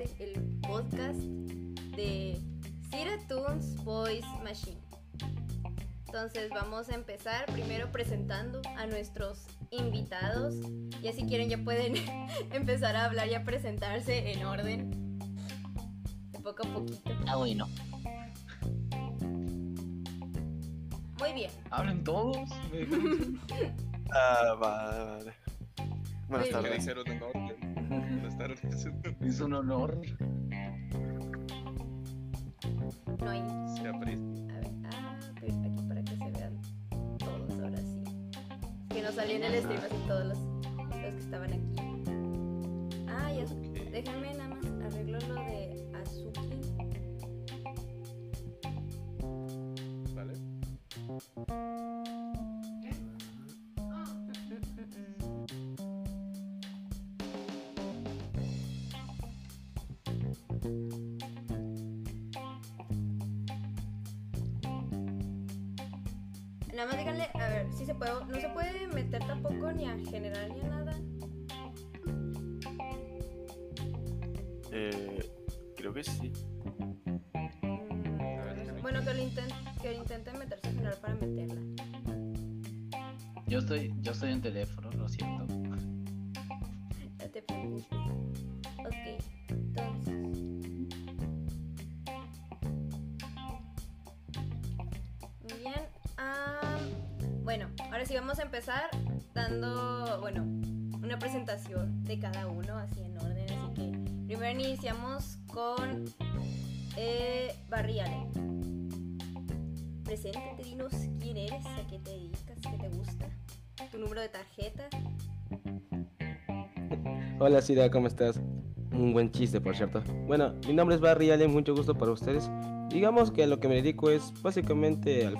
este, el podcast de Cira Toons Voice Machine. Entonces vamos a empezar primero presentando a nuestros invitados. Ya si quieren ya pueden empezar a hablar y a presentarse en orden. De poco a poquito. Ah, bueno. Muy bien. Hablen todos. Ah, vale, vale. Buenas tardes. Tardes. Es un honor. No hay. Se aprecia. A ver. Ah, aquí para que se vean todos ahora sí. Que no salían en el stream así todos los, los que estaban aquí. Ah, ya. Ok. Déjenme nada más arreglo lo de Azuki. ¿Vale? Se puede, no se puede meter tampoco ni a general ni a nada. Eh, creo que sí. Bueno, que lo intenten, que intenten meterse a general para meterla. Yo estoy, yo estoy en teléfono, lo siento. No te preocupes. Ok, entonces. Ahora sí vamos a empezar dando, bueno, una presentación de cada uno, así en orden. Así que primero iniciamos con eh. Preséntate, dinos quién eres, a qué te dedicas, qué te gusta, tu número de tarjeta. Hola Sira, ¿cómo estás? Un buen chiste, por cierto. Bueno, mi nombre es Barry mucho gusto para ustedes. Digamos que lo que me dedico es básicamente al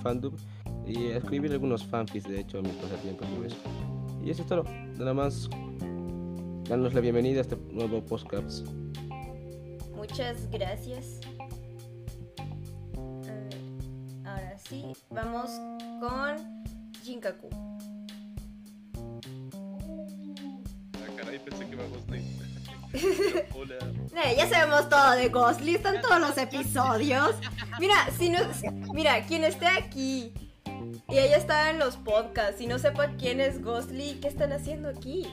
y a escribir algunos fanfics, de hecho, a mis pasatiempos libres. Y eso es todo. Nada más, danos la bienvenida a este nuevo podcast. Muchas gracias. A ver, ahora sí, vamos con Jinkaku. Ah, caray, pensé que íbamos de. Hola. Eh, ya sabemos todo de Ghostly, están todos los episodios. Mira, si no, mira, quien esté aquí y ella estaba en los podcasts y no sepa quién es Ghostly, ¿qué están haciendo aquí?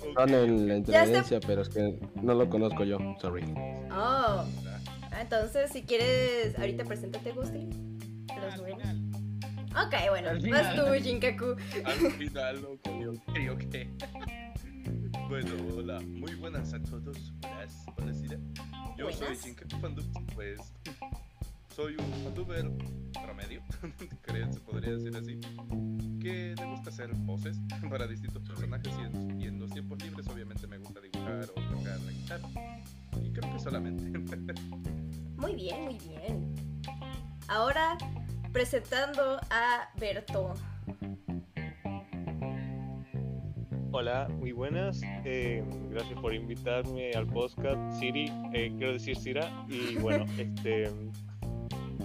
Ok, Son en la pero es que no lo conozco yo, sorry. Oh, ah, entonces si quieres, ahorita preséntate Ghostly. a Los. Ok, bueno, Al vas final. tú, Jinkaku. Al final, ok, ok, ok. Bueno, hola, muy buenas a todos. Buenas, buenas. Yo soy Buenas. Jinkaku Fandub, pues soy un fanduber promedio, creo se podría decir así, que le gusta hacer voces para distintos personajes y en, y en los tiempos libres obviamente me gusta dibujar o tocar la guitarra. Y creo que solamente. Muy bien, muy bien. Ahora presentando a Berto. Hola, muy buenas. eh, gracias por invitarme al podcast Siri. eh, quiero decir Sira. Y bueno, este.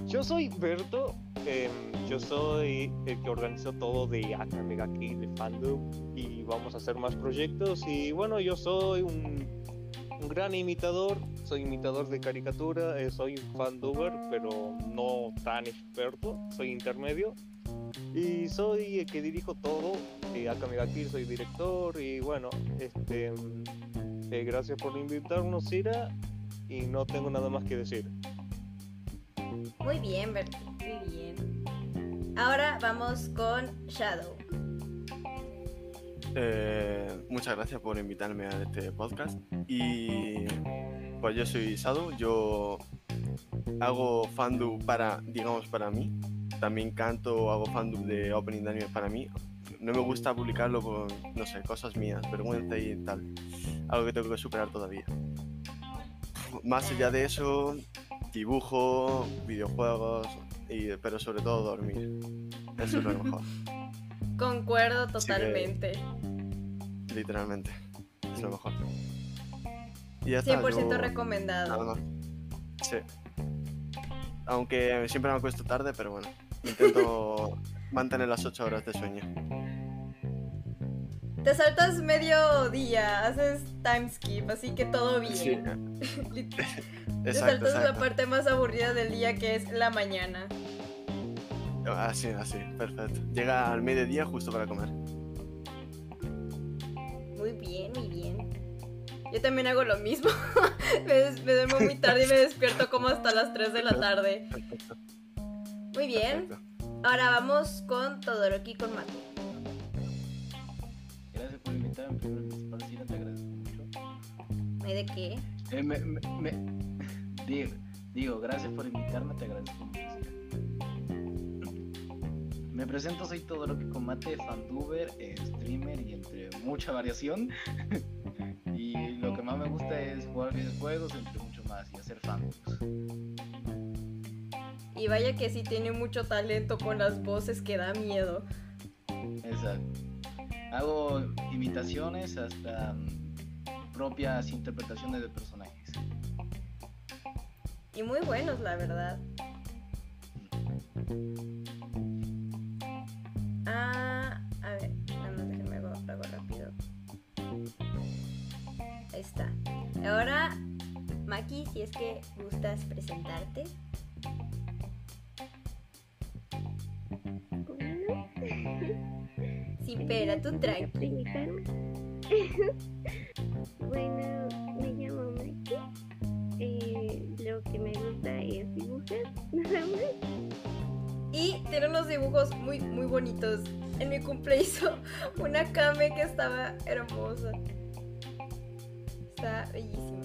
Yo soy Berto. eh, yo soy el que organizó todo de Akamegaki, de Fandom. Y vamos a hacer más proyectos. Y bueno, yo soy un, gran imitador. Soy imitador de caricatura. eh, soy un fanduber, pero no tan experto. Soy intermedio. Y soy el que dirijo todo. Eh, Akamegaki soy director. Y bueno, este. eh, gracias por invitarnos, Sira. Y no tengo nada más que decir. Muy bien, Berto. Muy bien. Ahora vamos con Shadow. Eh, muchas gracias por invitarme a este podcast. Y pues yo soy Sado, yo hago fandub para, digamos, para mí. También canto, hago fandub de opening de anime para mí. No me gusta publicarlo por, no sé, cosas mías, vergüenza y tal. Algo que tengo que superar todavía. Más allá de eso, dibujo, videojuegos, y, pero sobre todo dormir. Eso es lo mejor, Concuerdo que- totalmente. literalmente. Es lo mejor. Y ya está, 100% yo- recomendado. Nada más. Sí. Aunque siempre me acuesto tarde, pero bueno. Intento mantener las 8 horas de sueño. te saltas medio día, haces time skip, así que todo bien. Sí, Te exacto, saltas la exacto. parte más aburrida del día que es la mañana. Así, así, perfecto. Llega al mediodía justo para comer. Muy bien, muy bien. Yo también hago lo mismo. me, des- me duermo muy tarde y me despierto como hasta las 3 de la tarde. Muy bien. Perfecto. Ahora vamos con Todoroki con Mate. Gracias por invitarme. Primero, principal, sí, te agradezco mucho. ¿Y de qué? Eh, me, me, me- digo, digo, gracias por invitarme, te agradezco mucho. Me presento, soy Todoroki Combate, fantuber, eh, streamer y entre mucha variación. y lo que más me gusta es jugar videojuegos, entre mucho más, y hacer fanboys. Y vaya que sí tiene mucho talento con las voces que da miedo. Exacto. Hago imitaciones hasta mm, propias interpretaciones de personajes. Y muy buenos, la verdad. Ah, a ver, nada más déjenme hago algo rápido. Ahí está. Ahora, Maki, si es que gustas presentarte. Sí, pero tú tranqui. Bueno, me llamo Maki. Eh, lo que me gusta es dibujar, nada más. Y tiene unos dibujos muy, muy bonitos. En mi cumple hizo una Kame que estaba hermosa. Está bellísima.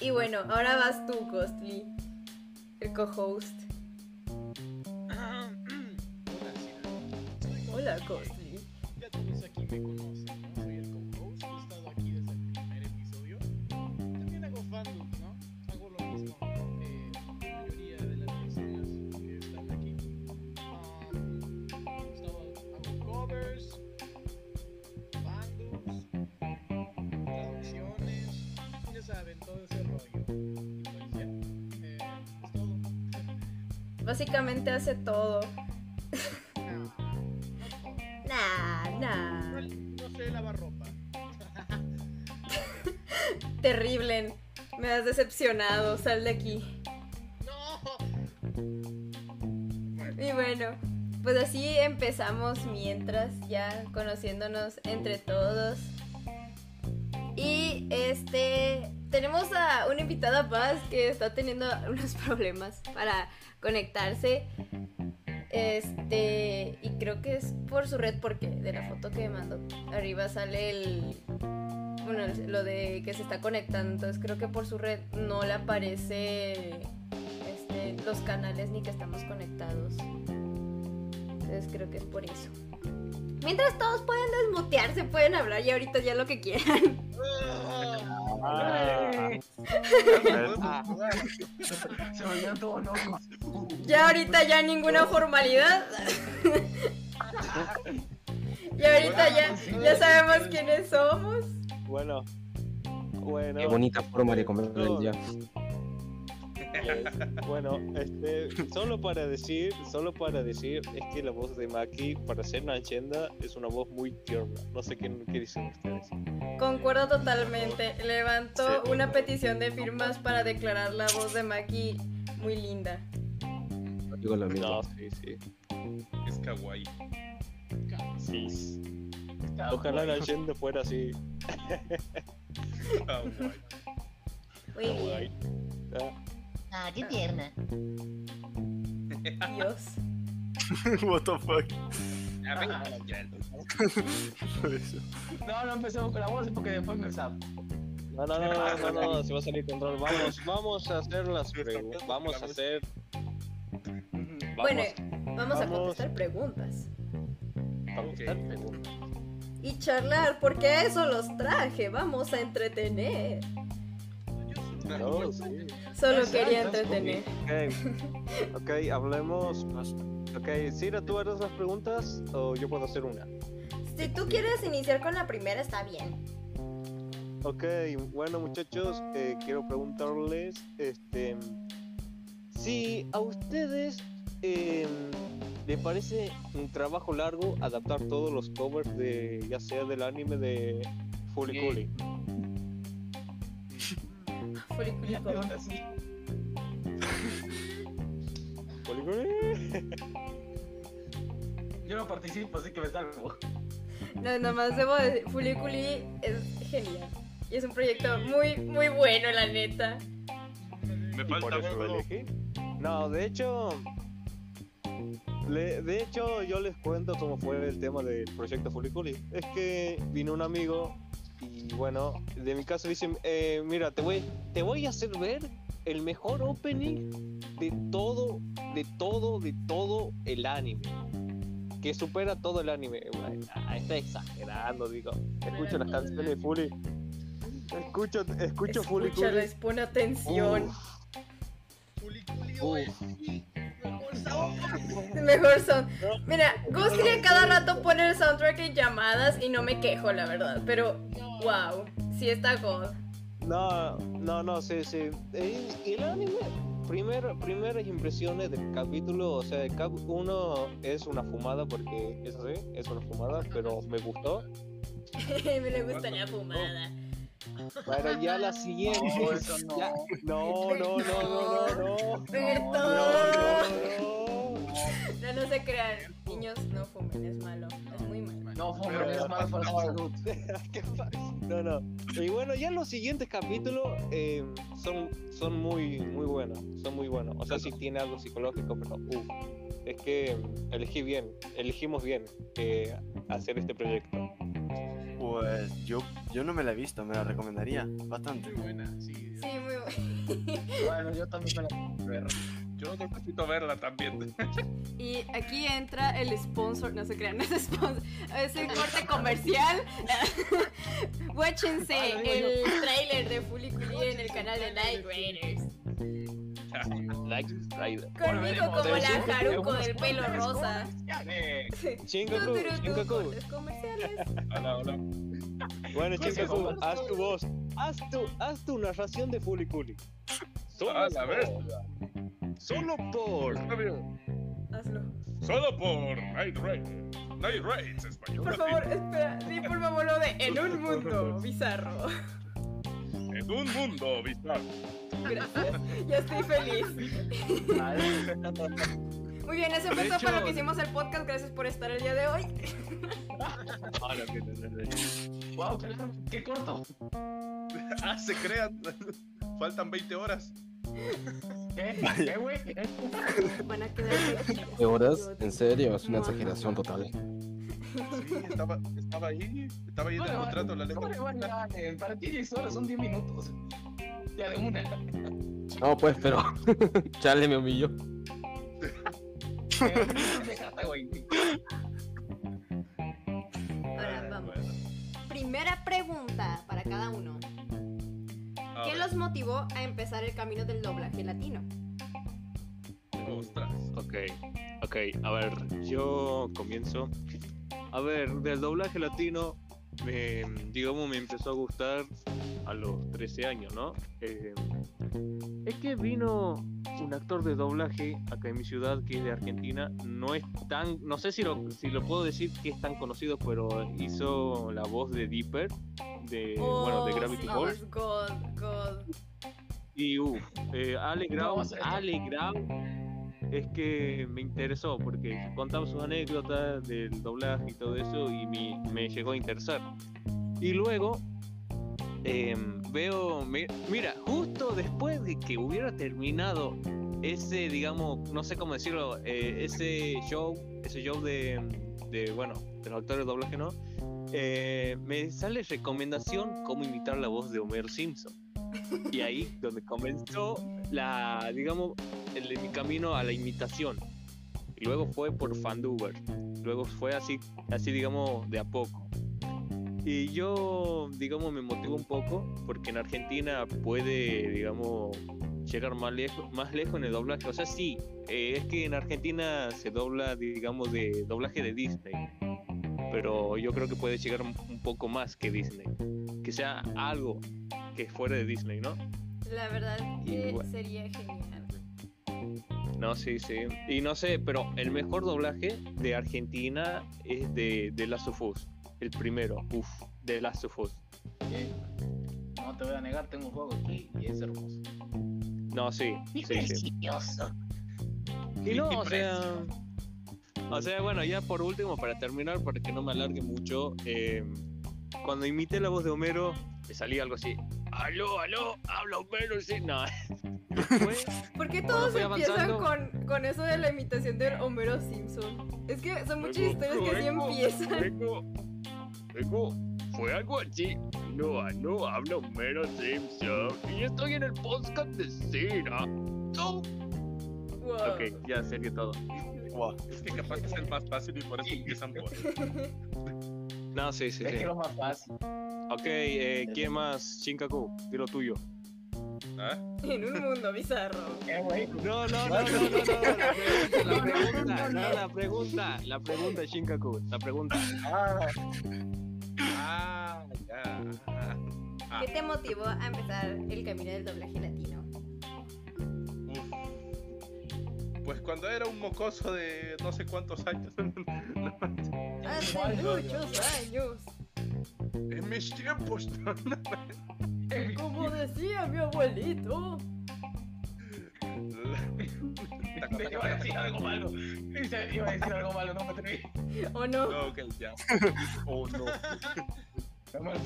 Y bueno, ahora vas tú, Ghostly. El co-host. Hola, Cira. Hola, Ghostly. Ya todos aquí me conocen, Y pues ya, eh, es todo. Básicamente hace todo. No, no todo. Nah, nah. No, no sé lavar ropa. Terrible. Me has decepcionado. Sal de aquí. No. Y bueno, pues así empezamos mientras ya conociéndonos entre todos. Y este tenemos a una invitada más que está teniendo unos problemas para conectarse. Este, y creo que es por su red porque de la foto que mandó arriba sale el bueno, lo de que se está conectando, entonces creo que por su red no le aparece este, los canales ni que estamos conectados. Entonces creo que es por eso. Mientras todos pueden desmutearse, pueden hablar y ahorita ya lo que quieran. Ah, Se volvieron todos locos. Ya ahorita ya ninguna formalidad. y ahorita ya, ya sabemos quiénes somos. bueno, bueno. Qué bonita forma de comer el día. Bueno, este, solo para decir, solo para decir, es que la voz de Maki, para ser una leyenda, es una voz muy tierna. No sé qué, qué dicen ustedes. Concuerdo totalmente. Levanto Sí. una petición de firmas para declarar la voz de Maki muy linda. Digo lo mismo. No, sí, sí. Es kawaii. sí. Ojalá la leyenda fuera así. Kawaii. Muy bien. Ah, Ah, qué tierna. Dios. What the fuck. Eso. No, no empecemos con la voz porque después me sapo. No, no, no, no, no, no, se va a salir control. Vamos, vamos a hacer las preguntas. Vamos a hacer. Vamos Bueno, vamos a contestar preguntas. a contestar preguntas. Y charlar, porque a eso los traje. Vamos a entretener. No, sí. Solo Exacto, quería entretener. Ok, ok, hablemos. Ok, Sira, ¿tú harás las preguntas o yo puedo hacer una? Si tú quieres iniciar con la primera, está bien. Ok, bueno muchachos, eh, quiero preguntarles, este, si a ustedes eh, le parece un trabajo largo adaptar todos los covers de, ya sea del anime de Fully Sí. Foliculico. Yo no participo, así que me salvo. No, nomás debo decir, Fuliculi es genial. Y es un proyecto muy, muy bueno, la neta. Me Y por falta. No, de hecho, le- de hecho yo les cuento cómo fue el tema del proyecto Fuliculi. Es que vino un amigo y bueno, de mi caso dice, eh, mira, te voy, te voy a hacer ver el mejor opening de todo, de todo, de todo el anime. Que supera todo el anime. Bueno, ah, está exagerando, digo. Escucho las canciones de Fully. Escucho, escucho Fully Escúchales, pon atención. Es mi mejor son. Mira, Ghostly a cada rato pone el soundtrack en llamadas y no me quejo, la verdad. Pero, wow, sí está God. No, no, no, sí, sí. Eh, Y el anime, primero, primeras impresiones del capítulo, o sea, el cap 1 es una fumada porque, eso sí, es una fumada, pero me gustó. me le gusta la fumada. Pero ya la siguiente. No, eso no. ya- no, no, no, no, no, no. Perdón. No, no, No, no se crean. Niños, no fumen, es malo. Es muy malo. No, Pero fumen, es malo para su salud. no. No, no. Y bueno, ya los siguientes capítulos eh, son, son muy, muy buenos. Son muy buenos. O sea, sí tiene algo psicológico, pero uf, es que elegí bien, elegimos bien eh, hacer este proyecto. Pues yo, yo no me la he visto, me la recomendaría bastante. Muy buena, sí. Sí, muy bueno. Bueno, yo también me la quiero ver. Yo necesito verla también. Y aquí entra el sponsor, no se crean, no es sponsor, es el corte comercial. Watchense el trailer de Fully Coolie en el canal de Night Raiders. Like Rider. Conmigo como de la Haruko de del pelo rosa. Tururú, Shinkaku. cortes comerciales. Hola, hola. Bueno, como- haz tu voz. Haz tu, haz tu narración de Fully Cooley. Solo A la por- bestia. Solo por. Está bien. Hazlo. Solo por Night Raid. Night Raids español. Por favor, espera, di por favor lo de En un mundo bizarro. En un mundo bizarro. Gracias, ya estoy feliz. Muy bien, ese fue todo para lo que hicimos el podcast. Gracias por estar el día de hoy. Ah. Wow, qué, qué corto. Ah, se crean. Faltan 20 horas. ¿Qué? ¿Qué, güey? ¿Qué? Van a quedar ¿Qué horas? En serio, es una exageración total. Sí, estaba, estaba ahí. Estaba ahí Vale, demostrando la vale, letra. vale, vale, vale. Para ti 10 horas son 10 minutos. Ya de una. No, pues, pero. Chale, me humilló. Ahora vamos. Bueno, Primera pregunta para cada uno. a ¿Qué ver. los motivó a empezar el camino del doblaje latino? Ostras. Ok, ok, a ver, yo comienzo. A ver, del doblaje latino, me, digamos, me empezó a gustar a los 13 años, ¿no? Eh, es que vino un actor de doblaje acá en mi ciudad, que es de Argentina, no es tan, no sé si lo, si lo puedo decir que es tan conocido, pero hizo la voz de Dipper, de, bueno, de Oh, Gravity sí, Falls. God, God. Y uff, eh, Ale Grau, No, o sea, Ale Grau es que me interesó porque contaba sus anécdotas del doblaje y todo eso y me, me llegó a interesar. Y luego em, veo, me- mira, justo después de que hubiera terminado ese, digamos, no sé cómo decirlo, eh, ese show, ese show de, de, bueno, de los actores de doblaje, ¿no? Eh, me sale recomendación cómo imitar la voz de Homer Simpson. Y ahí donde comenzó la, digamos, el, mi camino a la imitación. Y luego fue por Fanduber. Luego fue así, así digamos, de a poco. Y yo, digamos, me motivo un poco porque en Argentina puede, digamos, llegar más lejos, más lejos en el doblaje. O sea, sí, eh, es que en Argentina se dobla, digamos, de doblaje de Disney. Pero yo creo que puede llegar un poco más que Disney. Que sea algo que fuera de Disney, ¿no? La verdad que bueno. sería genial. No, sí, sí. Y no sé, pero el mejor doblaje de Argentina es de, de Last of Us. El primero, uff, de Last of Us. No te voy a negar, tengo un juego aquí y es hermoso. No, sí, sí, sí. precioso. Y no, o sea. O sea, bueno, ya por último, para terminar, para que no me alargue mucho, eh, cuando imité la voz de Homero, me salía algo así. Aló, aló, habla Homero, sí. No. Después, ¿Por qué todos empiezan con, con eso de la imitación de Homero Simpson? Es que son muchas historias que así empiezan. Luego, luego, fue algo así. No, no habla Homero Simpson. Y estoy en el podcast de Cira. No. Wow. Ok, ya sería todo. Guau. Es que capaz es el más fácil y por eso empiezan por. No, sí, sí, Es que sí. es lo más fácil. Ok, eh, ¿quién más? Shinkaku, dilo tuyo. ¿Ah? En un mundo bizarro. Eh, güey. No, no, no, no, no, no, la pregunta, no, la pregunta, la pregunta, Shinkaku, la pregunta. Ah, Ah, ya. Ah, ¿Qué te motivó a empezar el camino del doblaje latino? Pues cuando era un mocoso de no sé cuántos años. Hace muchos años. en mis tiempos. Como decía mi abuelito. iba a decir algo malo. Iba a decir algo malo, no me atreví. ¿O no? No, ok, ya. Oh, no. Bueno,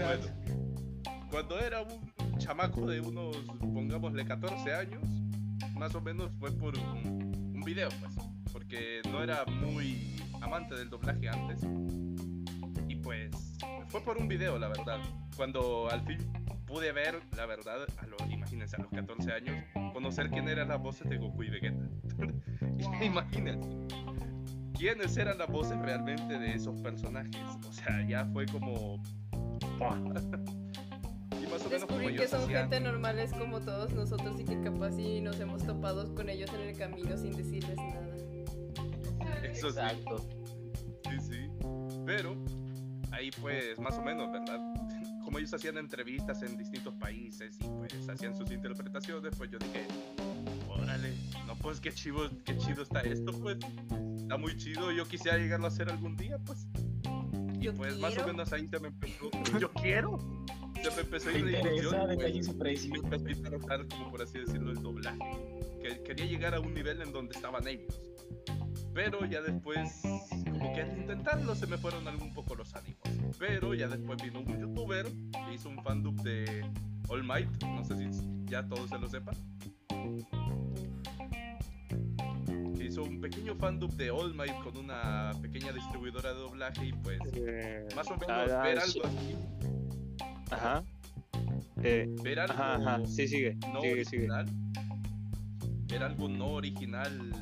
cuando era un chamaco de unos, pongámosle 14 años, más o menos fue por un, un video, pues, porque no era muy amante del doblaje antes. Y pues, fue por un video, la verdad. Cuando al fin pude ver, la verdad, a los, imagínense, a los 14 años, conocer quién eran las voces de Goku y Vegeta. imagínense. ¿Quiénes eran las voces realmente de esos personajes? O sea, ya fue como... y más o menos como Descubrí que son hacían- gente normales como todos nosotros y que capaz sí nos hemos topado con ellos en el camino sin decirles nada. Eso sí. Exacto. Sí, sí. Pero ahí pues más o menos, ¿verdad? Como ellos hacían entrevistas en distintos países y pues hacían sus interpretaciones, pues yo dije, órale, no pues qué chido, qué chido está esto, pues. Está muy chido, yo quisiera llegarlo a hacer algún día, pues. Y Yo pues más o quiero. menos ahí se me empezó, yo quiero. Se me empezó a Me ir interesa, de precio. me empezó a interesar, como por así decirlo, el doblaje. Que quería llegar a un nivel en donde estaban ellos. Pero ya después, como que al intentarlo, se me fueron algún poco los ánimos. Pero ya después vino un youtuber que hizo un fandub de All Might. No sé si ya todos se lo sepan. Que hizo un pequeño fandub de All Might con una pequeña distribuidora de doblaje y pues más o menos ver algo así. Ajá. Eh, Ver algo ajá, ajá, sí, sigue, no sigue, sigue. original, ver algo no original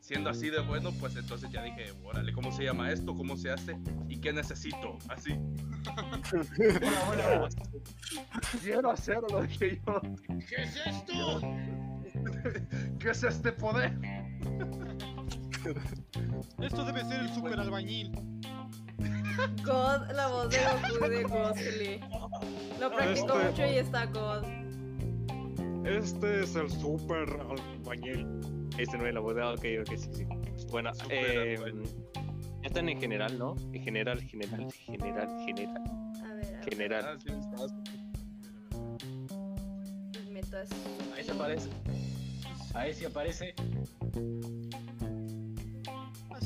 siendo así de bueno, pues entonces ya dije, órale, ¿cómo se llama esto? ¿Cómo se hace? ¿Y qué necesito? Así. Hola, hola. Quiero hacerlo, dije yo. ¿Qué es esto? ¿Qué es este poder? Esto debe ser el super albañil. God, la voz de Goku de Ghostly. Lo practicó Este- mucho y está God. Este es el super albañil. Este no es la voz de ok, ok, sí, sí. Bueno, eh, están en general, ¿no? En general, general, general, general, A ver, a ver. general. Ah, sí, estás- pues meto así. Ahí se aparece. Ahí sí aparece.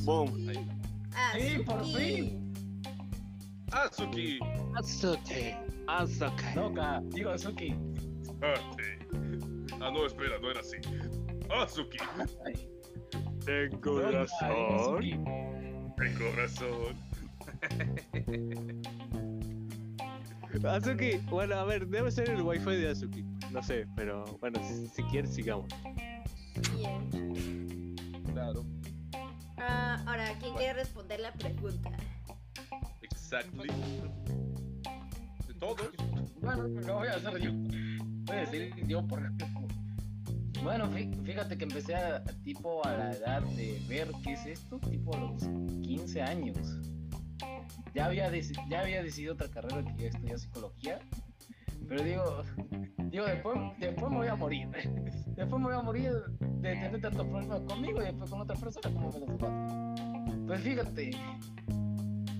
Boom. ahí. Ah, Sí, por fin. Azuki. Azote, azote. Noka, digo Azuki. Ah. Ah, no, espera, no era así. Azuki. Noka, corazón. Azuki. De corazón. Azuki, bueno, a ver, debe ser el wifi de Azuki. No sé, pero bueno, si, si quieres, sigamos. Bien. Claro. Ah, ahora, ¿quién quiere responder la pregunta? Exactly. De todos. Bueno, lo voy a hacer yo. Voy a decir yo por Bueno, fí- fíjate que empecé a, tipo a la edad de ver qué es esto, tipo a los 15 años. Ya había, ya había decidido otra carrera que ya estudiar psicología, pero digo, Digo, después, después me voy a morir. Después me voy a morir de tener tantos problemas conmigo y después con otras personas como me los. Pues fíjate,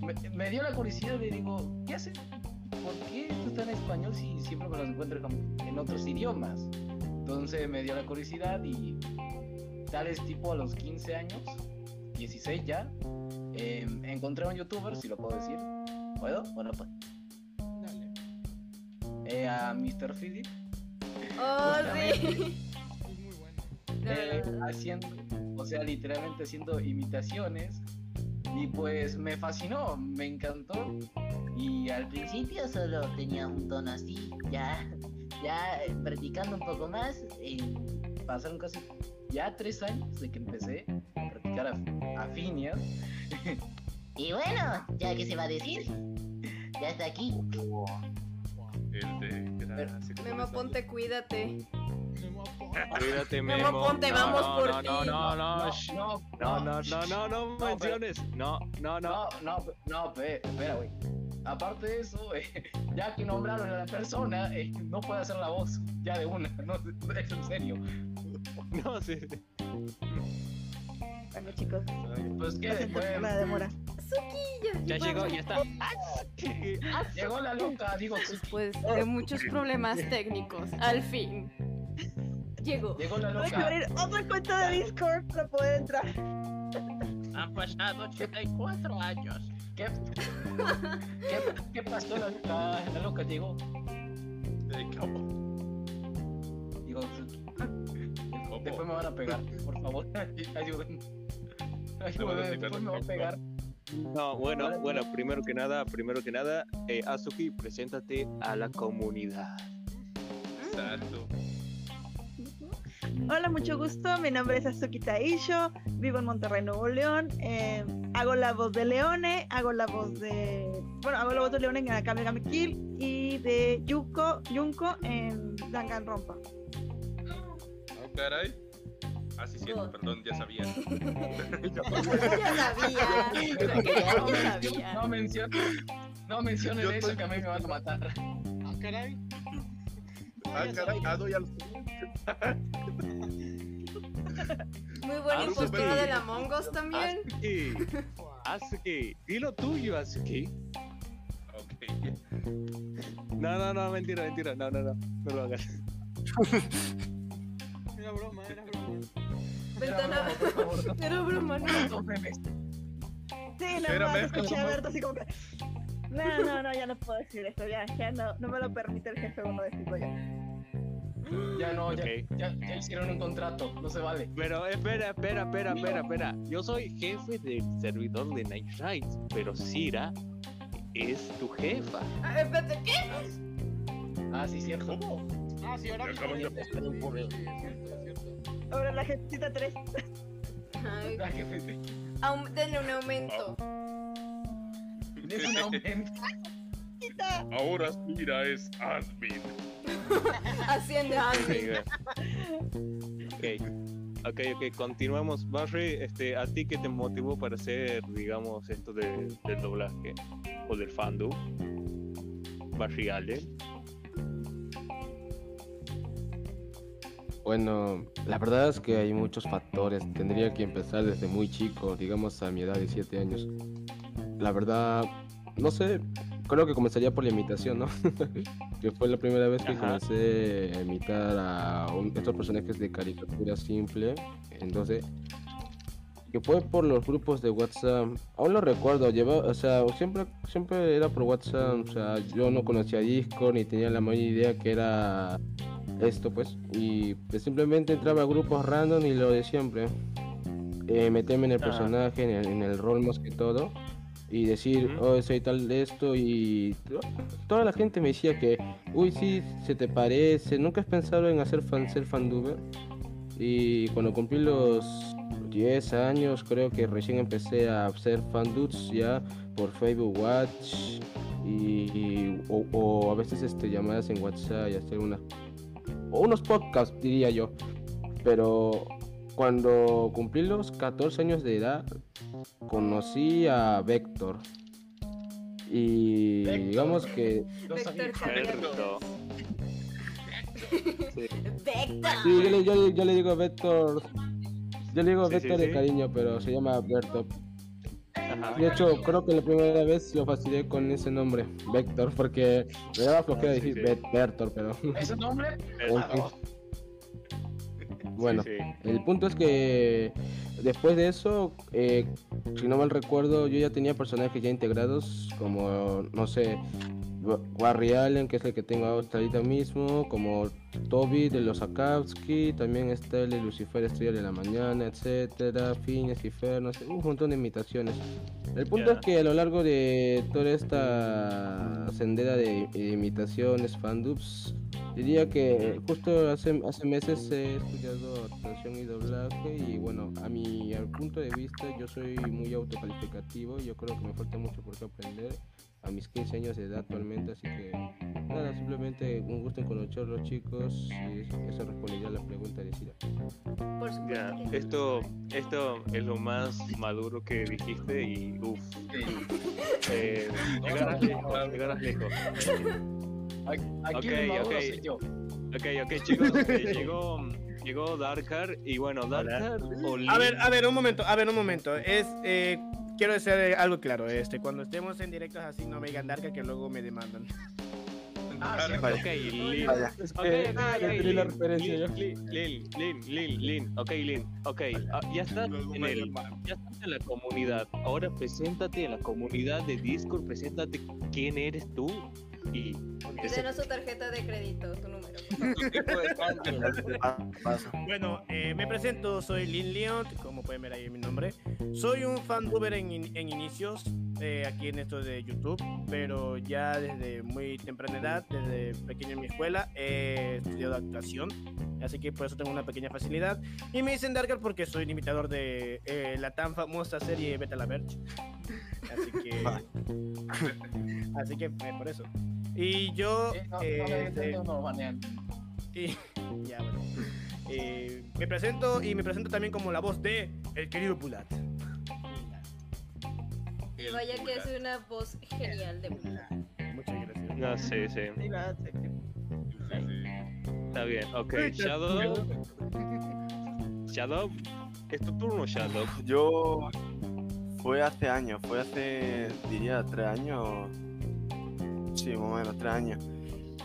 me, me dio la curiosidad y digo, ¿qué hacen? ¿Por qué esto está en español si siempre me los encuentro como en otros idiomas? Entonces me dio la curiosidad y tal vez tipo a los 15 años, 16 ya, eh, encontré a un youtuber, si lo puedo decir. ¿Puedo? Bueno, pues. Dale. eh, a Mr. Philip. Oh, sí. Es muy bueno. eh, haciendo, o sea, literalmente haciendo imitaciones. Y pues me fascinó, me encantó. Y al principio solo tenía un tono así, ya, ya eh, practicando un poco más. eh, pasaron casi ya tres años de que empecé a practicar a, a Phineas. y bueno, ya que se va a decir, ya está aquí. El de gracias. Memo, ponte, cuídate. Memo Cuídate, Memo, ponte, vamos no, por no, ti. no, no, no, no, no, no, no, no, no, no menciones. No, no, no. No, no, no, pe- espera, güey. Aparte de eso, eh, ya que nombraron a la persona, eh, no puede hacer la voz ya de una, no, es en serio. No, sí. Bueno, chicos, Pues que después la demora. Suki, Ya llegó, ya está. llegó la loca, digo, Después de muchos problemas técnicos, al fin. Llegó. llegó la Tengo que loca. abrir otra cuenta de Discord para poder entrar. Han pasado 84 años. ¿Qué, qué, qué pasó? La, la, la loca llegó. Eh, ¿cómo? Digo, después me van a pegar, por favor, ayuden. Ayuden, después me van a pegar. No, bueno, bueno, primero que nada, primero que nada, eh, Azuki, preséntate a la comunidad. Exacto. Hola, mucho gusto. Mi nombre es Azuki Taisho. Vivo en Monterrey, Nuevo León. Eh, hago la voz de Leone. Hago la voz de. Bueno, hago la voz de Leone en Akame Game Kill. Y de Yuko, Junko en Danganronpa. Ah, caray. Ah, sí, God. perdón, ya sabía. Ya sabía. Ya No, men- sabía. no mencionen, no eso que a mí me van a matar. Ah, ya caray, sabía. ah, doy al. Muy buena Ah, impostura súper. del Among Us también. Azuki, Azuki, dilo tuyo, Azuki. Ok. No, no, no, mentira, mentira, no, no, no, no lo hagas. Era broma, era broma. Ventana. Era broma, no. Sí, Espérame, más, escuché a. Berto así como que. No, no, no, ya no puedo decir esto. Ya, ya no, no me lo permite el jefe uno decirlo ya. Ya no, ya, ya, ya hicieron un contrato, no se vale. Pero espera, espera, espera, espera, espera. Yo soy jefe del servidor de Night Rides, pero Sira es tu jefa. Ah, espérate, ¿qué? Ah, sí, cierto. ¿Cómo? Ah, sí, ahora Me mismo. acaban de sí, pasar un sí, correo. sí, es cierto, es cierto. Ahora la jefecita 3. Ay, Ah, jefe, sí. aum- denle un aumento. Es un aumento. Ahora Mira es admin. Asciende a Andy. Ok, ok, ok, continuamos. Barry, este, ¿a ti qué te motivó para hacer, digamos, esto de- del doblaje o del fandom? Barry Allen. Bueno, la verdad es que hay muchos factores. Tendría que empezar desde muy chico, digamos a mi edad de 7 años. La verdad, no sé, creo que comenzaría por la imitación, ¿no? que fue la primera vez que Ajá. comencé a imitar a un- estos personajes de caricatura simple. Entonces, que fue por los grupos de WhatsApp. Aún lo recuerdo, lleva, o sea, siempre, siempre era por WhatsApp. O sea, yo no conocía Discord ni tenía la mayor idea que era esto, pues. Y pues, simplemente entraba a grupos random y lo de siempre. Eh, meterme en el personaje, en el, en el rol más que todo. Y decir, oh, soy tal de esto. Y to- toda la gente me decía que, uy, sí, se te parece. ¿Nunca has pensado en hacer fan, ser fanduber? Y cuando cumplí los 10 años, creo que recién empecé a hacer fandudes ya por Facebook Watch. Y, y- o, o a veces este, llamadas en WhatsApp y hacer unas o unos podcasts, diría yo. Pero cuando cumplí los 14 años de edad, conocí a Vector. Y Vector. digamos que. Vector. Berto. Vector. Sí, yo le, yo le- yo le digo Vector. Yo le digo Sí, sí, Vector de sí. cariño, pero se llama Bertop. Ajá. De hecho, creo que la primera vez lo fastidié con ese nombre, Vector, porque me daba flojera Ah, sí, decir sí. Bertor, pero Ese nombre. Bueno, Sí, sí. el punto es que después de eso, eh, si no mal recuerdo, yo ya tenía personajes ya integrados, como, no sé, Ba- Barry Allen, que es el que tengo hasta ahorita mismo, como Toby de los Akatsuki, también está el de Lucifer Estrella de la Mañana, etcétera, Phineas y Fer, no sé, un montón de imitaciones. El punto es que a lo largo de toda esta sendera de, de imitaciones, fandubs, diría que justo hace, hace meses he estudiado actuación y doblaje y bueno, a mi al punto de vista yo soy muy autocalificativo y yo creo que me falta mucho por qué aprender a mis 15 años de edad actualmente, así que nada, simplemente un gusto en conocerlos chicos y eso respondería a la pregunta de Cira. Por supuesto. Esto, esto es lo más maduro que dijiste y uff, eh, llegarás lejos, llegarás lejos. Aquí el soy yo. Ok, ok chicos, eh, llegó, llegó Darkar y bueno, Darkar o A ver, a ver, un momento, a ver, un momento. Es, eh, quiero decir eh, algo claro. Este, cuando estemos en directos así, no me digan Darka que luego me demandan. Ah, sí, Vaya. Ok, Lin. Vaya. Es Ok, que ok, ya ok, entendí la Lin, referencia yo. Lin, Lin, Lin, Lin, Lin, ok, Lin, ok, ah, ya estás Luego en me el, llaman. ya estás en la comunidad, ahora preséntate en la comunidad de Discord, preséntate quién eres tú y Denos su tarjeta de crédito, tu número. Bueno, eh, me presento, soy Lin Leon, como pueden ver ahí en mi nombre. Soy un fanduber en, in- en inicios, eh, aquí en esto de YouTube, pero ya desde muy temprana edad, desde pequeño en mi escuela, he estudiado actuación, así que por eso tengo una pequeña facilidad. Y me dicen Darker porque soy el imitador de eh, la tan famosa serie Beta la Verge. Así que... así que eh, por eso. Y yo... Sí, no, no eh, me y ya, bueno. Eh, presento y me presento también como la voz de el querido Pulat. Vaya que es una voz genial de Mulan. Muchas gracias. No. Sí, sí. está bien, ok, Shadow, Shadow, es tu turno Shadow, Yo fue hace años, fue hace, diría, tres años. Sí, más o.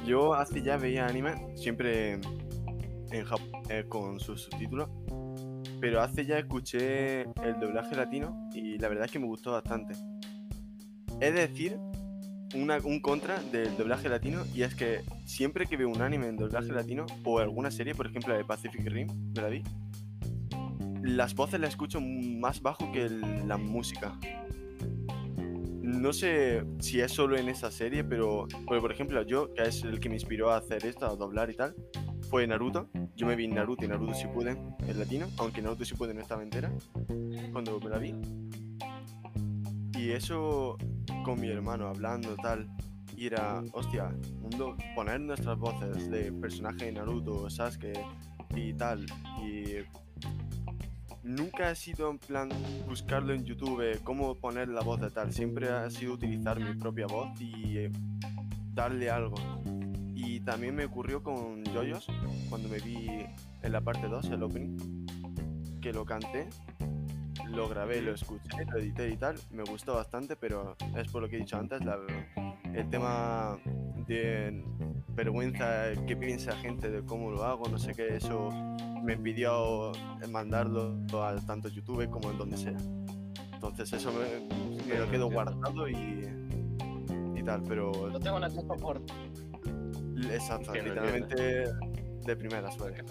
Yo hace ya veía anime, siempre en eh, con sus subtítulos. Pero hace ya escuché el doblaje latino y la verdad es que me gustó bastante. Es decir, un contra del doblaje latino y es que siempre que veo un anime en doblaje latino o alguna serie, por ejemplo la de Pacific Rim, me la vi, las voces las escucho más bajo que la música. No sé si es solo en esa serie, pero por ejemplo yo, que es el que me inspiró a hacer esto, a doblar y tal, fue Naruto. Yo me vi Naruto y Naruto Shippuden en latino, aunque Naruto Shippuden no estaba entera cuando me la vi. Y eso con mi hermano hablando tal, y era, hostia, poner nuestras voces de personaje de Naruto, Sasuke y tal, y nunca ha sido en plan buscarlo en YouTube, eh, cómo poner la voz de tal, siempre ha sido utilizar mi propia voz y eh, darle algo. Y también me ocurrió con Yoyos, cuando me vi en la parte 2, el opening, que lo canté, lo grabé, lo escuché, lo edité y tal, me gustó bastante, pero es por lo que he dicho antes, la- el tema de vergüenza, qué piensa gente de cómo lo hago, no sé qué, eso me pidió mandarlo a tanto YouTube como en donde sea. Entonces eso me, me lo quedo guardado y, y tal, pero Lo tengo en la por. exacto, literalmente de primera suele.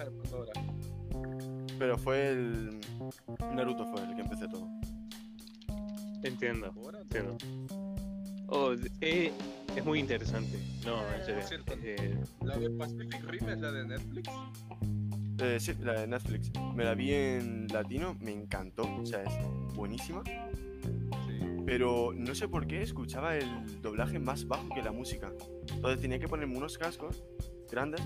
Pero fue el Naruto fue el que empecé todo. entiendo, entiendo. Oh, eh, es muy interesante, no, en serio, Por cierto. eh, La de Pacific Rim es la de Netflix. Eh, sí, la de Netflix. Me la vi en latino, me encantó, o sea, es buenísima. Sí. Pero no sé por qué escuchaba el doblaje más bajo que la música. Entonces tenía que ponerme unos cascos grandes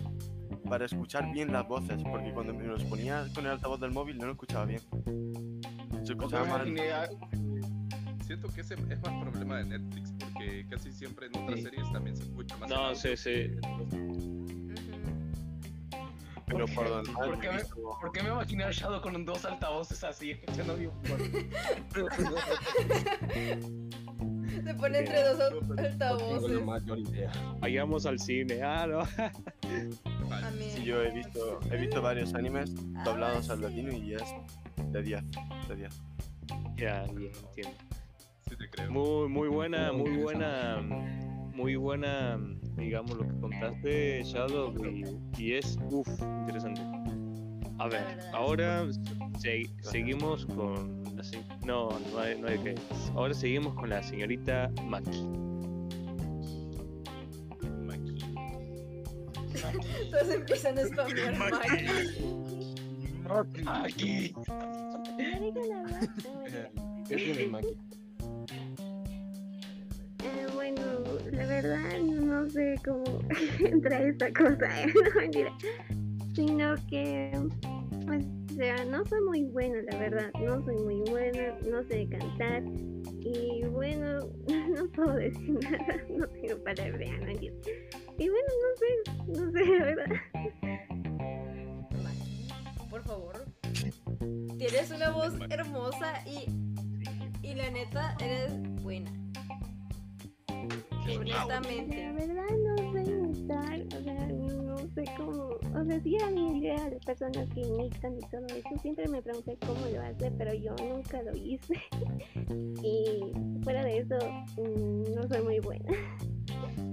para escuchar bien las voces, porque cuando me los ponía con el altavoz del móvil no lo escuchaba bien. Se escuchaba Otra mal. idea, Siento que ese es más problema de Netflix porque casi siempre en otras Sí. series también se escucha más. No, sí, sí. Pero por donde ¿Por qué, me, por qué me imaginé a Shadow con dos altavoces así, escuchando bien fuerte? Se pone entre dos No altavoces. mayor idea. Vayamos al cine, ah, no. Sí, yo he visto, he visto varios animes doblados al latino y es de 10. De 10. ya, ya entiendo. Sí te creo. Muy, muy buena, muy buena, muy buena, digamos, lo que contaste, Shadow, y, y es, uff, interesante. A ver, ahora se- seguimos con la se- no, no hay, no hay que. Ahora seguimos con la señorita Maki. Maki. Todos empiezan a spamear Maki. ¿Qué tiene Maki? Eh, bueno, la verdad no sé cómo entra esta cosa, ¿eh? no mentira. Sino que, pues, o sea, no soy muy buena, la verdad. No soy muy buena, no sé cantar. Y bueno, no puedo decir nada, no tengo palabras, no. Y bueno, no sé, no sé, la verdad. Por favor. Tienes una voz hermosa y, y la neta eres buena. Honestamente. La verdad no sé imitar, o sea, sé cómo, o sea, sí hay idea de personas que imitan y todo eso, siempre me pregunté cómo lo hace, pero yo nunca lo hice. y fuera de eso, mm, no soy muy buena.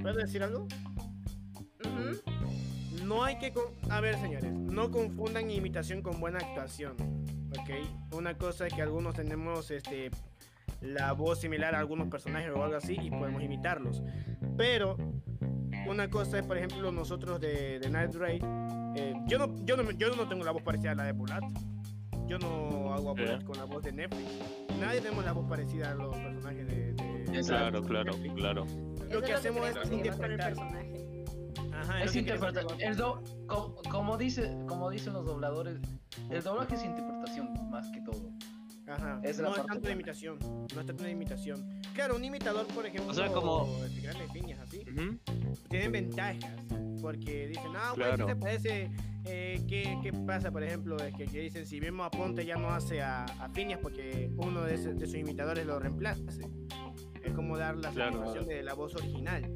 ¿Puedo decir algo? No hay que... con- A ver, señores, no confundan imitación con buena actuación, ¿ok? Una cosa es que algunos tenemos este, la voz similar a algunos personajes o algo así y podemos imitarlos. Pero una cosa es, por ejemplo, nosotros de, de Night Raid, eh, yo, no, yo, no, yo no tengo la voz parecida a la de Bulat. Yo no hago a Bulat Ya. con la voz de Netflix. Nadie tenemos la voz parecida a los personajes de... de- Claro, claro, Netflix. claro. Lo Eso que hacemos es interpretar. personaje. Ajá, Es llevar. El do, como, como dice, como dicen los dobladores, el doblaje es interpretación más que todo. Ajá. Es no es tanto de imitación. No es tanto de imitación. Claro, un imitador, por ejemplo, O sea, como- de grandes piñas así, Ujú. tienen ventajas. Porque dicen, ah, güey, Claro. ¿qué te parece? Eh, ¿qué, qué pasa, por ejemplo? Es que, que dicen, si mismo Aponte ya no hace a, a Phineas porque uno de, ese- de sus imitadores lo reemplace. Es como dar la Claro. satisfacción de la voz original.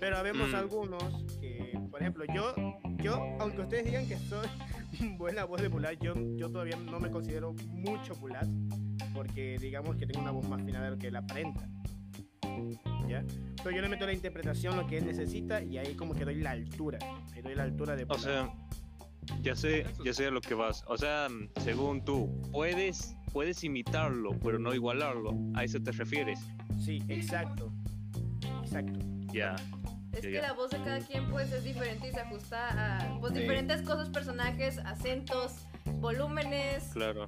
Pero habemos Mm. algunos que, por ejemplo, yo, yo, aunque ustedes digan que soy buena voz de Bulat, yo, yo todavía no me considero mucho Bulat, porque digamos que tengo una voz más fina de lo que la aparenta. ¿Ya? Pero yo le meto la interpretación, lo que él necesita, y ahí como que doy la altura. Le doy la altura de O Bulat. sea, ya sé, ya sé a lo que vas. O sea, según tú, puedes, puedes imitarlo, pero no igualarlo. A eso te refieres. Sí, exacto. Exacto. Ya. Es que la voz de cada quien pues es diferente y se ajusta a pues, Sí. diferentes cosas, personajes, acentos, volúmenes, Claro.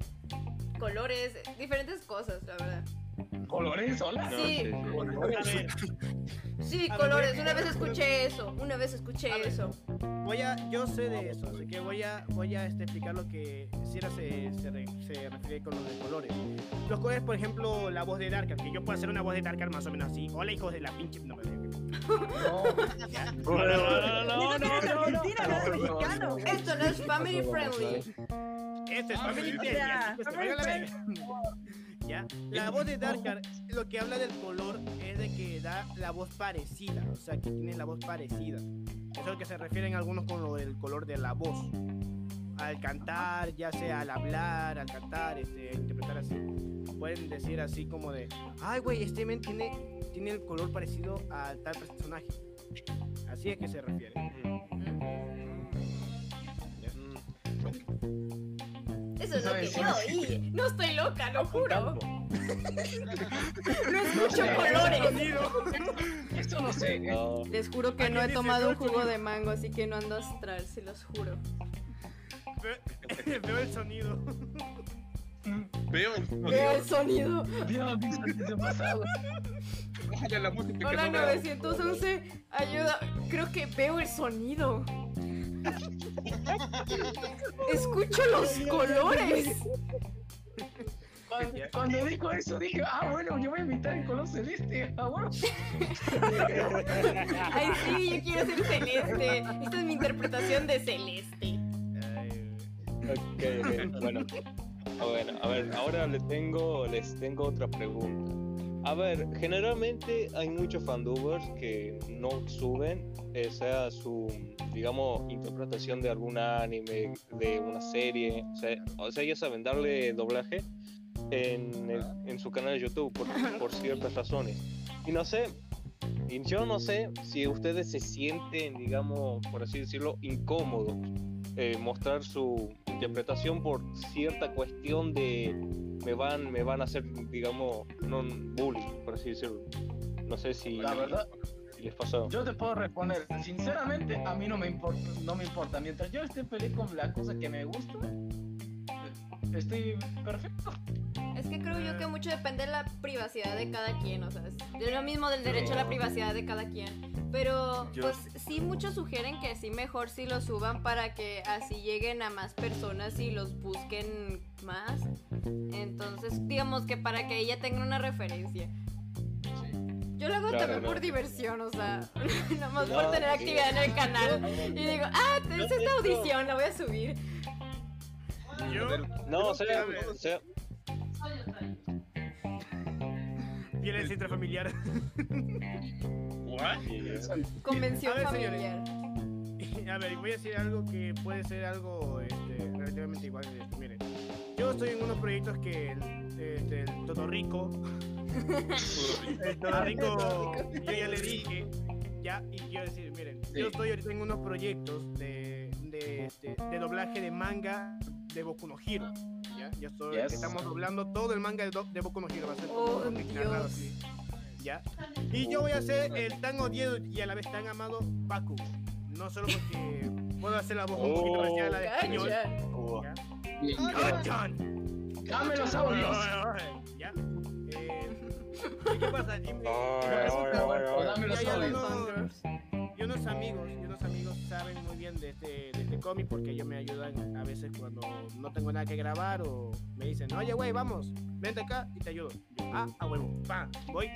colores, diferentes cosas, la verdad. ¿Colores? ¿Hola? No, Sí. sí, sí. Colores. Una vez escuché eso, una vez escuché A eso. voy a, yo sé de eso, así que voy a, voy a este, explicar lo que Sierra se, se, re- se refiere con los de colores. Los colores, por ejemplo, la voz de Darkar, que yo puedo hacer una voz de Darkar más o menos así. Hola, hijos de la pinche. No, ya. No, no, no, no, no. Esto no es family friendly. Este es Ah, Family. Friendly, Ya, la voz de Darkar, lo que habla del color es de que da la voz parecida, o sea, que tiene la voz parecida. Eso es lo que se refieren algunos con lo del color de la voz. Al cantar, ya sea al hablar, al cantar, este, interpretar así. Pueden decir así como de, ay, güey, este men tiene, tiene el color parecido a tal personaje. Así es que se refiere. Eso es lo que Sí, yo sí. oí. No estoy loca, lo juro. No escucho colores. Esto no sé. No. Les juro que no he tomado un jugo de mango, así que no ando astral, se los juro. Ve- Veo el sonido. Veo. Veo el sonido. Pasados. Bájale la música que Hola no veo. 911, ayuda. Creo que veo el sonido. Escucho los colores. Cuando, cuando dijo eso dije, ah, bueno, yo voy a imitar el color celeste. Ah, bueno. Ay, sí, yo quiero ser celeste. Esta es mi interpretación de celeste. Ok, ok, bueno. A ver, a ver, ahora les tengo, les tengo otra pregunta. A ver, generalmente hay muchos fandubers que no suben, eh, sea su, digamos, interpretación de algún anime, de una serie, o sea, o sea ya saben, darle doblaje en, el- en su canal de YouTube por, por ciertas razones. Y no sé, y yo no sé si ustedes se sienten, digamos, por así decirlo, incómodos eh, mostrar su interpretación por cierta cuestión de me van me van a hacer digamos no bullying por así decirlo no sé si, La verdad, si les pasó yo te puedo responder. Sinceramente, a mí no me importa. No me importa. Mientras yo esté feliz con la cosa que me gusta, estoy perfecto. Es que creo yo que mucho depende de la privacidad de cada quien, o sea, es de lo mismo del derecho a la privacidad de cada quien. Pero Yo- pues sí muchos sugieren que sí mejor si lo suban para que así lleguen a más personas y los busquen más. Entonces, digamos que para que ella tenga una referencia. Yo lo hago Claro, también no. por diversión, o sea, nada más No, por tener sí. actividad en el canal. Y digo, ah, tenés esta audición, la voy a subir. Yo, no o sea, o sea violencia intrafamiliar. ¿What? Convención A ver, señores. familiar. A ver, voy a decir algo que puede ser algo este, relativamente igual. Miren, yo estoy en unos proyectos que el, este, el Totorrico, el Totorrico, yo ya le dije, ya, y quiero decir, miren, yo Sí. estoy ahorita en unos proyectos de, de, este, de doblaje de manga de Boku no Hero. Ya, ya estoy, Yes. estamos doblando todo el manga de, do- de Boku no Hero, va a ser Oh, como narrado Dios. así. Ya. Y yo voy a ser el tan odiado y a la vez tan amado Baku. No solo porque puedo hacer la voz un poquito parecida a la de español. Oh. Dame los audios. Eh, ¿Y qué pasa? Dame los audios. Unos amigos, y unos amigos saben muy bien de este, de este cómic porque ellos me ayudan a veces cuando no tengo nada que grabar o me dicen, oye, güey, vamos, vente acá y te ayudo. Yo, ah, a huevo, pa, voy.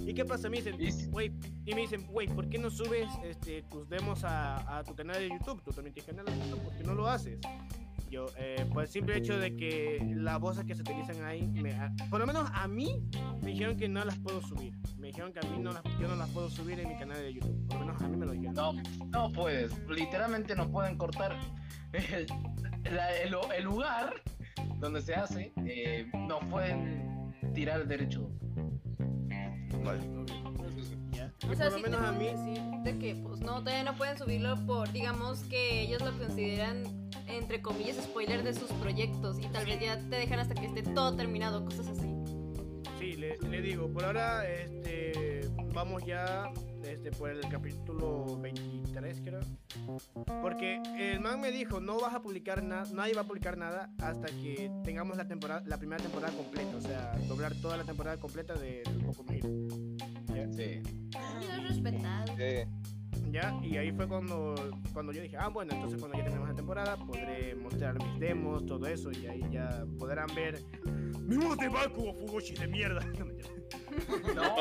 ¿Y qué pasa? Me dicen, güey, y me dicen, güey, ¿por qué no subes este, tus demos a, a tu canal de YouTube? Tú también tienes canal de YouTube, ¿por qué no lo haces? Yo, eh, por el simple hecho de que las voces que se utilizan ahí, me- a- por lo menos a mí, me dijeron que no las puedo subir. Me dijeron que a mí no las, yo no las puedo subir en mi canal de YouTube. Por lo menos a mí me lo dijeron. No, no puedes. Literalmente nos pueden cortar el, la- el- el lugar donde se hace. eh, nos pueden tirar el derecho. vale. O sea, por sí te menos a mí, decir de que pues no, todavía no pueden subirlo por, digamos que ellos lo consideran entre comillas spoiler de sus proyectos y tal vez ya te dejan hasta que esté todo terminado, cosas así. sí, le, le digo, por ahora este, vamos ya este, por el capítulo 23, creo. Porque el man me dijo, no vas a publicar nada, nadie va a publicar nada hasta que tengamos la temporada, la primera temporada completa, o sea, doblar toda la temporada completa de Boku no Hero. ¿Ya? Sí. Respetado. Sí. ¿ya? Y ahí fue cuando, cuando yo dije, ah, bueno, entonces cuando ya tenemos la temporada podré mostrar mis demos, todo eso, y ahí ya podrán ver mi voz de Baku o Fugoshi de mierda. No.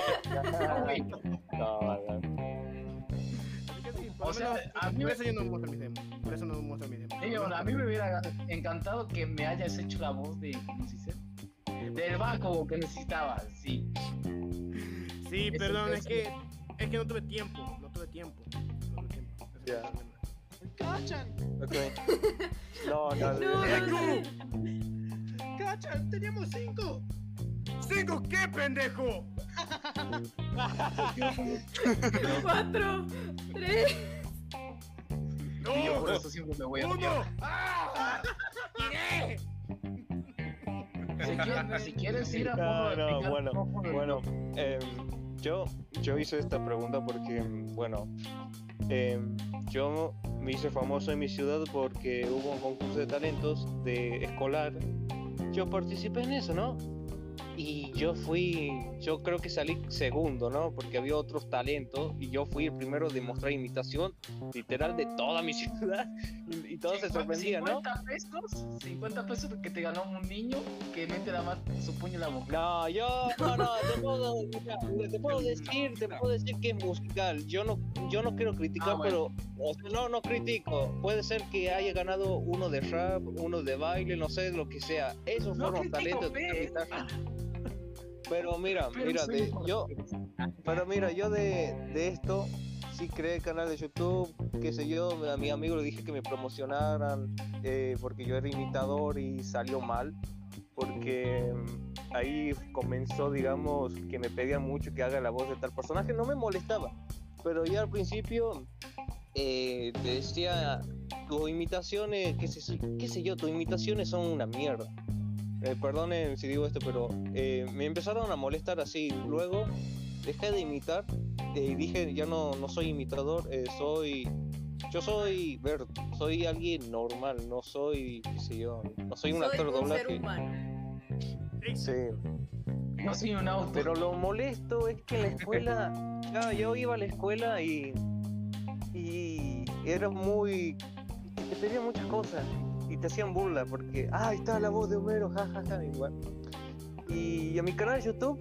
No, no, O sea, menos, a mí por me- eso yo no muestro mis demos, por eso no muestro mis demos. Sí, bueno, a mí me hubiera encantado que me hayas hecho la voz de. ¿Cómo se dice? Del Baco que necesitaba, sí. Sí, perdón, es que, es que no tuve tiempo, no tuve tiempo. No tuve tiempo. Ya. ¡Cachan! Ok. No, no, No, no. no, ¡Cachan! ¡Teníamos cinco! ¿Cinco qué, pendejo? Cuatro, tres. Y yo ¡No! por eso siempre me voy a ¡Uno! ¡Ah! ¡Tiré! Si quieres, si quieres ir a No, fondo no, explicar bueno, bueno, em, yo, yo hice esta pregunta porque, bueno, em, yo me hice famoso en mi ciudad porque hubo un concurso de talentos de escolar. Yo participé en eso, ¿no? Y yo fui, yo creo que salí segundo, ¿no? Porque había otros talentos y yo fui el primero de mostrar imitación literal de toda mi ciudad y, y todos se sorprendían, ¿no? 50 pesos, 50 pesos que te ganó un niño que mete la mano, su puño en la boca. No, yo no, no, te puedo, te puedo decir, te puedo decir que es musical. Yo no, yo no quiero criticar, Ah, bueno. pero o sea, no, no critico. Puede ser que haya ganado uno de rap, uno de baile, no sé, lo que sea. Esos No fueron critico, talentos. pe. Pero mira, Pero mira, de, yo, pero mira, yo de, de esto sí creé canal de YouTube, qué sé yo, a mi amigo le dije que me promocionaran eh, porque yo era imitador y salió mal, porque mm, ahí comenzó, digamos, que me pedían mucho que haga la voz de tal personaje, no me molestaba, pero ya al principio eh, decía, tus imitaciones, qué sé, qué sé yo, tus imitaciones son una mierda. Eh, perdonen si digo esto, pero eh, me empezaron a molestar así. Luego dejé de imitar eh, y dije, ya no, no soy imitador, eh, soy... Yo soy Bert, soy alguien normal, no soy, qué sé yo, no soy un Soy actor un ser doblaje. humano. Sí. No soy un auto. Pero lo molesto es que en la escuela, ya, yo iba a la escuela y, y era muy, te pedían muchas cosas te hacían burla porque, ah, ahí está la voz de Homero, jajaja, igual. Y a mi canal de YouTube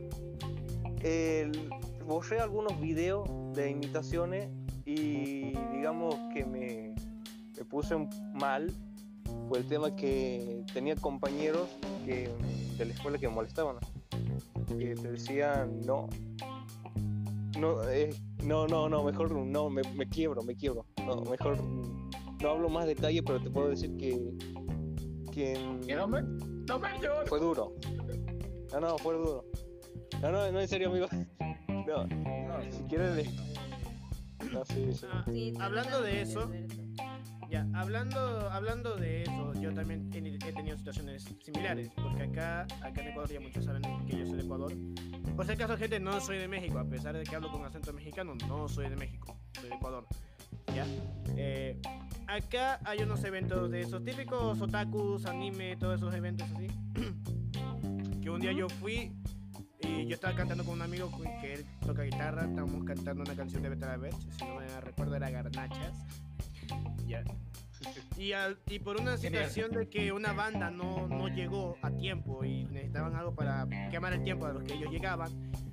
borré algunos videos de imitaciones y digamos que me, me puse mal por el tema que tenía compañeros que, de la escuela que me molestaban que te decían no no eh, no no no mejor no me, me quiebro me quiebro no mejor no hablo más detalle pero te puedo decir que que Que no me, no me fue duro no no fue duro no no no en serio amigo no si quieres le- no sí sí Ah, Sí, hablando de eso, ya, hablando, hablando de eso, yo también he, he tenido situaciones similares, porque acá, acá en Ecuador ya muchos saben que yo soy de Ecuador. Por si acaso, gente, no soy de México, a pesar de que hablo con acento mexicano, no soy de México, soy de Ecuador. ¿Ya? Eh, acá hay unos eventos de esos típicos otakus, anime, todos esos eventos así. que un día yo fui y yo estaba cantando con un amigo que él toca guitarra, estábamos cantando una canción de Betara Bech, si no me recuerdo era Garnachas. Ya. Y, al- y por una situación de que una banda no, no llegó a tiempo y necesitaban algo para quemar el tiempo a los que ellos llegaban,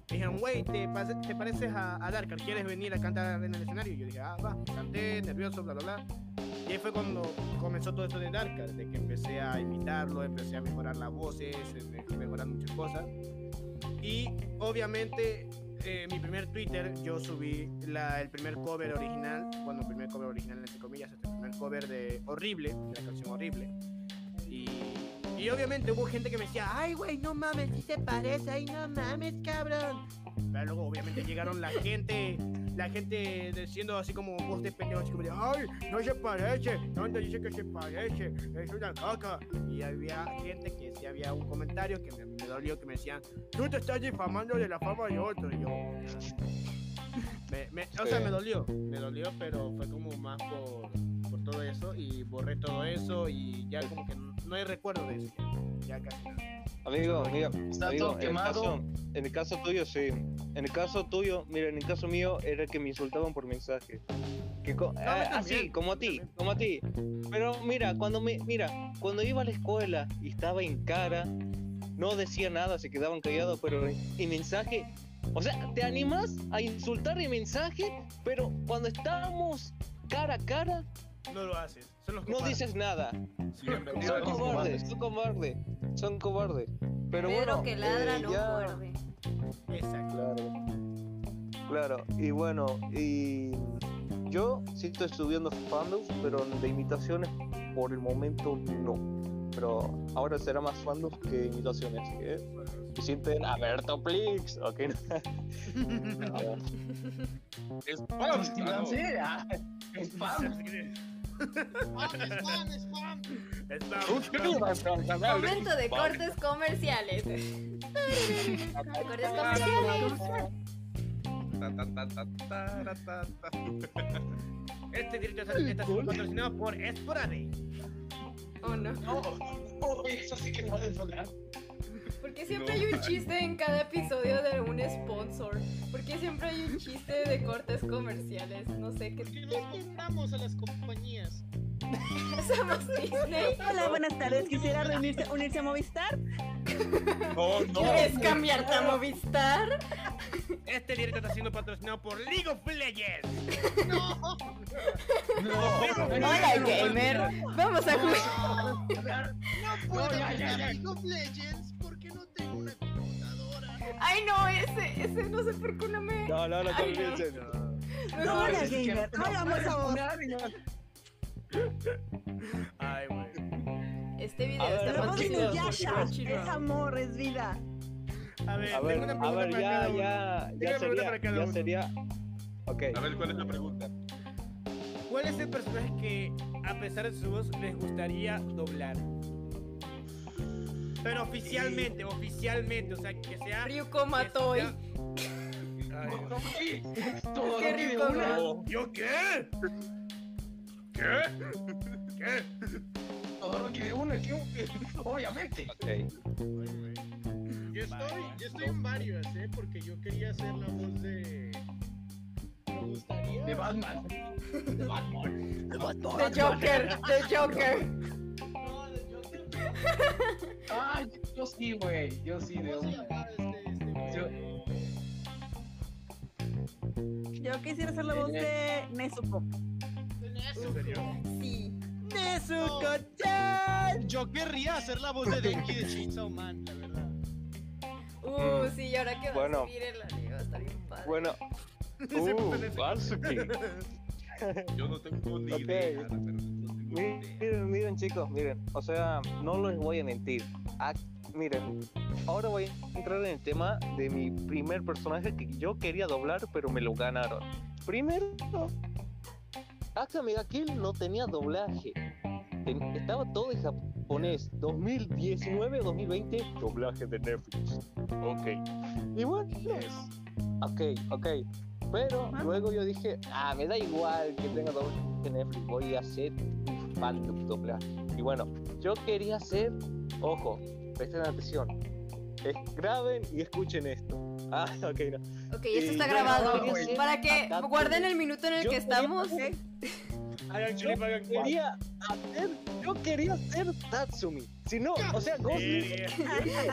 me dijeron, wey, ¿te, te pareces a, a? ¿Quieres venir a cantar en el escenario? Y yo dije, ah, va, canté, nervioso, bla, bla, bla. Y ahí fue cuando comenzó todo esto de Darkar, de que empecé a imitarlo, empecé a mejorar las voces, em- mejorar muchas cosas. Y obviamente eh, mi primer Twitter yo subí la- el primer cover original, bueno, el primer cover original entre comillas, este primer cover de Horrible, de la canción Horrible. Y, obviamente hubo gente que me decía, ay güey, no mames, si se parece, ay no mames, cabrón. Pero luego obviamente llegaron la gente, la gente diciendo así como voz de pendejo, así como de, ay, no se parece, ¿dónde dice que se parece? Es una caca. Y había gente que sí había un comentario que me, me dolió, que me decían, tú te estás difamando de la fama de otro. Y yo, me- me- o sea, me dolió, me dolió, pero fue como más por, por todo eso y borré todo eso y ya como que no, hay recuerdo de eso. Ya, casi. Amigo, amigo, Está amigo, todo en el, quemado. caso, en el caso tuyo sí. En el caso tuyo, mira, en el caso mío era que me insultaban por mensaje. Que co- ah, así, como a ti, como a ti. Pero mira, cuando me, mira, cuando iba a la escuela y estaba en cara, no decía nada, se quedaban callados, pero en en mensaje, o sea, te animas a insultar en mensaje, pero cuando estábamos cara a cara, No lo haces, son los no dices nada. Son a cobardes, son cobardes, son cobardes. Pero Pero bueno, que ladra eh, no ya- muerde. Exacto. Claro. Claro, y bueno, y yo sí estoy estudiando fandoms, pero de imitaciones por el momento no. Pero ahora será más fandoms que imitaciones, que si sienten Aberto Plix, ok. Es suscríbanse. ah, Es fan. ¡Spam, spam, spam! Momento de cortes comerciales. cortes comerciales. Este directo está, patrocinado por Esporade. Oh no. No, oh, eso sí que no es sonar. Porque siempre hay un chiste en cada episodio de un sponsor. Porque siempre hay un chiste de cortes comerciales. No sé qué. ¿Por qué nos compramos a las compañías? Somos Disney. Hola, buenas tardes. Quisiera reunirse, unirse a Movistar. No, no. ¿Quieres cambiarte a Movistar? Este directo está siendo patrocinado por League of Legends. No. Hola, gamer. Vamos a jugar. No puedo ya, ya, jugar ya. League of Legends porque no tengo una computadora. Ay, no, ese, ese no sé por qué no me. No, no, no, Ay, te no. olvides. no. Es que gamer. no Hagamos puedes a no- Ay, güey. Este video A ver, está Yasha. Crunchyroll. Es amor, es vida. A ver, A tengo ver, una a pregunta ver, para ya, cada uno. ya, Tengo ya una pregunta sería, para cada ya uno. sería. Ok. A ver, ¿cuál es la pregunta? ¿Cuál es el personaje que, a pesar de su voz, les gustaría doblar? Pero oficialmente, oficialmente, o sea, que sea. Ryuko Ay, todo Qué lo que de rico. ¿no? ¿Yo qué? ¿Qué? ¿Qué? Todo lo que de una, que obviamente. Ok. Yo estoy, yo estoy en varios, ¿eh? Porque yo quería hacer la voz de. Me gustaría. De Batman. De Batman. De Joker, de Joker. Ah, yo sí, güey. Yo sí, de ¿Cómo se una. llamaba este, este güey? Yo- Yo quisiera hacer la voz de Nezuko. De ¿En Nezuko. serio? Sí. ¡Nezuko-chan! Yo querría hacer la voz de Denki de Chainsaw Man, la verdad. Uh, sí, y ahora que va Bueno. a subir el anime va a estar bien padre. Bueno. Uh, Barsuki. Yo no tengo ni Ok. idea. verdad, no tengo ni idea. Miren, miren chicos, miren, o sea, no les voy a mentir. Ah, miren, ahora voy a entrar en el tema de mi primer personaje que yo quería doblar, pero me lo ganaron. Primero, Axa Mega Kill no tenía doblaje. Estaba todo en japonés. 2019 2020, doblaje de Netflix. Ok. Y bueno, ok, ok. Pero Ah. luego yo dije, ah, me da igual que tenga doblaje de Netflix, voy a hacer un fan doblaje. Y bueno, yo quería hacer, ojo, presten atención, es- graben y escuchen esto. Ah, ok, no. Ok, esto Y está yo grabado. Para que guarden el minuto en el Yo que estamos. Yo quería hacer, yo quería ser Tatsumi. Si no, o sea, Gosling.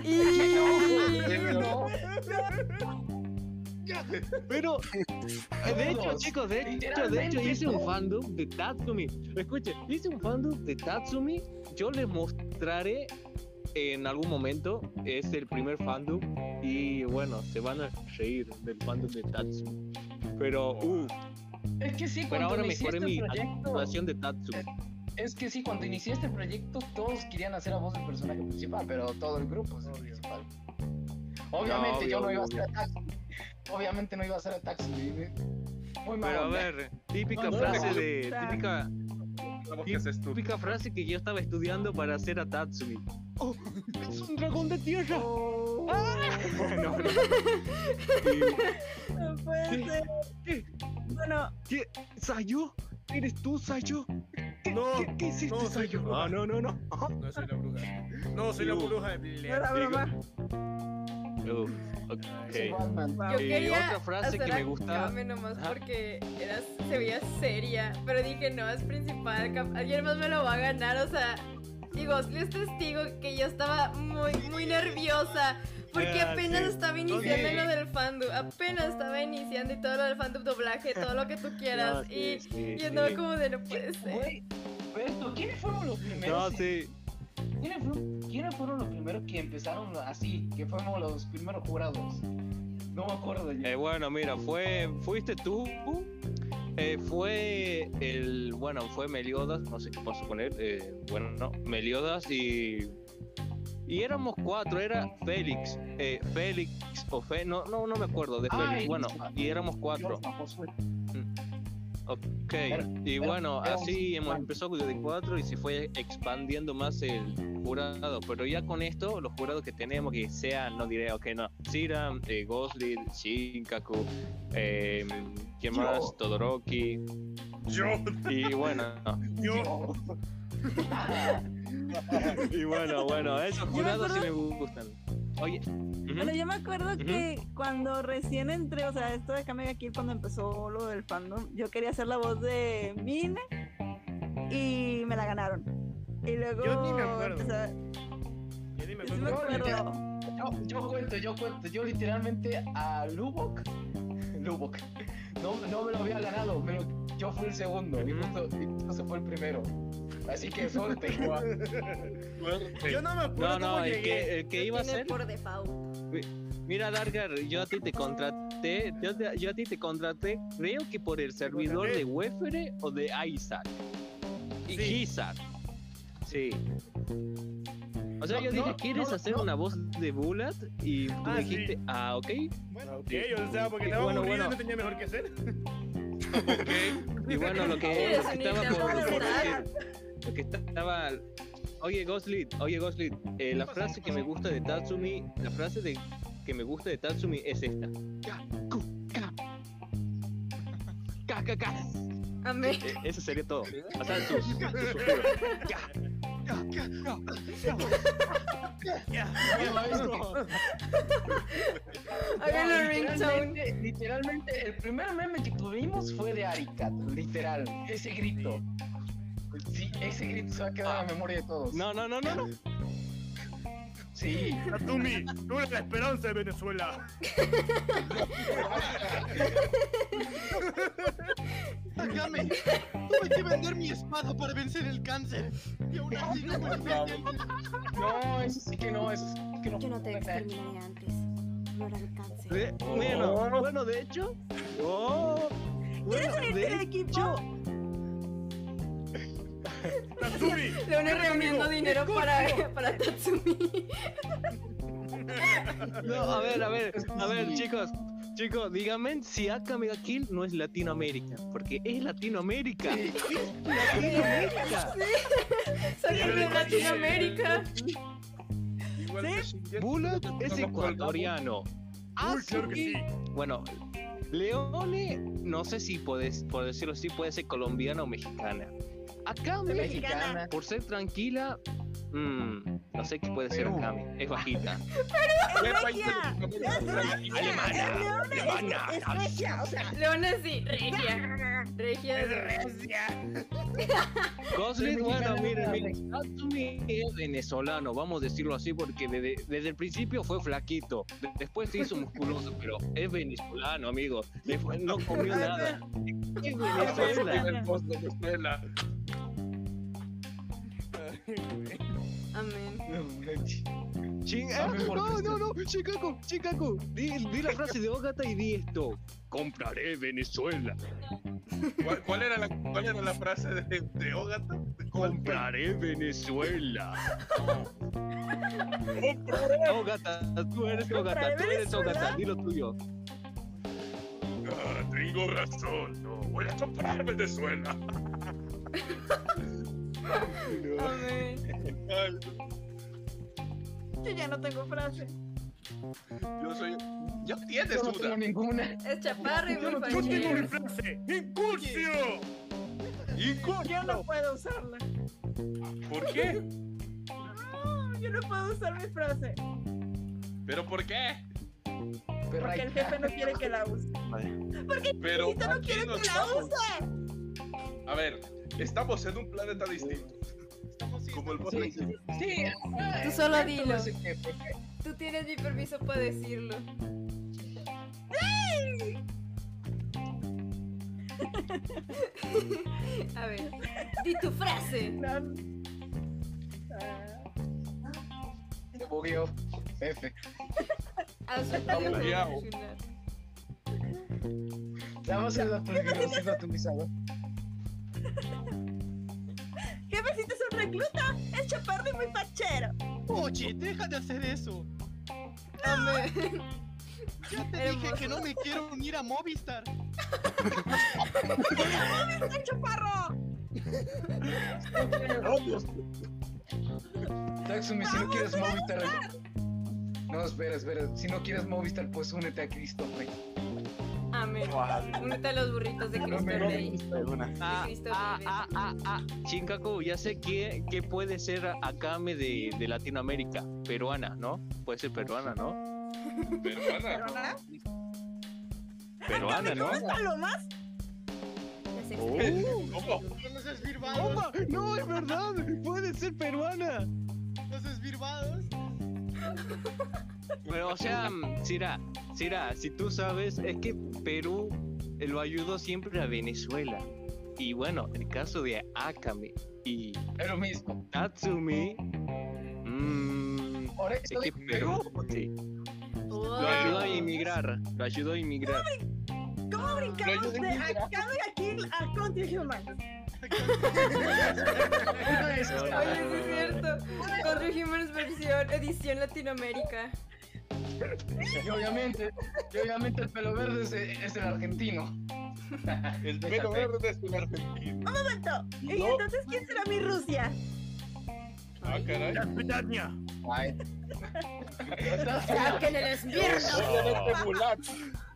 Eh, Pero, eh, de hecho, chicos, de hecho, de hecho, hice un fandom de Tatsumi. Escuchen, hice un fandom de Tatsumi. Yo les mostraré en algún momento. Es el primer fandom. Y bueno, se van a reír del fandom de Tatsumi. Pero, uh, es que sí, pero ahora mejoré mi actuación de Tatsumi. es que sí, cuando inicié este proyecto, todos querían hacer a voz del personaje principal, pero todo el grupo es el principal. Obviamente No, yo no obvio, iba a ser a Taxi. Obviamente no iba a ser a Taxi. Muy mal. Pero a ver, típica No, no, frase no, de. no. Típica, típica frase que yo estaba estudiando para hacer a Tatsumi. ¡Oh! ¡Es un dragón de tierra! ¡Ah! No, no. No puede ser. ¿Qué? Bueno, ¿Qué? ¿Sayo? ¿Eres tú, Sayo? ¿Qué, No, ¿qué, qué hiciste, no, Sayo? yo. Ah, no, no, no. No soy la bruja. No soy la bruja no era broma. Uf. Wow. Yo Y quería otra frase hacer que me gusta- nomás Ajá. porque era, se veía seria, pero dije, no, es principal, alguien más me lo va a ganar, o sea, y Gosling es testigo que yo estaba muy, muy nerviosa, porque apenas estaba iniciando en lo del fandom, apenas estaba iniciando y todo lo del fandom doblaje, todo lo que tú quieras, No, sí, y, sí, y andaba sí. como de, no puede ser. ¿quiénes fueron los No, primeros? sí. ¿Quiénes fueron, quiénes fueron los primeros que empezaron así? Que fuimos los primeros jurados. No me acuerdo ya. Eh, bueno, mira, fue, fuiste tú, eh, fue el, bueno, fue Meliodas, no sé qué pasó con él, eh, bueno, no, Meliodas y, y éramos cuatro, era Félix, eh, Félix o Fe, no, no, no me acuerdo de Félix, bueno, y éramos cuatro, Yo. Ok, y bueno, así hemos empezado de cuatro y se fue expandiendo más el jurado, pero ya con esto, los jurados que tenemos, que sean, no diré, ok, no, Siram, eh, Gosling, Shinkaku, eh, ¿quién Yo. más? Todoroki, Yo, y bueno, yo. y bueno, bueno, esos jurados sí me gustan. Oye, Bueno, yo me acuerdo que cuando recién entré, o sea, esto de Kamega Kill cuando empezó lo del fandom, yo quería hacer la voz de Mine y me la ganaron. Y luego Yo ni me acuerdo. empecé- Yo ni me acuerdo. Yo, yo cuento, yo cuento. Yo literalmente a Lubok, No, no me lo había ganado, me lo- yo fui el segundo y justo, se fue el primero. Así que suerte. Yo no me acuerdo no, no, cómo el llegué. que, el que iba a ser. por default. Mira, Dargar, yo a ti te contraté, yo, te- yo a ti te contraté, creo que por el servidor de Wefere o de Isaac. Y Sí. Isaac. Sí. O sea, No, yo dije, no, ¿quieres no, hacer no. una voz de Bullet? Y tú Ah, dijiste, sí. ah, ok. Bueno, Ok, o sea, porque Y estaba bueno, aburrido bueno. no tenía mejor que hacer. Y bueno, lo que estaba por, por definitivamente. decir, lo que estaba, oye Ghostlit, oye Ghostlit, eh, la frase que me gusta de Tatsumi, la frase de que me gusta de Tatsumi es esta. Amén. Eh, Eso sería todo. Sea, sus, sus. Háganlo ringtone. literalmente, literalmente, el primer meme que tuvimos fue de Arikat, literal. Ese grito. Sí, ese grito se va a quedar en la memoria de todos. No, no, no, no, no. Sí. Tatumi, tú eres la esperanza de Venezuela. Akame, tuve que vender mi espada para vencer el cáncer. Y aún así no me No, eso sí que no, eso sí que no. Yo no te exterminaré antes. No era el cáncer. De- bueno, bueno, de hecho. Oh, bueno, unirte de al equipo? Tatsumi. Leone reuniendo dinero para, para Tatsumi. No, a ver, a ver, a ver, chicos. Chicos, díganme si Akame ga Kill no es Latinoamérica, porque es Latinoamérica. Es Latinoamérica. Saliendo de Latinoamérica. Shingeki, Bullet es ecuatoriano. Uy, claro que sí. Bueno, Leone, no sé si puedes, por decirlo así, puede ser colombiana o mexicana. Akame, Mexicana. por ser tranquila, mm, no sé qué puede ser Perú. Akame, es bajita. colombiana. Regia. Alemana, alemana. Es regia, o sea, Leone sí, regia. Regia Es de recia. Gosling, bueno, miren, miren, Tatsumi es venezolano, vamos a decirlo así, porque desde, desde el principio fue flaquito, de- después se hizo musculoso, pero es venezolano, amigo, Después no comió nada. Es Venezuela. Post de Venezuela. Amén. Chin- Dame ah, por no, Cristo. no, no, Chicago, Chicago, di, di la frase de Ogata y di esto. Compraré Venezuela. ¿Cuál, cuál era la, ¿Cuál era la frase de, de Ogata? Compraré Venezuela. Ogata, tú eres Ogata, tú eres Ogata, di lo tuyo. Ah, tengo razón, no. Voy a comprar Venezuela. Amén. Yo ya no tengo frase. yo soy. Ya tienes Yo no tengo una. ninguna. Es chaparro y muy Yo tengo mi fachero. frase. ¡Incursio! Yo no puedo usarla. ¿Por qué? No, yo no puedo usar mi frase. ¿Pero por qué? Porque el jefe no quiere que la use. Pero Ahorita no aquí quiere no que la use. A ver, estamos en un planeta distinto. estamos Como el estamos- Sí, de- sí. Tú solo dilo. jefe. Tú tienes mi permiso para decirlo. A ver, di tu frase. No. Se bugueó. F. Haz un Vamos, video Jefecito es un recluta. Es chaparro y muy fachero. Oye, deja de hacer eso. Amén. Ya te dije que no me quiero unir a Movistar. ¡Es chaparro! Taxumi, si no quieres Movistar. No, espera, espera. Si no quieres Movistar, pues únete a Cristo, Rey. mames. Únete a los burritos de Cristo Rey. Ah, Cristo ah, Rey. ah, ah, ah, Chincaco, ya sé que, que puede ser Akame de, de Latinoamérica, peruana, ¿no? Puede ser peruana, ¿no? Peruana. Peruana, ¿no? ¿Cómo es Palomas? Oh. ¿Cómo? No, es verdad, puede ser peruana. Los esbirbados. Pero, o sea, Sira, Sira, si tú sabes, es que Perú lo ayudó siempre a Venezuela. Y bueno, el caso de Akame y lo mismo. Tatsumi. Mmm. Por Es que digo Perú, sí. Wow. Lo ayudó a inmigrar. Lo ayudó a inmigrar. ¿Cómo brincamos de Akame aquí a Country Human? Country Humans versión edición Latinoamérica. Y obviamente, y obviamente el pelo verde es, es el argentino. El pelo verde es un argentino. Un momento. ¿Y No. entonces quién será mi Rusia? Ah, caray. Ay. ¡Saquen el invierno! Obviamente Bulat.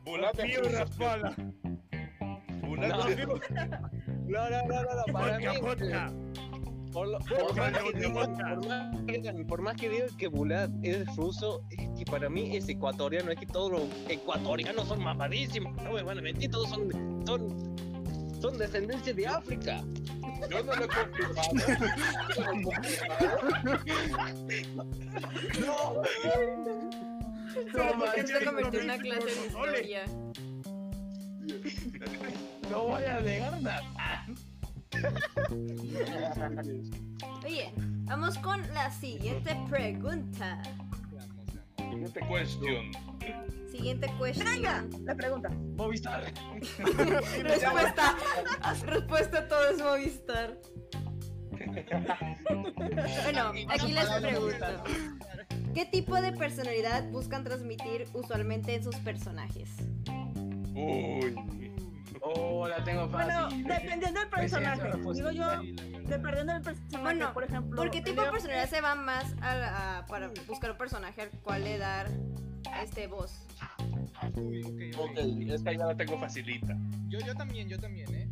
Bulat es Fío ruso. Raspala. Bulat No. es ruso. No, no, no, no, no, para mí. Por, lo- por más que digan, vodka. por más que digan- por más que digan que Bulat es ruso, es que para mí es ecuatoriano, es que todos los ecuatorianos son mamadísimos, no me van a mentir, todos son, son, son descendencia de África. Yo no lo he confirmado. Una clase de ole. historia. No voy a negar nada. Oye, vamos con la siguiente pregunta. Siguiente question. Siguiente question. Venga, la pregunta. Movistar. Respuesta. Respuesta a todo es Movistar. Bueno, aquí les pregunto. ¿Qué tipo de personalidad buscan transmitir usualmente en sus personajes? Uy. Oh, la tengo Bueno, fácil. dependiendo del Pues esa personaje. Digo yo, dependiendo del personaje, Bueno, por ejemplo. ¿Por qué tipo de personalidad se va más a, la- a- para buscar un personaje al cual le dar este voz? Uy, ok, ok. Ok, esta ya la tengo facilita. Yo, yo también, yo también, ¿eh?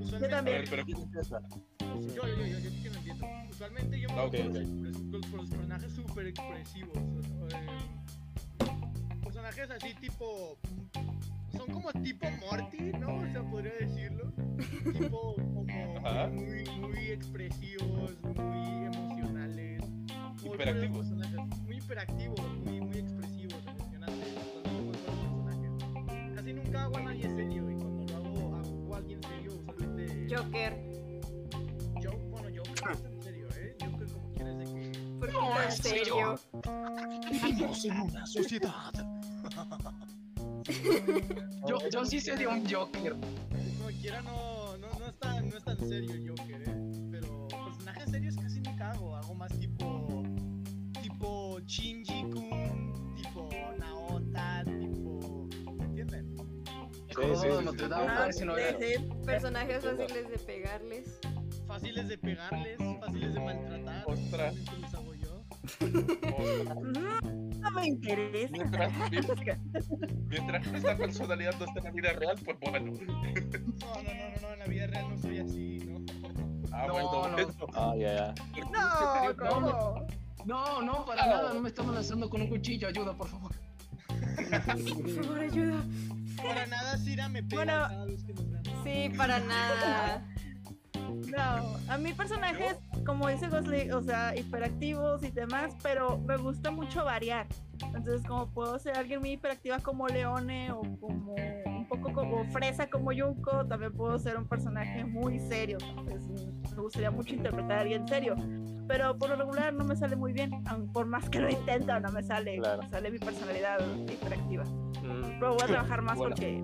Usualmente, Yo A también. ver, pero ¿quién empieza? Yo, yo, yo, yo, yo sí que me entiendo. Usualmente yo me voy por, los, por los personajes súper expresivos. eh, personajes así tipo... Son como tipo Morty, ¿no? O sea, podría decirlo. Tipo como Ajá. muy, muy expresivos, muy emocionales. Muy Hiperactivos. Muy hiperactivos, muy, muy expresivos, emocionantes. Personajes. Casi nunca hago a nadie serio y cuando lo hago, hago a alguien serio, usualmente... Joker. Yo, bueno, yo creo que en serio, ¿eh? Yo creo como quieres de que... ¿Por qué No, en serio? Vivimos en una sociedad. Yo, yo sí sería un Joker. Como quiera no, no, no, es tan, no es tan serio el Joker, ¿eh? Pero personajes serios casi nunca hago. Hago más tipo... Tipo Shinji-kun, tipo Naota, tipo... ¿Me entienden? Sí, sí. Dame, Ah, parece novela. sí, sí. Personajes fáciles de pegarles. Fáciles de pegarles, fáciles de maltratar. Ostras. los hago yo. Ujú, No me interesa. Mientras, mientras esta personalidad no esté en la vida real, pues bueno. No, no, no, no, no, en la vida real no soy así, ¿no? Ah, No, bueno, no. Ah, ya, ya. No, ¿cómo? No, no, para nada. No me está amenazando con un cuchillo. Ayuda, por favor. Por favor, ayuda. Para nada, Sira me pega Bueno. cada vez que nos. Sí, para nada. No, a mí personajes, como dice Gosling, o sea, hiperactivos y demás, pero me gusta mucho variar. Entonces, como puedo ser alguien muy hiperactiva como Leone o como un poco como fresa como Yunko, también puedo ser un personaje muy serio. Entonces, me gustaría mucho interpretar a alguien serio. Pero por lo regular no me sale muy bien, por más que lo intento, no me sale, Claro. sale mi personalidad hiperactiva. Mm, Pero voy a trabajar más Bueno. porque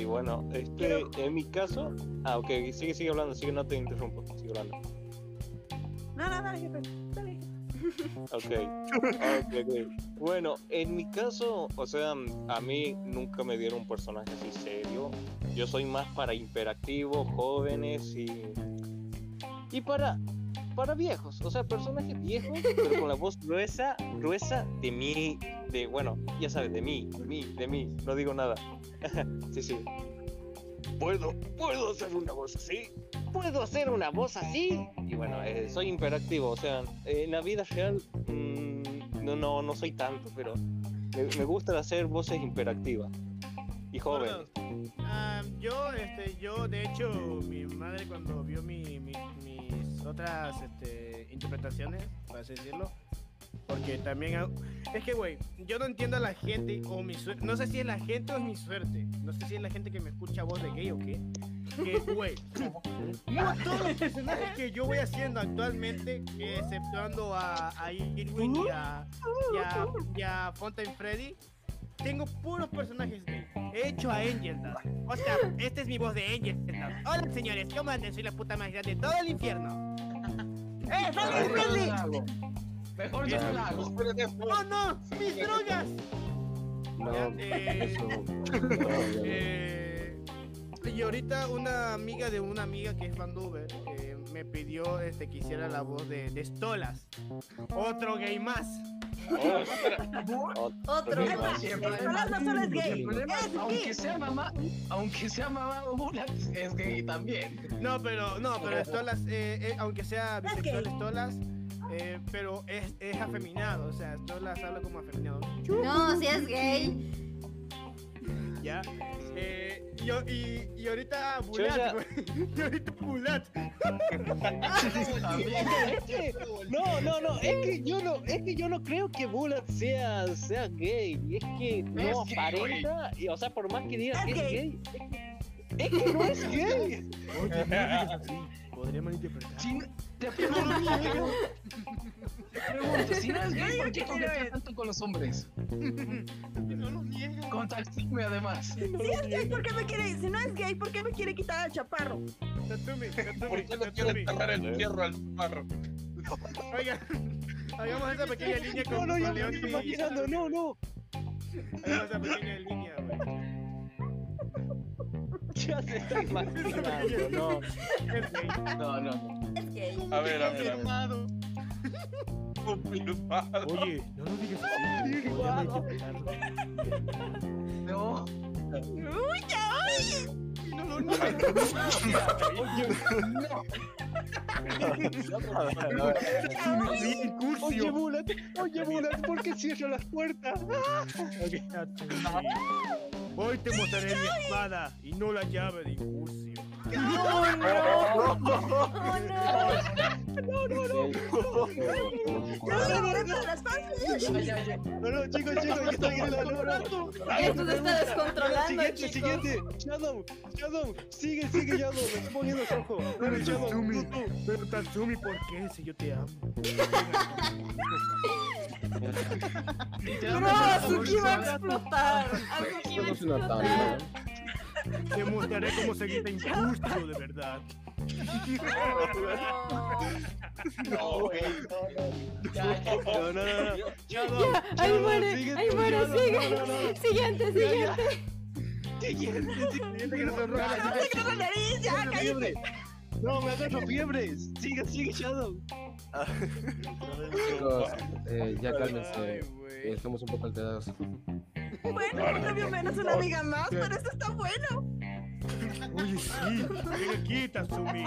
Y bueno, este, en mi caso. Ah, ok, sigue, sigue hablando, sigue, no te interrumpo. Sigue hablando. No, no, no, jefe. Dale. Ok, ok, ok. Bueno, en mi caso, o sea, a mí nunca me dieron un personaje así serio. Yo soy más para hiperactivos, jóvenes y. Y para. para viejos, o sea, personajes viejos, pero con la voz gruesa, gruesa de mí, de, bueno, ya sabes, de mí, de mí, de mí, no digo nada. sí, sí. Puedo, puedo hacer una voz así, puedo hacer una voz así. Y bueno, eh, soy imperactivo, o sea, en la vida real mm, no, no, no soy tanto, pero me, me gusta hacer voces imperactivas y jóvenes. Ah, yo, este, yo, de hecho, mi madre cuando vio mi, mi- mis otras este, interpretaciones, por así decirlo, porque también es que, güey, yo no entiendo a la gente o mi suerte, no sé si es la gente o es mi suerte, no sé si es la gente que me escucha voz de gay o qué, que, güey, todos los personajes que yo voy haciendo actualmente, exceptuando a, a Irwin y a, y a, y a Fontaine Freddy, tengo puros personajes gay. He hecho a Angel Dust. O sea, esta es mi voz de Angel Dust. Hola señores, ¿cómo andan? Soy la puta más grande de todo el infierno. ¡Eh, Mejor Freddy, Mejor yo no lo hago. ¡Oh no! ¡Mis drogas! No, eh, eso. no. Eh, y ahorita una amiga de una amiga que es Vanduber eh, me pidió este, que hiciera la voz de, de Stolas. Otro gay más. Otro. Va, Siempre. Nicolás no solo es gay, El problema, es aunque gay. sea mamá, aunque sea mamá Bulat, es gay también. No, pero no, pero Stolas, eh, eh, aunque sea bisexual Stolas, eh, pero es, es afeminado, o sea, Stolas habla como afeminado. No, si es gay. Ya. Eh, y, y, y ahorita Yo Bulat, güey. Y ahorita Bulat. Es que- no, no, no, es que yo no, es que yo no creo que Bullet sea, sea gay, y es que no Es aparenta, y, o sea, por más que diga que es gay. gay, es que, es que no es gay. Oye, no digas así. Podría malinterpretar. No- te pregunto, te pregunto, si no es gay, ¿por qué coquetea tanto con los hombres? No lo niega. Contáctame además. Si es gay, ¿por qué me quiere? Si no es gay, ¿por qué me quiere quitar al chaparro? Tatumi, Tatumi, ¿Por qué no quiere enterrar el fierro al barro? Oigan, hagamos esa pequeña línea No, con no, yo con me León estoy y- imaginando, no, no. Hagamos esa pequeña línea, güey. Ya se está imaginando, no. No, no. A ver, a ver. Confirmado. Confirmado. Oye, no lo digas así. No. ¡Uy, ya! Y no lo niega. Oye, Bullet, oye, Bullet, ¿por qué cierra las puertas? Hoy te mostraré mi espada y no la llave de Incursio. Oh, no. Oh, no. No, no, no. ¡Ya no. No, no, chicos, chicos, ya la lora. Esto se está descontrolando, Siguiente, siguiente. Shadow, Shadow, sigue, sigue, Shadow. Me estoy poniendo rojo. Shadow, Tatsumi, pero Tatsumi, ¿por qué? Si yo te amo. No, Azuki va a explotar. Azuki va a explotar. Te mostraré cómo seguirte Incursio de verdad. No. No, güey, Ya, ya. no, no, no, no. Shadow, Ahí muere, ahí muere, sigue. No, no, no. Siguiente, siguiente. Siguiente, Siguiente que nos sonroja. ¡No te quiero la nariz! ¡Ya, cállate! fiebre. No, me agarro fiebres. Sigue, sigue, Shadow. Chicos, eh, ya Ay, cálmense. Estamos un poco alterados. Bueno, un novio menos, una amiga más, pero esto está bueno. Oye, sí. Ven aquí, Tatsumi.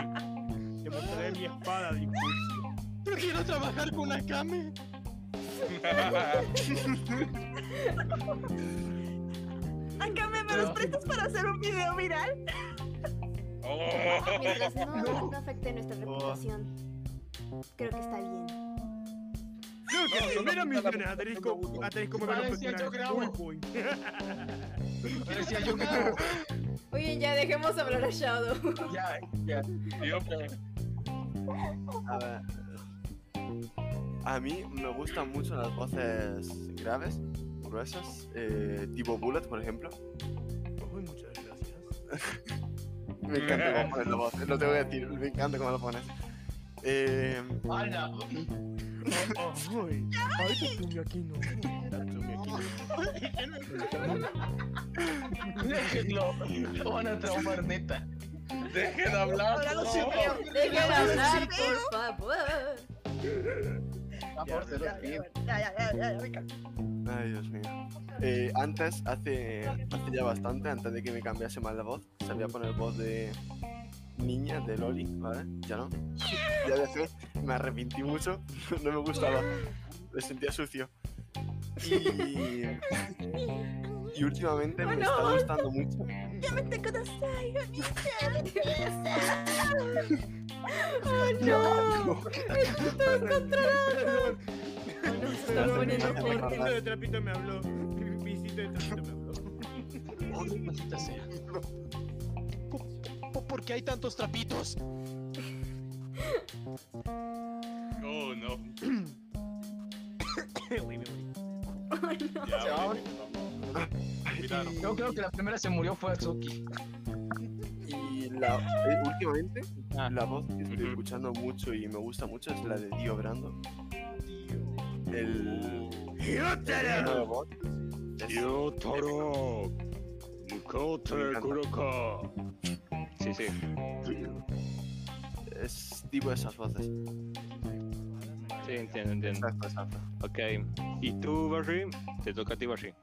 Te mostraré mi espada de Incursio. Prefiero trabajar con Akame. Acá me, me los prestas para hacer un video viral. Oh. Mientras no, no afecte nuestra reputación, creo que está bien. Creo que. Mira mis venas, asterisco, asterisco me Parecía yo que no. Oye, ya dejemos hablar a Shadow. Ya, ya. A ver. A mí me gustan mucho las voces graves, gruesas, eh, tipo Bullet, por ejemplo. Uy, muchas gracias. Me encanta cómo pones la voz, lo tengo que decir, me encanta cómo lo pones. Eh, ¡Hala! Ay, ay, Tatsumi aquí no. Tatsumi aquí no. Déjenlo. Lo van a traumar neta. Deje de hablar. No. Dejen hablar, por favor. Ah, por se los Ya, pido. ya, ya, ya, ya, ya. Ay, Dios mío. Eh, antes, hace, hace ya bastante, antes de que me cambiase más la voz, sabía poner voz de niña, de Loli, ¿vale? Ya no. Ya dejé, me arrepentí mucho, no me gustaba, me sentía sucio. Y, y últimamente me está gustando mucho. ¡Oh, no! ¡Me siento descontrolado! No, se está poniendo fuerte. visito de trapito me habló. Mi visito de trapito me habló. Ay, maldita sea. Po- po- ¿Por qué hay tantos trapitos? Oh, no. Uy, me morí. Ya, Ya, güey, vamos. Miraron. Yo creo que la primera se murió fue Atsuki. Y la, eh, últimamente, Ah. la voz que estoy Ujú. escuchando mucho y me gusta mucho es la de Dio Brando. El. el nuevo voz. Es- Yotaro, Mukote Kuroka. Sí, sí. Es tipo esas voces. Sí, entiendo, entiendo. Exacto, exacto. Ok. ¿Y tú, Barry? Te toca a ti, Barry.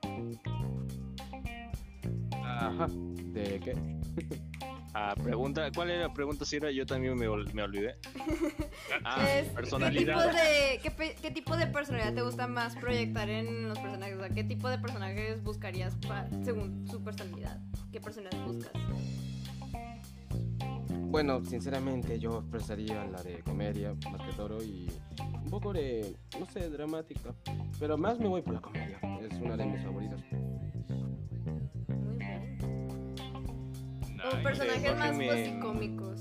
Ajá. ¿De qué? Ah, pregunta, ¿cuál era la pregunta, Sira? Yo también me, ol- me olvidé. Ah, Es, ¿qué, tipo personalidad. de, qué, pe- qué tipo de personalidad te gusta más proyectar en los personajes? O sea, ¿qué tipo de personajes buscarías pa- según su personalidad? ¿Qué personalidad buscas? Bueno, sinceramente yo expresaría la de comedia, más que todo, y un poco de, no sé, dramática. Pero más me voy por la comedia, es una de mis favoritas. Muy bien. Personajes más me- cómicos.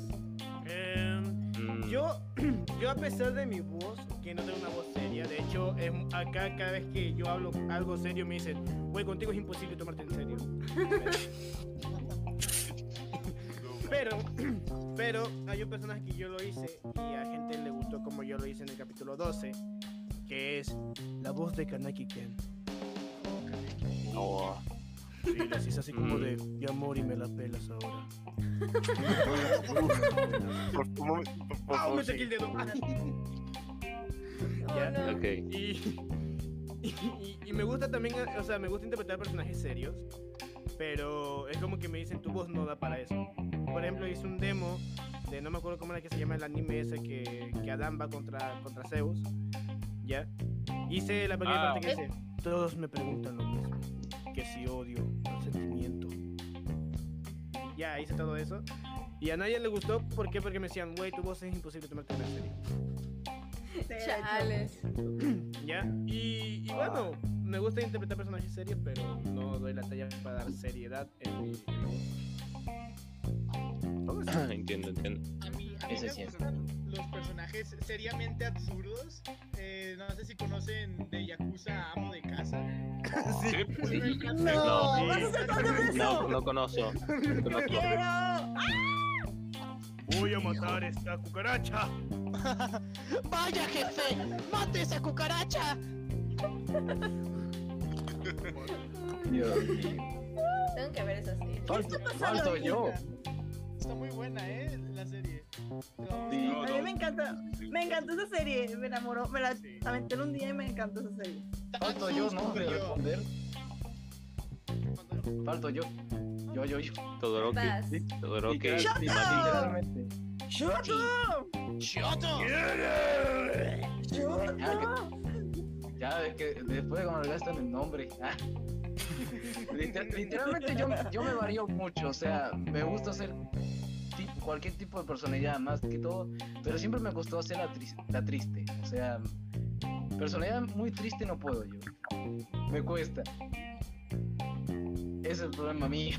Em, Mm, Yo, yo a pesar de mi voz, que no tengo una voz seria, de hecho, em, acá cada vez que yo hablo algo serio me dicen, güey, contigo es imposible tomarte en serio. pero, pero hay un personaje que yo lo hice y a gente le gustó como yo lo hice en el capítulo 12, que es la voz de Kanaki Ken. No, Sí, así es así como de, mi amor y me la pelas ahora. por, por, por, por ¡Ah, favor, me saqué el dedo! Oh, Ya, no. ok. Y, y, y me gusta también, o sea, me gusta interpretar personajes serios, pero es como que me dicen tu voz no da para eso. Por ejemplo, hice un demo de, no me acuerdo cómo era que se llama el anime ese que, que Adán va contra, contra Zeus, ¿ya? Hice la pequeña Ah. parte que dice, todos me preguntan lo mismo, que si odio el sentimiento. Ya, hice todo eso. Y a nadie le gustó, ¿por qué? Porque me decían, güey, tu voz es imposible tomarte en serio. Chales. ¿Ya? Y, y bueno, me gusta interpretar personajes serios, pero no doy la talla para dar seriedad en mi. entiendo, entiendo. A mí, a mí me sí es. gustan los personajes seriamente absurdos. Eh, no sé si conocen de Yakuza Amo de Casa. Sí, encanta. No, ¿vas a hacer todo eso? No, no conozco. No conozco. Quiero. Voy a matar esta cucaracha. ¡Vaya, jefe! ¡Mate esa cucaracha! Dios mío. Tengo que ver esa serie. Falto, pasando falto yo. Está muy buena, ¿eh? La serie. A Sí. mí me encanta, me encantó esa serie, me enamoró, me la aventé en un día y me encantó esa serie. Falto yo, ¿no? De Yo. responder. Falto yo. Yo, yo, yo. Todoroki. Vas. Todoroki. Literalmente. ¡Shoto! ¡Shoto! Ah, que- Ya, es que después de cuando le gastan el nombre. Liter- literalmente yo, yo me varío mucho, o sea, me gusta hacer tipo- cualquier tipo de personalidad más que todo, pero siempre me costó hacer la, tris- la triste, o sea, personalidad muy triste no puedo yo, me cuesta. Ese es el problema mío.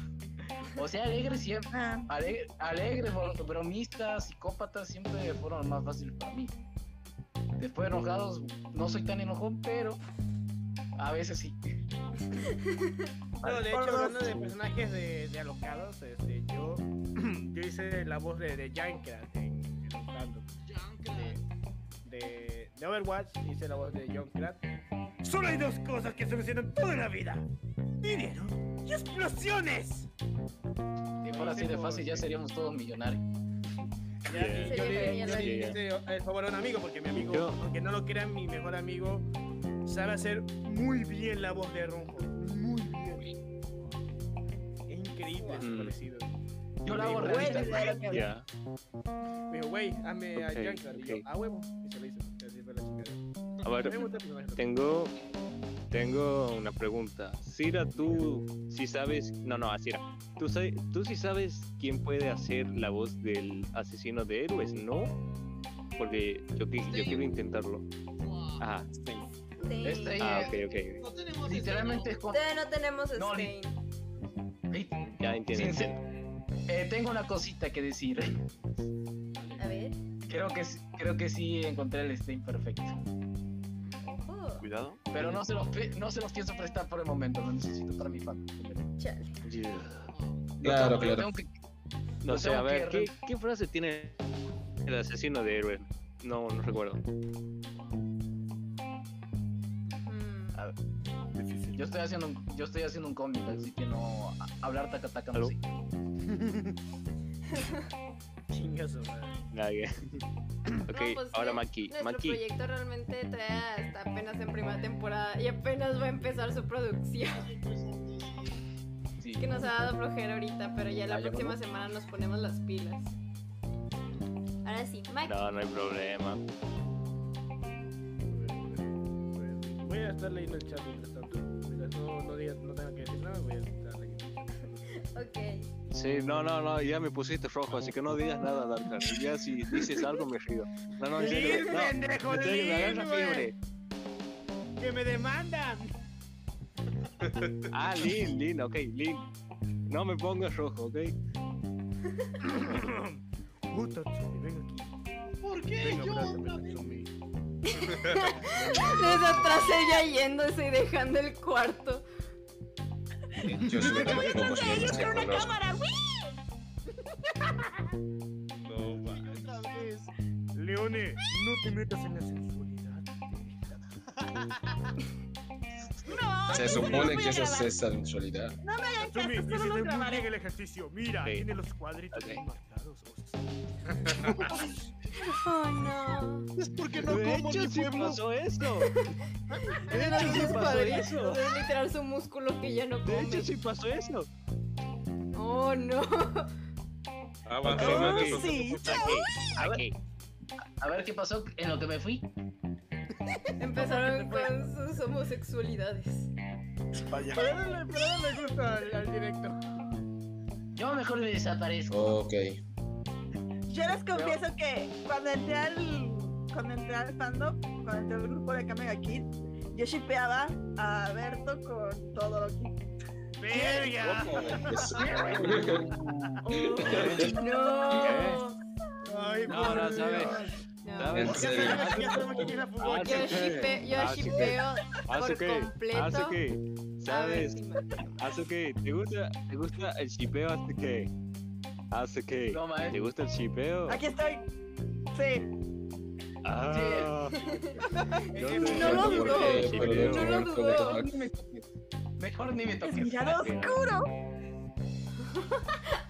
O sea, alegre siempre, Ah, alegre, alegre, bro- bromista, psicópata siempre fueron más fáciles para mí. Después enojados, no soy tan enojón, pero a veces sí. No, de hecho, hablando de personajes de, de alocados, este, yo, yo hice la voz de, de Junkrat en, en un fandom. De, de Overwatch hice la voz de Junkrat. Solo hay dos cosas que solucionan toda la vida: dinero y explosiones. Si fuera así de fácil, ya seríamos todos millonarios. Ya, Yeah. yo le, yo le Yeah. hice el favor a un amigo porque mi amigo, Yo- aunque no lo crean, mi mejor amigo sabe hacer muy bien la voz de Ronjo. Muy bien. Es increíble su Mm. parecido. Yo la hago realista. "Güey, Ya. Me dijo, güey, hazme a Junkrat. Y yo, a huevo. Y se lo hizo. Así fue la chingada. A ver, tengo, tengo una pregunta. Sira, tú sí sabes, no, no, Sira, tú, sabes, tú sí sabes quién puede hacer la voz del asesino de héroes, ¿no? Porque yo, yo quiero intentarlo. Ah, Sí. Este, ah, ok, ok. No tenemos literalmente es con... Todavía no tenemos No, li- Stain. Ya entiendo. Eh, tengo una cosita que decir. A ver. Creo que, sí- creo que sí encontré el Stein perfecto. Ojo. Cuidado. Pero no se, los, no se los pienso prestar por el momento, lo necesito para mi fan. Chale. Claro, Pero claro. tengo que- No sé, a ver, que ¿qué, qué frase tiene el asesino de héroes? No, no recuerdo. Yo estoy haciendo un, yo estoy haciendo un cómic, así que no hablar taca taca no sé. Chinga su madre. Nadie. ok, no, pues ahora Maki. Nuestro Maki, proyecto realmente todavía está apenas en primera temporada y apenas va a empezar su producción. Sí. que nos ha dado flojera ahorita, pero ya la Ah, ya próxima semana nos ponemos las pilas. Ahora sí, Mike. no, no hay problema. Voy a estar leyendo el chat. Mientras no, no, digas, no tenga que decir nada, voy a estar. Ok. Sí, no, no, no, ya me pusiste rojo, así que no digas nada, Darkar. Ya si dices algo me río. No, no, en serio. Lin, No, pendejo, en serio, me Lin, agarra güey. fiebre. ¡Que me demandan! Ah, Lin, Lin, ok, Lin. No me pongas rojo, ok. Puta, Tsumi, ven aquí. ¿Por qué Venga, yo Desde atrás ella yéndose y dejando el cuarto. Yo soy de los ¡Ellos con una cámara! No, va. Otra vez. Leone, no te metas en la sensualidad. No, Se supone que eso es sensualidad. No me hagan caso, solo hiciste lo grabaré. el ejercicio. Mira, Sí. tiene los cuadritos bien marcados. Oh no. Es porque no De como hecho, mi sí pueblo. pasó eso. De hecho, sí pasó eso. Es literal su músculo que ya no De hecho, sí pasó eso. Oh no. Ok, abajo, Maki. sí. Aquí, aquí. A ver qué pasó en lo que me fui. Empezaron con sus homosexualidades. Vaya. Pero no le, pero no le gusta al, al directo. Yo mejor me desaparezco. Ok. Yo les confieso que cuando entré al, cuando entré al fandom, cuando entré al grupo de Kamega Kid, yo shipeaba a Berto con todo lo que. ¡Verga! No. Ay, No, por no. Dios. No. ¿Sabes? En Ya sabemos, quién es la Yo yo Ah, shipeo por completo. Asuke, ¿sabes? Asuke, ¿te gusta, ¿te gusta el shipeo Asuke? Asuke, No. ¿te gusta el shipeo? Aquí estoy. Sí. Ah, No lo ¿Por dudó. No lo dudó. Mejor ni me toques. Mejor ni me Es toques. mirado oscuro.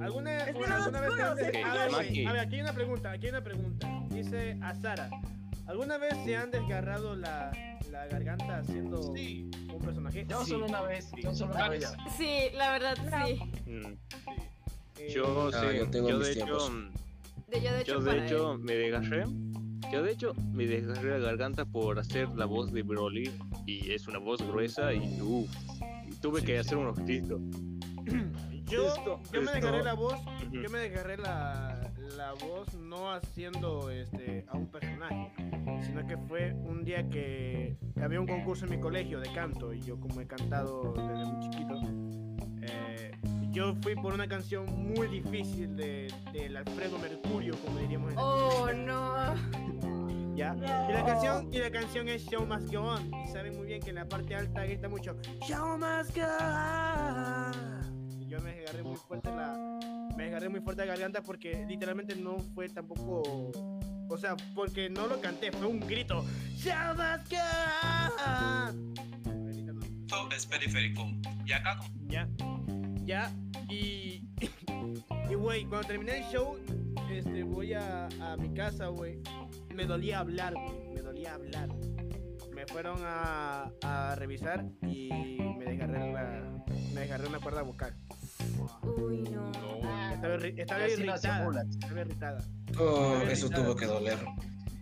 ¿Alguna, Es bueno, alguna vez han a, ver, Maki. güey, a ver, aquí hay una pregunta, aquí hay una pregunta. Dice a Sara, ¿alguna vez se han desgarrado la, la garganta haciendo Sí. un personaje? Yo Sí. solo una vez. Yo solo una vez. Sí, la verdad sí. mm, Eh, yo Ah, sí, yo tengo yo mis de hecho, tiempos. De yo de hecho yo de hecho él. me desgarré. Yo de hecho me desgarré la garganta por hacer la voz de Broly y es una voz gruesa y uff, tuve que hacer unos gritos. yo, yo me desgarré la voz, yo me desgarré la, la voz no haciendo este a un personaje, sino que fue un día que había un concurso en mi colegio de canto y yo como he cantado desde muy chiquito, eh, yo fui por una canción muy difícil de, del Alfredo Mercurio, como diríamos en Oh no. ¿ya? Y la canción, y la canción es Show Must Go On. Y saben muy bien que en la parte alta grita mucho Show Must Go On. Yo me agarré muy fuerte la. Me agarré muy fuerte la garganta porque literalmente no fue tampoco. O sea, porque no lo canté, fue un grito. No. Esto es periférico. Y acá, Ya. Ya, y. Y, güey, cuando terminé el show, este, voy a, a mi casa, güey. Me dolía hablar, güey. Me dolía hablar. Me fueron a, a revisar y me desgarré, la, me desgarré una cuerda vocal. Uy, no. Estaba, irri- estaba nació irritada. Estaba irritada. Oh, Estaba eso irritada. tuvo que doler.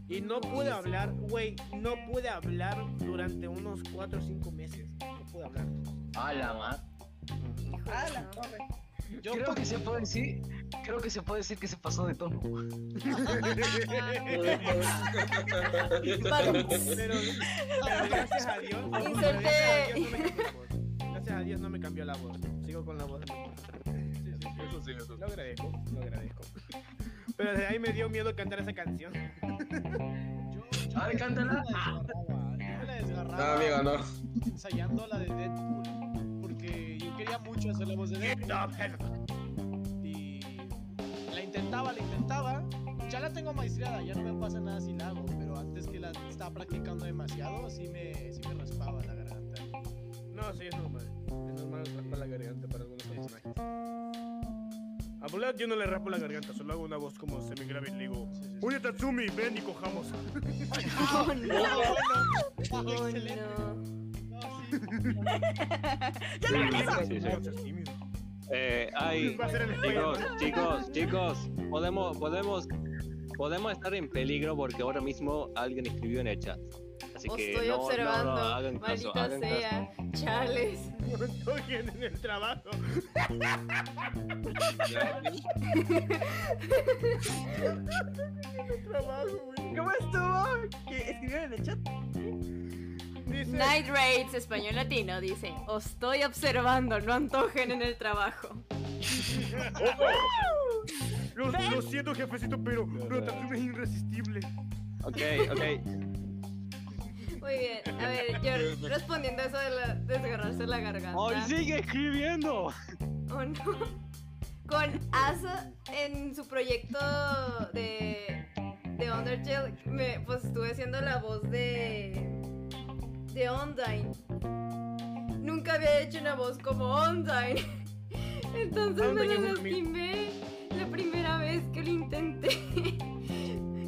Y no pude hablar, güey. No pude hablar durante unos 4 o 5 meses. No pude hablar. A la madre. Ah, la. Yo Creo que se puede decir, creo que se puede decir que se pasó de tono. Pero, pero gracias a Dios. Gracias a Dios no me cambió la voz. Sigo con la voz de mi Eso sí, eso sí. Lo agradezco, lo agradezco. Pero desde ahí me dio miedo cantar esa canción. A ver, cántala. Yo me la desgarraba No, amigo, no. ensayando la de Deadpool. Porque yo quería mucho hacer la voz de Deadpool. Y la intentaba, la intentaba. Ya la tengo maestriada, ya no me pasa nada si la hago. Pero antes que la estaba practicando demasiado, sí me, sí me raspaba la garganta. No, sí, es normal. Es normal raspar la garganta para algunos personajes. A Bulat yo no le raspo la garganta, solo hago una voz como semi-grave y le digo: Oye, Tatsumi, ven y cojamos. Oh, no. Oh, no. Eh, ay, chicos, chicos, chicos, podemos, podemos, podemos estar en peligro porque ahora mismo alguien escribió en el chat. Así Os que estoy no, no, observando. no, hagan caso, Maldita hagan sea. caso. Chales. No toquen en el trabajo. ¿Cómo estuvo? ¿Que escribieron en el chat? Dice, Night Raids, español latino, dice: Os estoy observando, no antojen en el trabajo. lo, lo siento, jefecito, pero, Tatsumi es irresistible. Ok, ok. Muy bien, a ver, yo respondiendo a eso de la- desgarrarse la garganta. ¡Ay, sigue escribiendo! Oh, no. Con Asa en su proyecto de, de Undertale, me, pues estuve haciendo la voz de. de Undyne. Nunca había hecho una voz como Undyne. Entonces me la lastimé la primera vez que lo intenté.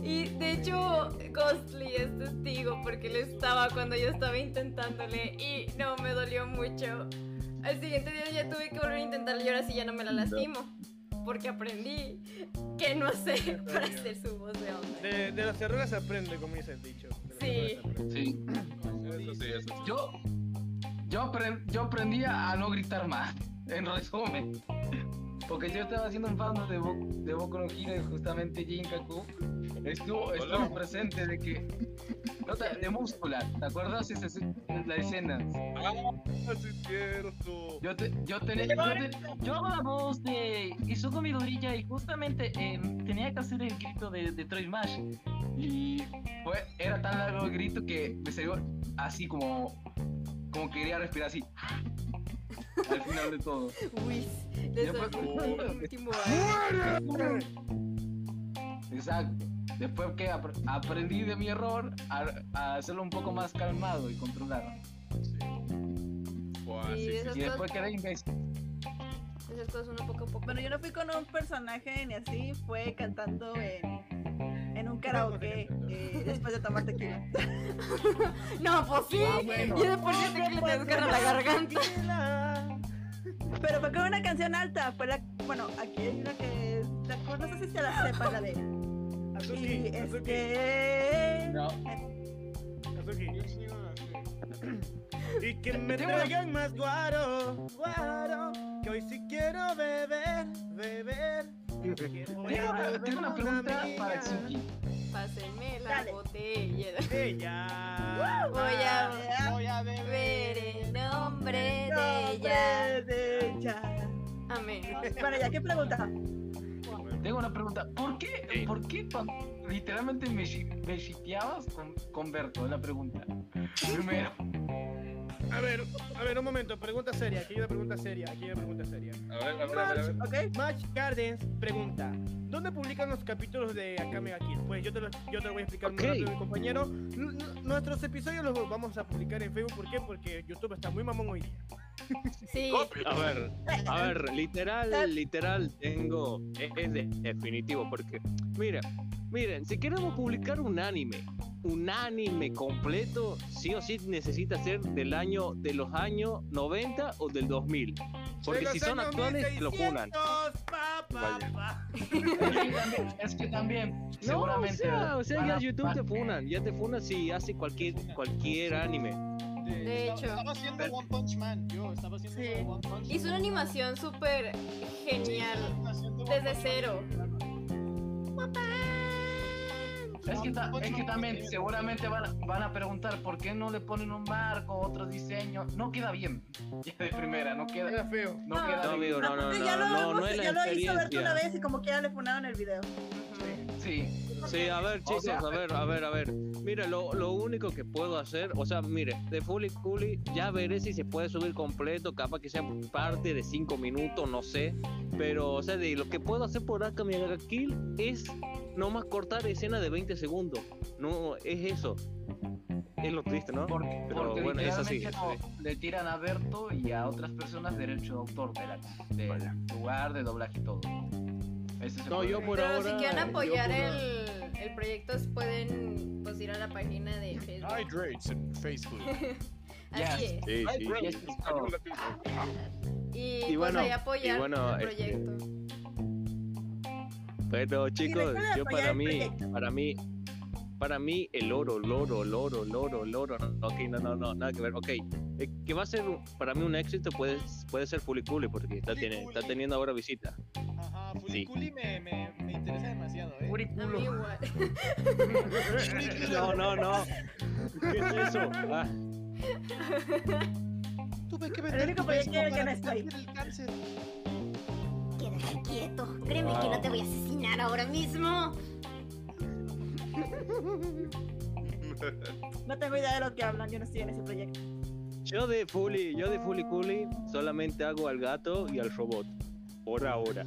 Y de hecho, Ghostly es testigo porque él estaba cuando yo estaba intentándole y no me dolió mucho. Al siguiente día ya tuve que volver a intentarlo y ahora sí ya no me la lastimo. Porque aprendí que no sé para hacer su voz de onda. De, de los errores se aprende, como dice el dicho. Sí. Sí. Eso sí, eso sí. Yo, yo, apren- yo aprendí a no gritar más, en resumen. Porque yo estaba haciendo un fan de, Bo de Boku no Hero y justamente Jinkaku estuvo, estuvo Hola. presente de que... Nota de muscular, ¿te acuerdas esa es la escena? Ah, sí es cierto. Yo, te- yo, tenía, yo, te- yo hago la voz de Izuku Midoriya y justamente eh, tenía que hacer el grito de, de Troy Smash. Y fue, era tan largo el grito que me salió así como, como que quería respirar así. Al final de todo. Uy, de Ya eso fue- el último año. Exacto. Después que apr- aprendí de mi error a, a hacerlo un poco más calmado y controlado. Sí, sí, sí, esas Y después quedé imbécil. esas cosas uno poco a poco. Bueno, yo no fui con un personaje ni así, fue cantando en un karaoke eh, después de tomar tequila. No, pues sí. Ah, bueno. Y después de que le desgarra la garganta. Pero fue con una canción alta, fue la, bueno, aquí hay una que, la- no sé si se la sepa la de, y Azuki, Azuki, este, No. Azuki. Y que me traigan más guaro, guaro, que hoy sí quiero beber, beber. Tengo una, pregunta para Tsuki. Pásenme la Dale. botella. Ella. Voy a Voy a ver beber. en nombre de ella. de ella. Amén. Bueno, ya, ¿qué pregunta? Tengo una pregunta. ¿Por qué, ¿por qué literalmente me, me shiteabas con, con Berto? Es la pregunta. Primero. A ver, a ver, un momento, pregunta seria, aquí hay una pregunta seria, aquí hay una pregunta seria. A ver, a ver, a ver. A ver. ¿Ok? Match Gardens pregunta, ¿dónde publican los capítulos de Akame ga Kill? Pues yo te lo, yo te lo voy a explicar Ok. muy rápido, mi compañero. N- nuestros episodios los vamos a publicar en Facebook, ¿por qué? Porque YouTube está muy mamón hoy día. Sí. A ver, a ver, literal, literal, tengo. Es, es de- definitivo, porque. Mira, miren, si queremos publicar un anime, un anime completo, sí o sí necesita ser del año, de los años 90 o del 2000. Porque De si son actuales, lo funan. 1600, pa, pa, pa. Es que también, No, o sea, o sea, ya a- YouTube te funan, ya te funan si hace cualquier, cualquier anime. De hecho. Estaba haciendo One Punch Man. Yo estaba haciendo Sí. One Punch Hizo una animación súper genial. Desde cero. Es que, ta- es que también seguramente van a, van a preguntar por qué no le ponen un marco, otro diseño. No queda bien. Ya de primera, no queda, Queda feo. no No, queda No, bien. amigo, no, no, no, Sí. A ver, O chicos, sea- a ver, a ver, a ver. Mira, lo, lo único que puedo hacer, o sea, mire, de Fully Cooley ya veré si se puede subir completo, capaz que sea parte de 5 minutos, no sé. Pero, o sea, de lo que puedo hacer por acá, mi Kill es nomás cortar escena de 20 segundos. No, es eso. Es lo triste, ¿no? Porque, Pero porque bueno, es así. no- le tiran a Berto y a otras personas derecho de autor de la, del lugar de doblaje y todo. Ese se No, yo por Pero ahora. si quieren yo apoyar el, el proyecto, pueden pues, ir a la página de Facebook. Hydrates en Facebook. Así es. Sí, sí. Y pues bueno, ahí apoyar y bueno, el este, proyecto. Pero chicos, yo para el mí, proyecto. para mí, para mí el oro, loro, loro, loro, loro, no, ok, no, no, no, nada que ver, ok, eh, que va a ser para mí un éxito puede, puede ser Fuliculi porque está, tiene, está teniendo ahora visita. Ajá, Sí. Fuliculi me, me, me interesa demasiado, ¿eh? Igual. No, no, no. ¿Qué es eso? Ah, Tuve que El vender único tu proyecto en el que no estoy. el cáncer. Quédate quieto. Créeme que no te voy a asesinar ahora mismo. No tengo idea de lo que hablan, yo no estoy en ese proyecto. yo de Fuli, yo de Fuliculi solamente hago al gato y al robot. Por ahora.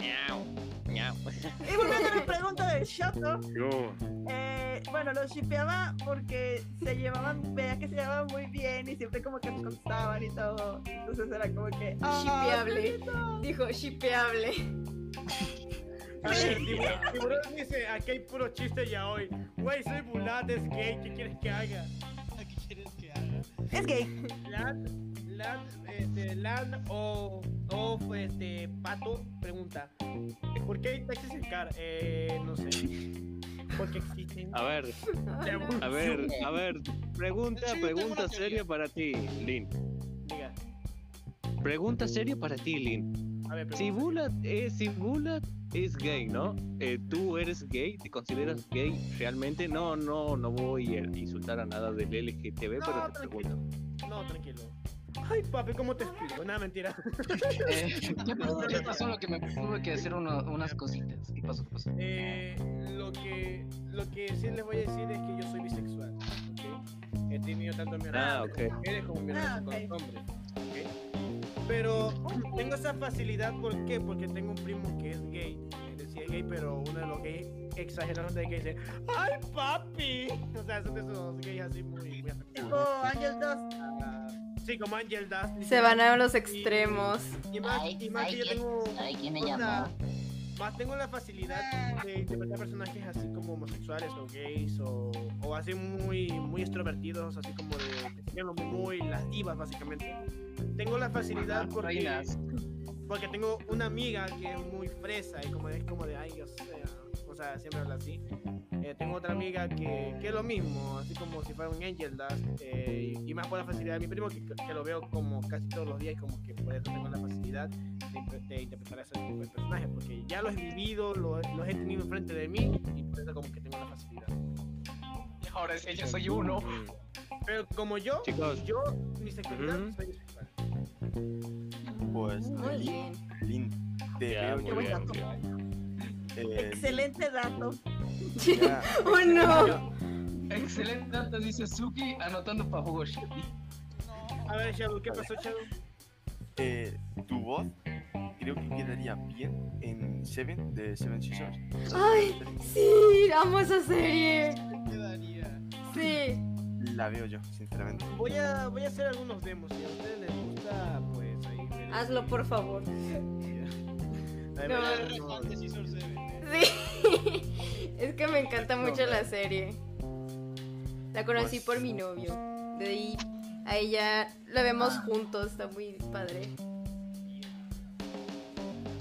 Y volviendo a la pregunta del Shoto, Yo. eh, bueno, los shipeaba porque se llevaban, veía que se llevaban muy bien y siempre como que se contestaban y todo. Entonces era como que. ¡ah, Shipeable. Dijo shipeable. A ver, Tiburón dice, aquí hay puro chiste ya hoy. Güey, soy Bulat, es gay, ¿qué quieres que haga? ¿Qué quieres que haga? Es gay. Land, este, Land o, o este, Pato pregunta, ¿por qué hay taxis en car? Eh, no sé. Porque existen. A ver, a ver, a ver. Pregunta, pregunta seria para ti, Lin. Diga, Pregunta seria para ti, Lin. a ver, Si. Bulat es, si Bulat es gay, ¿no? Eh, ¿Tú eres gay? ¿Te consideras gay realmente? No, no, no voy a insultar a nada del LGTB, No, pero te tranquilo. pregunto. No, tranquilo. Ay, papi, ¿cómo te explico? Nada, mentira. Eh, ya pasó, pasó lo que me tuve que hacer uno, unas cositas. ¿Qué pasó? ¿Qué pasó? Eh, lo, que, lo que sí les voy a decir es que yo soy bisexual. ¿okay? He tenido tanto mi ah, okay. mujeres como mi ah, okay. con hombres. ¿okay? Pero tengo esa facilidad, ¿por qué? Porque tengo un primo que es gay. Él decía gay, pero uno de los gays exagerados de que dice ¡Ay, papi! O sea, son de esos gays así muy... muy tipo Ángel 2. Sí, como Angel Dust. Se van a los extremos. Y más, Ay, y más ay, que yo ¿quién- tengo. ay, ¿quién me llamó? Más tengo la facilidad de interpretar personajes así como homosexuales o gays o, o así muy, muy extrovertidos, así como de. muy las divas, básicamente. Tengo la facilidad Ajá, porque. reinas. Porque tengo una amiga que es muy fresa y como es como de ay, o sea, sea, siempre habla así. Eh, tengo otra amiga que, que es lo mismo, así como si fuera un Angel Dust, eh, y, y más por la facilidad de mi primo, que, que lo veo como casi todos los días, y como que por eso tengo la facilidad de, de interpretar ese tipo de personajes, porque ya los he vivido, los, los he tenido enfrente de mí, y por eso como que tengo la facilidad. Ahora sí, yo soy uno. Pero como yo, Chicos. yo, mi sexualidad, Ujú. soy bisexual. Pues, Muy bien. Lin, te veo muy que- bien. Eh, Excelente dato. ya, ¡Oh, no! Excelente dato, dice Suki, anotando para juego. A ver, Shadow, ¿qué pasó, Shadow? eh, tu voz creo que quedaría bien en Seven de Seven Seasons. ¡Ay! Sí, amo esa serie. Sí. la veo yo, sinceramente. Voy a, voy a hacer algunos demos. Si a ustedes les gusta, pues ahí. Hazlo, por favor. Ahí No. veré Re Sí. es que me encanta mucho la serie. La conocí Pues- por mi novio. De ahí a ella la vemos juntos. Está muy padre.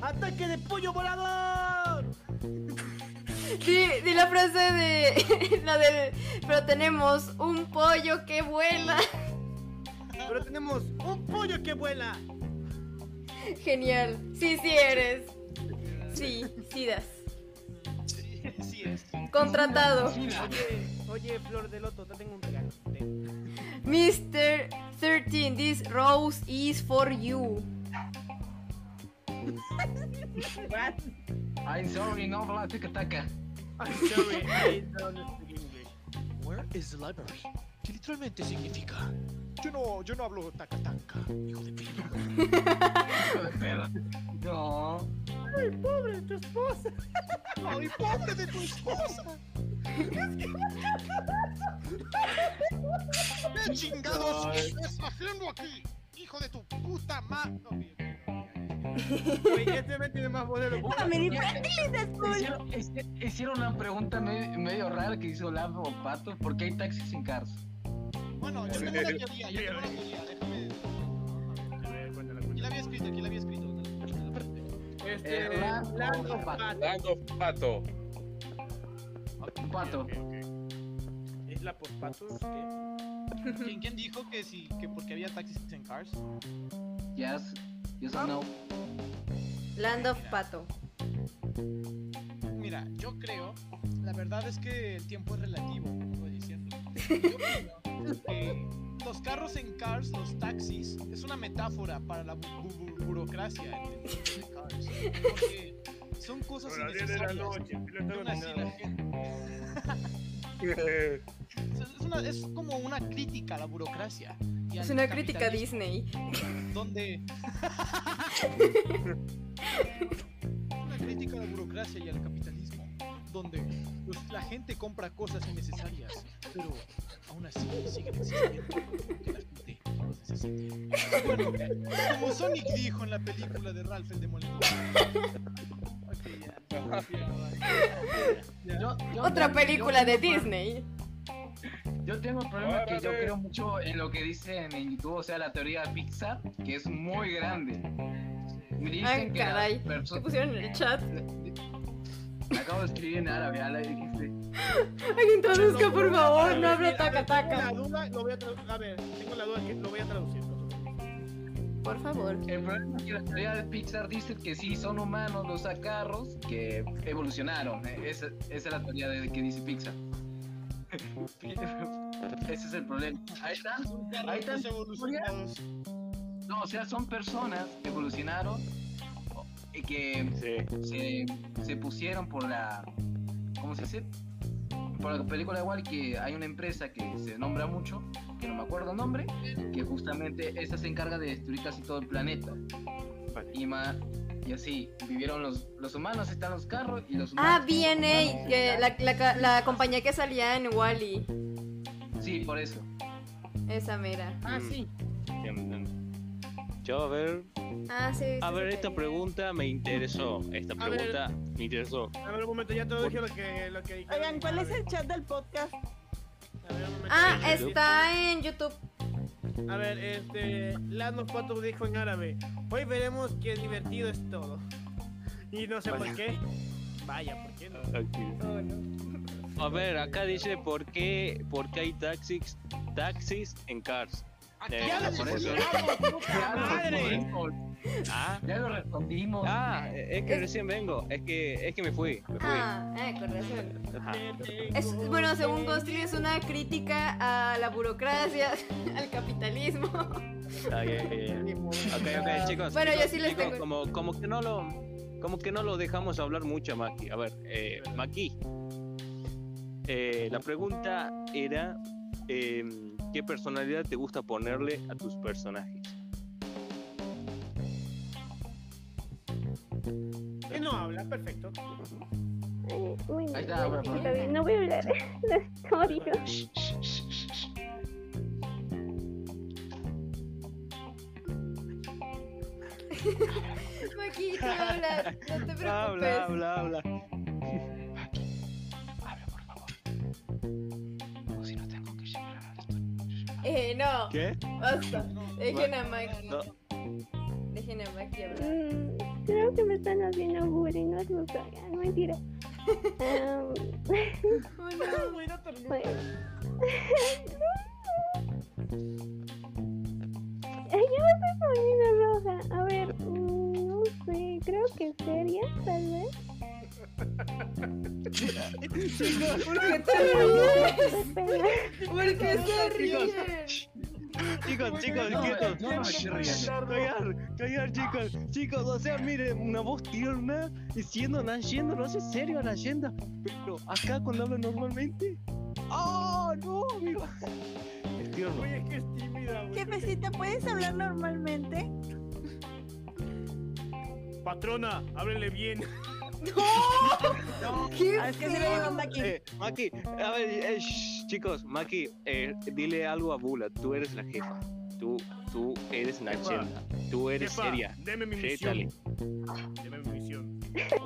¡Ataque de pollo volador! Di, di la frase de. la del. Pero tenemos un pollo que vuela. Pero tenemos un pollo que vuela. Genial. Sí, sí eres. Sí, sí das. Sí, sí es. Contratado. Oye, oye, Flor de Loto, te tengo un regalo. Mr. 13, this rose is for you. I'm sorry, no habla tica taca. I'm sorry, I don't speak English. Where is the library? Que literalmente significa. Yo no, yo no hablo taca taca, hijo de pino. Hijo de perra. No. Ay, pobre, tu esposa. ¡Ay, pobre de tu esposa! ¿Qué chingados estás haciendo aquí? ¡Hijo de tu puta madre! Oye, este me tiene más bolero. Hicieron, hici- hicieron una pregunta me- medio rara que hizo Lavo Pato. ¿Por qué hay taxis en Cars? Bueno, yo tengo una teoría, yo tengo una teoría, déjame. Aquí la había escrito, aquí la había escrito. Este, Eh, of of Pato. Of Pato. Un pato. Ok, ok. ¿Isla por patos? ¿Quién, quién dijo que sí, que porque había taxis en Cars? Yes. Yes or no. Land of Pato. Mira, yo creo, la verdad es que el tiempo es relativo, como diciendo. Yo creo que los carros en Cars, los taxis, es una metáfora para la bu- bu- bu- burocracia en el mundo de Cars. Porque son cosas Son las 10 de la innecesarias. noche, así la gente- Es, una- es como una crítica a la burocracia. y Es una crítica a Disney. Donde. una crítica a la burocracia y al capitalismo. Donde pues, la gente compra cosas innecesarias, pero aún así siguen existiendo. Porque la gente los necesita. Bueno, como Sonic dijo en la película de Ralph el Demoledor. Ok, ya. Ya. Yo- yo Otra película de Disney. Yo tengo el problema que yo creo mucho en lo que dicen en YouTube, o sea, la teoría de Pixar, que es muy grande. Me dicen Ay, que caray. ¿Qué pusieron en el chat? Acabo de escribir en árabe, ya la dijiste. Alguien traduzca, por favor. No ver, taca Tengo la taca. duda, lo voy a traducir. A ver, tengo la duda que lo voy a traducir. Por favor. El problema es que la teoría de Pixar dice que sí son humanos los carros que evolucionaron. Eh, Esa, esa es la teoría de que dice Pixar. Ese es el problema. Ahí están. Ahí están. Evolucionados. No, o sea, son personas que evolucionaron y que se, se pusieron por la. ¿Cómo se dice? Por la película igual que hay una empresa que se nombra mucho, que no me acuerdo el nombre, que justamente esa se encarga de destruir casi todo el planeta. Vale. Y, ma- y así, vivieron los, los humanos, están los carros y los Ah, humanos. BNA, que la, la, ca- la compañía que salía en Wally. Sí, por eso. Esa mera. Ah, sí. Yo, a ver, Ah, sí. a sí, ver, sí, esta sí. pregunta me interesó. Esta A ver. pregunta me interesó. A ver, un momento, ya te dije lo que, lo que Oigan, ¿cuál es el chat del podcast? A ver, un momento. Ah, está en YouTube. A ver, este. Land of Pato dijo en árabe. Hoy veremos qué divertido es todo. Y no sé por qué. Vaya, ¿por qué no? Oh, no. A ver, acá dice por qué, por qué hay taxis, taxis en Cars. Ya lo respondimos. Ah, Ya lo respondimos. ah, es que recién vengo. Es que, es que me fui, me fui. Ah, eh, con razón. Es, bueno, según Ghostly es una crítica a la burocracia, al capitalismo. Ah, ya, ya, ya. Ok, ok, chicos. Bueno, yo sí les chicos, tengo- Como, como que no lo, como que no lo dejamos hablar mucho a Maki. A ver, eh, Maki. eh, la pregunta era, em, ¿Qué personalidad te gusta ponerle a tus personajes? No habla, perfecto. Ahí está, bien. no voy a hablar. No, digo. Maquito, habla, no te preocupes. Habla, habla, habla. Maki, habla, por favor. Eh, no. ¿Qué? Basta. Dejen a Maki. No. Dejen a Maki hablar. Mm, creo que me están haciendo bullying, no es no mentira. No, güey, no termino. pues. Ay, ya me estoy poniendo roja. A ver, mm, no sé, creo que seria, tal vez. ¿Por qué se ríen? Chicos, chicos, No, quietos. no. Callar, callar, chicos. Chicos, o sea, miren, una voz tierna diciendo Nayenda, no hace serio a Nayenda. Pero acá cuando habla normalmente. ¡Oh, no, amigo! Es tierno. Oye, es que es tímida, güey. Jefecita, ¿puedes hablar normalmente? Patrona, háblele bien. ¿Qué es que se ve con Maki. Eh, Maki, a ver, eh, shh, chicos, Maki, eh, dile algo a Bula. Tú eres la jefa. Tú, tú eres Nayenda. Tú eres Jefa, seria. Deme mi Rétale. misión. Deme mi misión.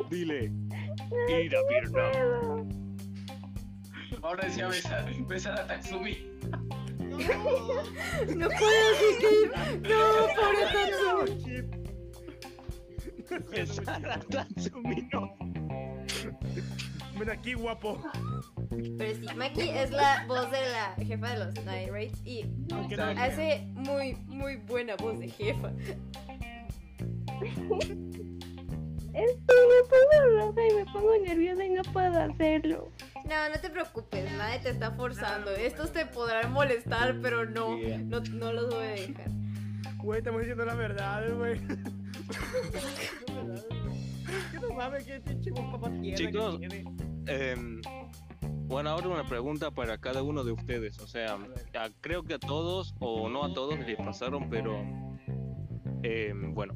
Dile. No pierna. puedo. Ahora decía besar, besar a Tatsumi. No puedo seguir. No, pobre Tatsumi. Besar a Tatsumi, no. Ven aquí, guapo. Pero sí, Maki es la voz de la jefa de los Night Raids y hace muy, muy buena voz de jefa. Es que me pongo roja y me pongo nerviosa y no puedo hacerlo. No, no te preocupes, nadie te está forzando. Estos te podrán molestar, pero no, no, no los voy a dejar. Güey, estamos diciendo la verdad, güey. ¿Qué no mames qué pinche voz papá tierna que Chicos? Em, bueno, ahora una pregunta para cada uno de ustedes. O sea, a- creo que a todos, o no a todos, les pasaron, pero em, bueno.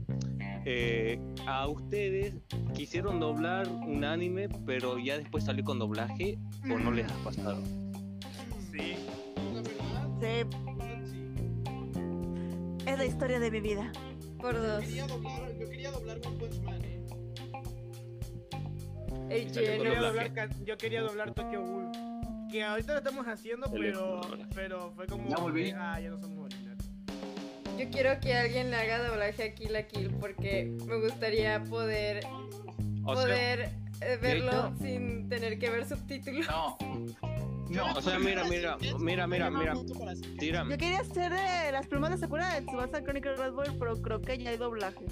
eh, a ustedes quisieron doblar un anime, pero ya después salió con doblaje, o no les ha pasado. Sí. La verdad, Sí, la verdad, sí. es la historia de mi vida. Por Yo dos. quería doblar, yo quería doblar One Punch Man, eh. El Yo quería, doblar, ca- yo quería doblar Tokyo Ghoul. Que ahorita lo estamos haciendo, pero, pero fue como. Ya volví. Ah, ya no somos originales. Yo quiero que alguien le haga doblaje a Kill la Kill porque me gustaría poder, O sea, poder verlo hecho- sin tener que ver subtítulos. No. No. o sea, mira, mira, mira, mira, mira. Tira, Yo quería hacer de las plumas de Sakura de Tsubasa Chronicle Red Boy, pero creo que ya hay doblaje.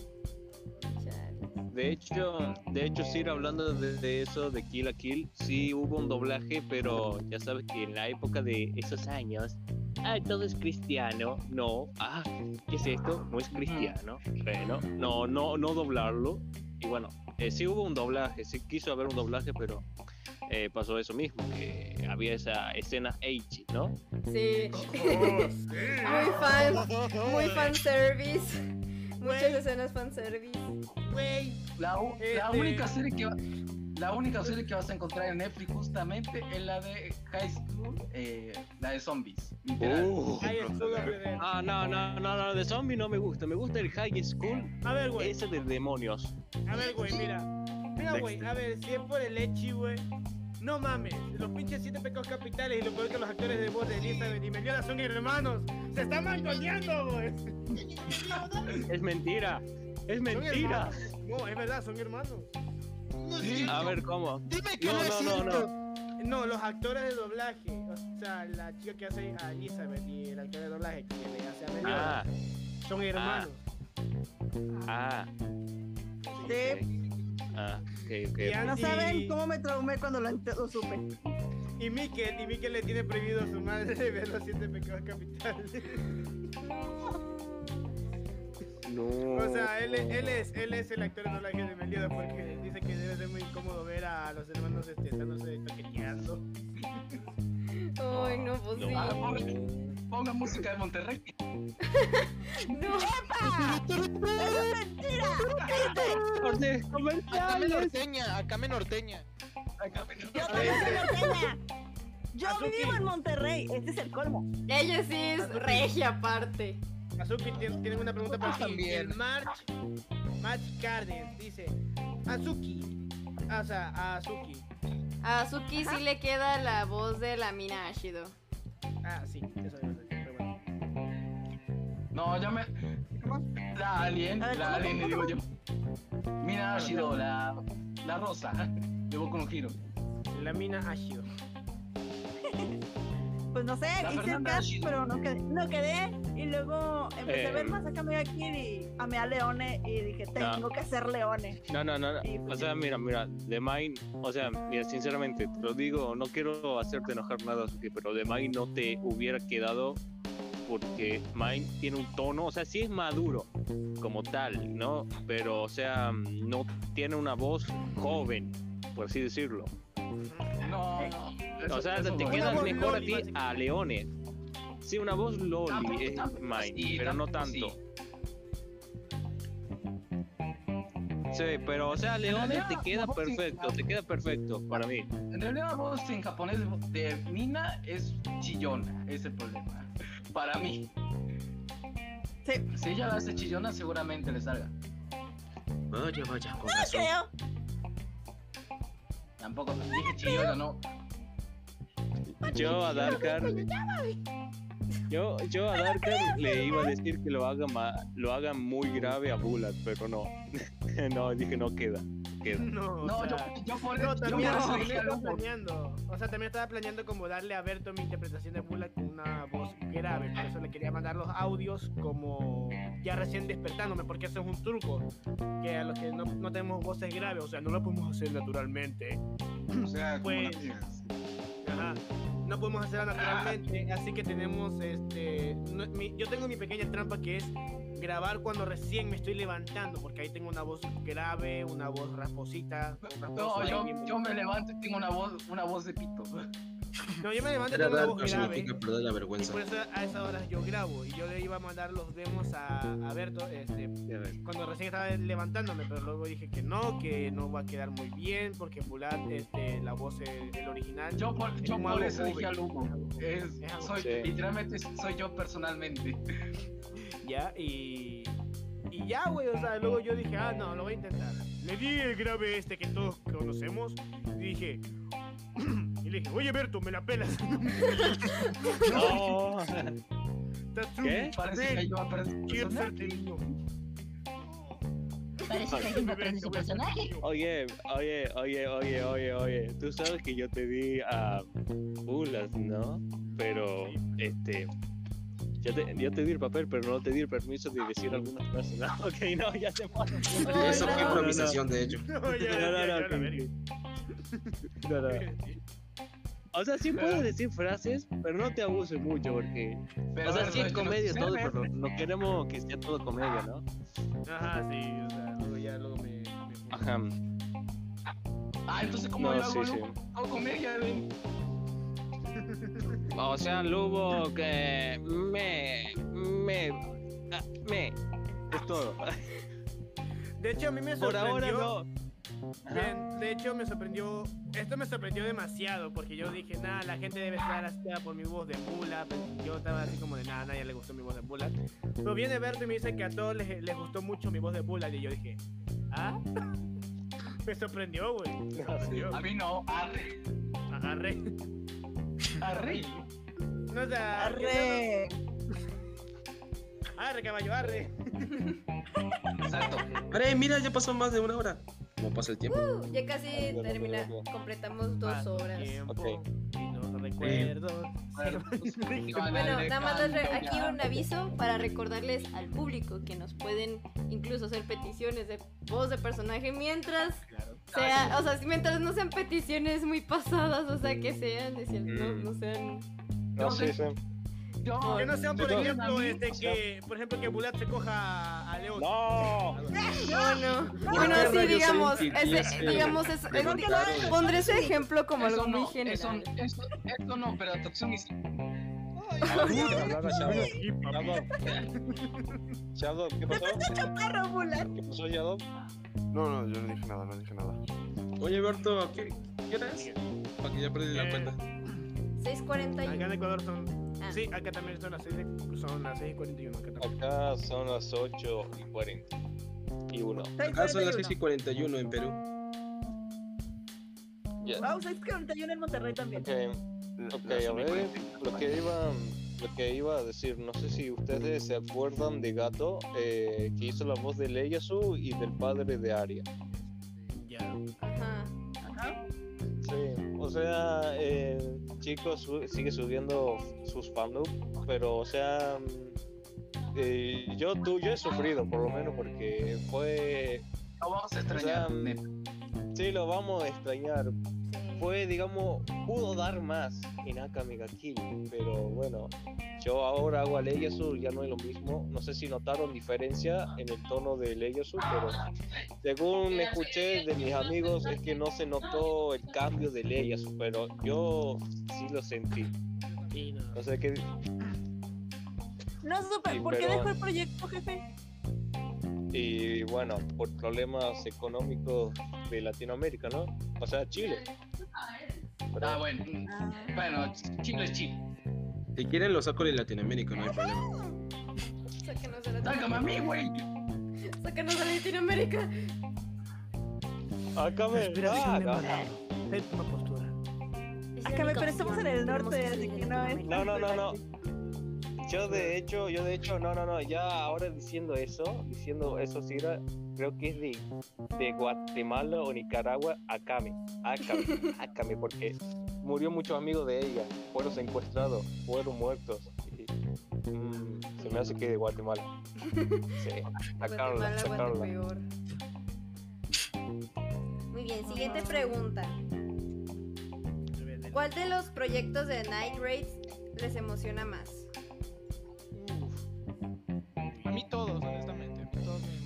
De hecho, de hecho, sí, hablando de, de eso, de Kill a Kill, sí hubo un doblaje, pero ya sabes que en la época de esos años, ah, todo es cristiano, no, ah, ¿qué es esto? No es cristiano, bueno, no, no, no doblarlo, y bueno, eh, sí hubo un doblaje, sí quiso haber un doblaje, pero eh, pasó eso mismo, que había esa escena H, ¿no? Sí, Oh, sí. muy fan, muy fan service. Muchas escenas fan service. Güey. La, la Este- única serie que va- la única serie que vas a encontrar en Netflix justamente es la de High School, eh, la de zombies. literal. Uh. Ah, no, no, no, no, de zombie no me gusta, me gusta el High School, A ver, güey. ese de demonios. A ver, güey, mira. Mira, güey, a ver, si es por el Echi, güey. No mames, los pinches siete pecados capitales y lo peor que los actores de voz de Elizabeth y Melioda son hermanos. Se están mangoneando, güey. Es mentira, es mentira. No, es verdad, son hermanos. No es Sí. cierto. A ver, ¿cómo? Dime que No, no, es no, no, cierto. no. No, los actores de doblaje. O sea, la chica que hace a Elizabeth y el actor de doblaje que le hace a Melioda Ah, son hermanos. ah. Sí. Ah, ok, ok. Y No saben cómo me traumé cuando lo, supe. Y Mikel, y Mikel le tiene prohibido a su madre ver los siete pecados capitales. No. O sea, él, es- él es él es el actor de doblaje de Melioda porque dice que debe ser muy incómodo ver a los hermanos este, estándose toqueteando. Ay, no, pues sí. Ah, ponga, ponga música de Monterrey. No. ¡Eso es mentira! Acá me comerciales. norteña, acá me norteña. Yo también soy norteña. Yo Azuki. vivo en Monterrey. Este es el colmo. Ella sí es regia aparte. Azuki tien- tienen una pregunta para ti. También. El March, March Cardens dice: Azuki. Ah, o sea, a Azuki. A Azuki sí le queda la voz de la mina Ashido. Ah, sí, eso pero bueno. No, ya me. La alien, ver, la ¿cómo, alien, le digo yo. Mira, ha sido la, la rosa. Llevo con un giro. La mina Ashido. Pues no sé, La hice Fernanda cast, pero no quedé, no quedé. Y luego empecé a ver Eh. más a Kamega Kid y amé a Leone y dije, tengo que ser Leone. No, no, no, no. Y O pues sea, mira, mira, de Mine, o sea, mira, sinceramente, te lo digo, no quiero hacerte enojar nada, pero de Mine no te hubiera quedado porque Mine tiene un tono, o sea, sí es maduro como tal, ¿no? Pero, o sea, no tiene una voz joven, por así decirlo. No, no. O sea, Eso- te eso queda no. mejor a ti a Leone. Sí, una voz Tampoco- Loli es tampoco Mine, sí, pero no tanto. Sí, pero o sea, Leone te queda perfecto, te queda perfecto para mí. En realidad la voz en japonés de Mina es chillona, ese es el problema. Para mí. Sí. Si ella la hace chillona, seguramente le salga. Vaya, vaya, con No razón. creo. Tampoco dije chillona, no. Yo a Darkar, yo, yo a Darkar le iba a decir que lo haga ma- lo haga muy grave a Bulat, pero no, no dije no queda, queda. No, No, o yo, sea, yo por No, yo también, por eso también al estaba planeando. O sea, también estaba planeando como darle a Berto mi interpretación de Bullet con una voz grave. Por eso le quería mandar los audios como ya recién despertándome, porque eso es un truco. Que a los que no, no tenemos voces graves, o sea, no lo podemos hacer naturalmente. O sea, como Pues- la mía. sí. Ajá. No podemos hacerlo naturalmente, así que tenemos este. no- mi- yo tengo mi pequeña trampa que es grabar cuando recién me estoy levantando, porque ahí tengo una voz grave, una voz rasposita. No, yo, yo me levanto y tengo una voz, una voz de pito. No, yo me levanto y Era tengo una voz grave. perder la Y vergüenza. por eso a esas horas yo grabo. Y yo le iba a mandar los demos a, a Berto este, cuando recién estaba levantándome. Pero luego dije que no, que no va a quedar muy bien. Porque Bulat, este, la voz, el, el original. Yo por, es yo por eso dije al humo. Es, Es soy, Sí. Literalmente soy yo personalmente. Ya, y. Y ya, güey, o sea, luego yo dije, ah, no, lo voy a intentar. Le di el grave este que todos conocemos. Y dije. Y le dije, oye, Berto, me la pelas. No. ¿Qué? Parece que. Parece que alguien aprende su personaje. Oye, oye, oye, oye, oye, oye, tú sabes que yo te di a Bulas, ¿no? Pero, este, yo te, yo te di el papel, pero no te di el permiso de decir algunas frases. No, ok, no, ya se fue. Eso fue no, no. improvisación, de hecho. No, No, ya, no, ya. No, no. O sea, sí puedes decir frases, pero no te abuses mucho, porque. Pero o sea, sí es no comedia todo, pero no queremos que sea todo comedia, ¿no? Ajá, sí, o sea, luego ya luego me. me- Ajá. Ah, entonces, ¿cómo No, yo hago sí, sí. luego? Hago comedia de. O sea, Lugo que me. me. ah, me. Es todo. De hecho, a mí me Por sorprendió. ahora no. Bien, de hecho me sorprendió, esto me sorprendió demasiado porque yo dije, nada, la gente debe estar asqueada por mi voz de Bula, yo estaba así como de nada, a nadie le gustó mi voz de Bula. Pero viene Berto y me dice que a todos les, les gustó mucho mi voz de Bula y yo dije, ¿ah? Me sorprendió, güey. A mí no, arre. Arre. Arre. No, o sea, Arre. Arre, caballo, arre. Exacto. Abre, mira, ya pasó más de una hora. ¿Cómo pasa el tiempo? Uh, ya casi termina, completamos dos horas. tiempo Ok. y los recuerdos. Bueno, nada más les re- aquí un aviso para recordarles al público que nos pueden incluso hacer peticiones de voz de personaje mientras sea, o sea, mientras no sean peticiones muy pasadas, o sea, que sean, no, no sean No, sí, sí. Yo, Que no sea, por ejemplo, este que, por ejemplo, que Bulat se coja a- León. No. No, no. ¿Por Bueno, sí, digamos, ese, digamos, es, es- pondré ese ejemplo como eso algo muy general. eso, eso no, pero. Hablar a Shadow. ¿qué pasó? ¿Qué pasó, Shadow? No, no, yo no dije nada, no dije nada. Oye, Berto, ¿qué, qué hora es? Para que ya perdí la Eh, cuenta. Acá 641. en Ecuador son Ah, Sí, acá también son las 6, de- son las 6 y 41. Acá. Acá son las 8 y 40. Y 1. Acá son las 6 y 41 en Perú. Ya. Wow, 641 en Monterrey también. Ok, ok, a ver, lo que iba, lo que iba a decir, no sé si ustedes se acuerdan de Gato, eh, que hizo la voz de Ieyasu y del padre de Arya. Ya. Ajá. Ajá. O sea, eh, chicos su- sigue subiendo sus fandom, pero o sea, mm, eh, yo tú yo he sufrido por lo menos porque fue Lo vamos a o extrañar. sea, mm, sí, lo vamos a extrañar. Fue, digamos, pudo dar más ga Kill, pero bueno, yo ahora hago a Ieyasu, ya no es lo mismo. No sé si notaron diferencia en el tono de Ieyasu, pero según escuché de mis amigos es que no se notó el cambio de Ieyasu, pero yo sí lo sentí. No. Sea que No supe, ¿por qué dejó el proyecto, jefe? Y bueno, por problemas económicos de Latinoamérica, ¿no? O sea, Chile. Pero- Ah, bueno. Bueno, chino es chino. Si quieren, lo saco de Latinoamérica, no hay problema. Sácanos de Sácame a mí, güey. Sácanos de Latinoamérica. Acá me. Respiración Ah, de no, mar. Sé tu postura. Acá me, pero estamos en el norte, así que no es. no, no, no, no. Yo de hecho, yo de hecho, no, no, no. Ya ahora diciendo eso, diciendo eso, sí, era- creo que es de, de Guatemala o Nicaragua, Akame. Akame, Akame, porque murió muchos amigos de ella. Fueron secuestrados, fueron muertos. y, mm, se me hace que de Guatemala. Sí, sacarla, sacarla. Muy bien, siguiente pregunta. ¿Cuál de los proyectos de Night Raids les emociona más?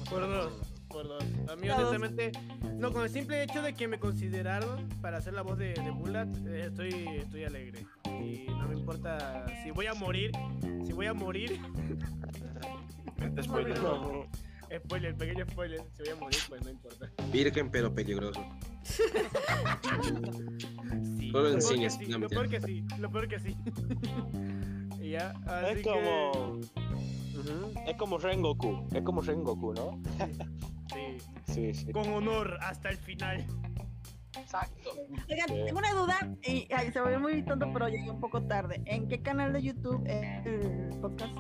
Por dos, por dos. A mí, Todos. honestamente, no, con el simple hecho de que me consideraron para hacer la voz de, de Bulat, eh, estoy, estoy alegre. Y no me importa si voy a morir, si voy a morir. Spoiler. spoiler, pequeño spoiler. Si voy a morir, pues no importa. Virgen, pero peligroso. Sí, Solo lo peor enseñas, que sí, no, lo peor que sí, lo peor que sí. y ya, así Es como. Es como Rengoku, es como Rengoku, ¿no? sí, Sí, sí. con honor hasta el final. Exacto. Oigan, Sí. tengo una duda y ay, se volvió muy tonto, pero llegué un poco tarde. ¿En qué canal de YouTube es el podcast?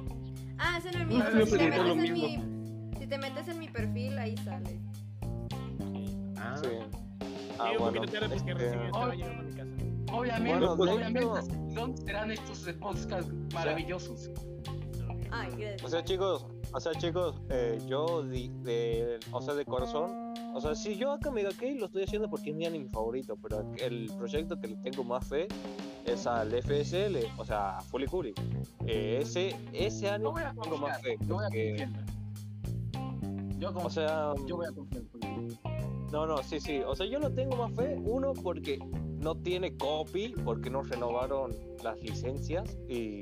Ah, ese no es mío. Ah, me Si te, metes en mi, si te metes en mi perfil, ahí sale. Ah, Sí. Ah, un bueno. poquito tarde porque este, recién estaba llegando a mi casa. Obviamente, Bueno, de obviamente, hecho- ¿dónde serán estos podcasts maravillosos? Ay, gracias. O sea, chicos, o sea, chicos, eh, yo de, de- o sea, de corazón, o sea, si yo acá me lo estoy haciendo porque es mi anime favorito, pero el proyecto que le tengo más fe es al FSL, o sea, a Fully Cooly. Eh, ese, ese Yo anime voy a tengo más confiar. fe, Yo voy a porque, confiar. Yo, o confío, sea, yo voy a confiar. no, no, sí, sí, o sea, yo no tengo más fe, uno, porque no tiene copy, porque no renovaron las licencias, y,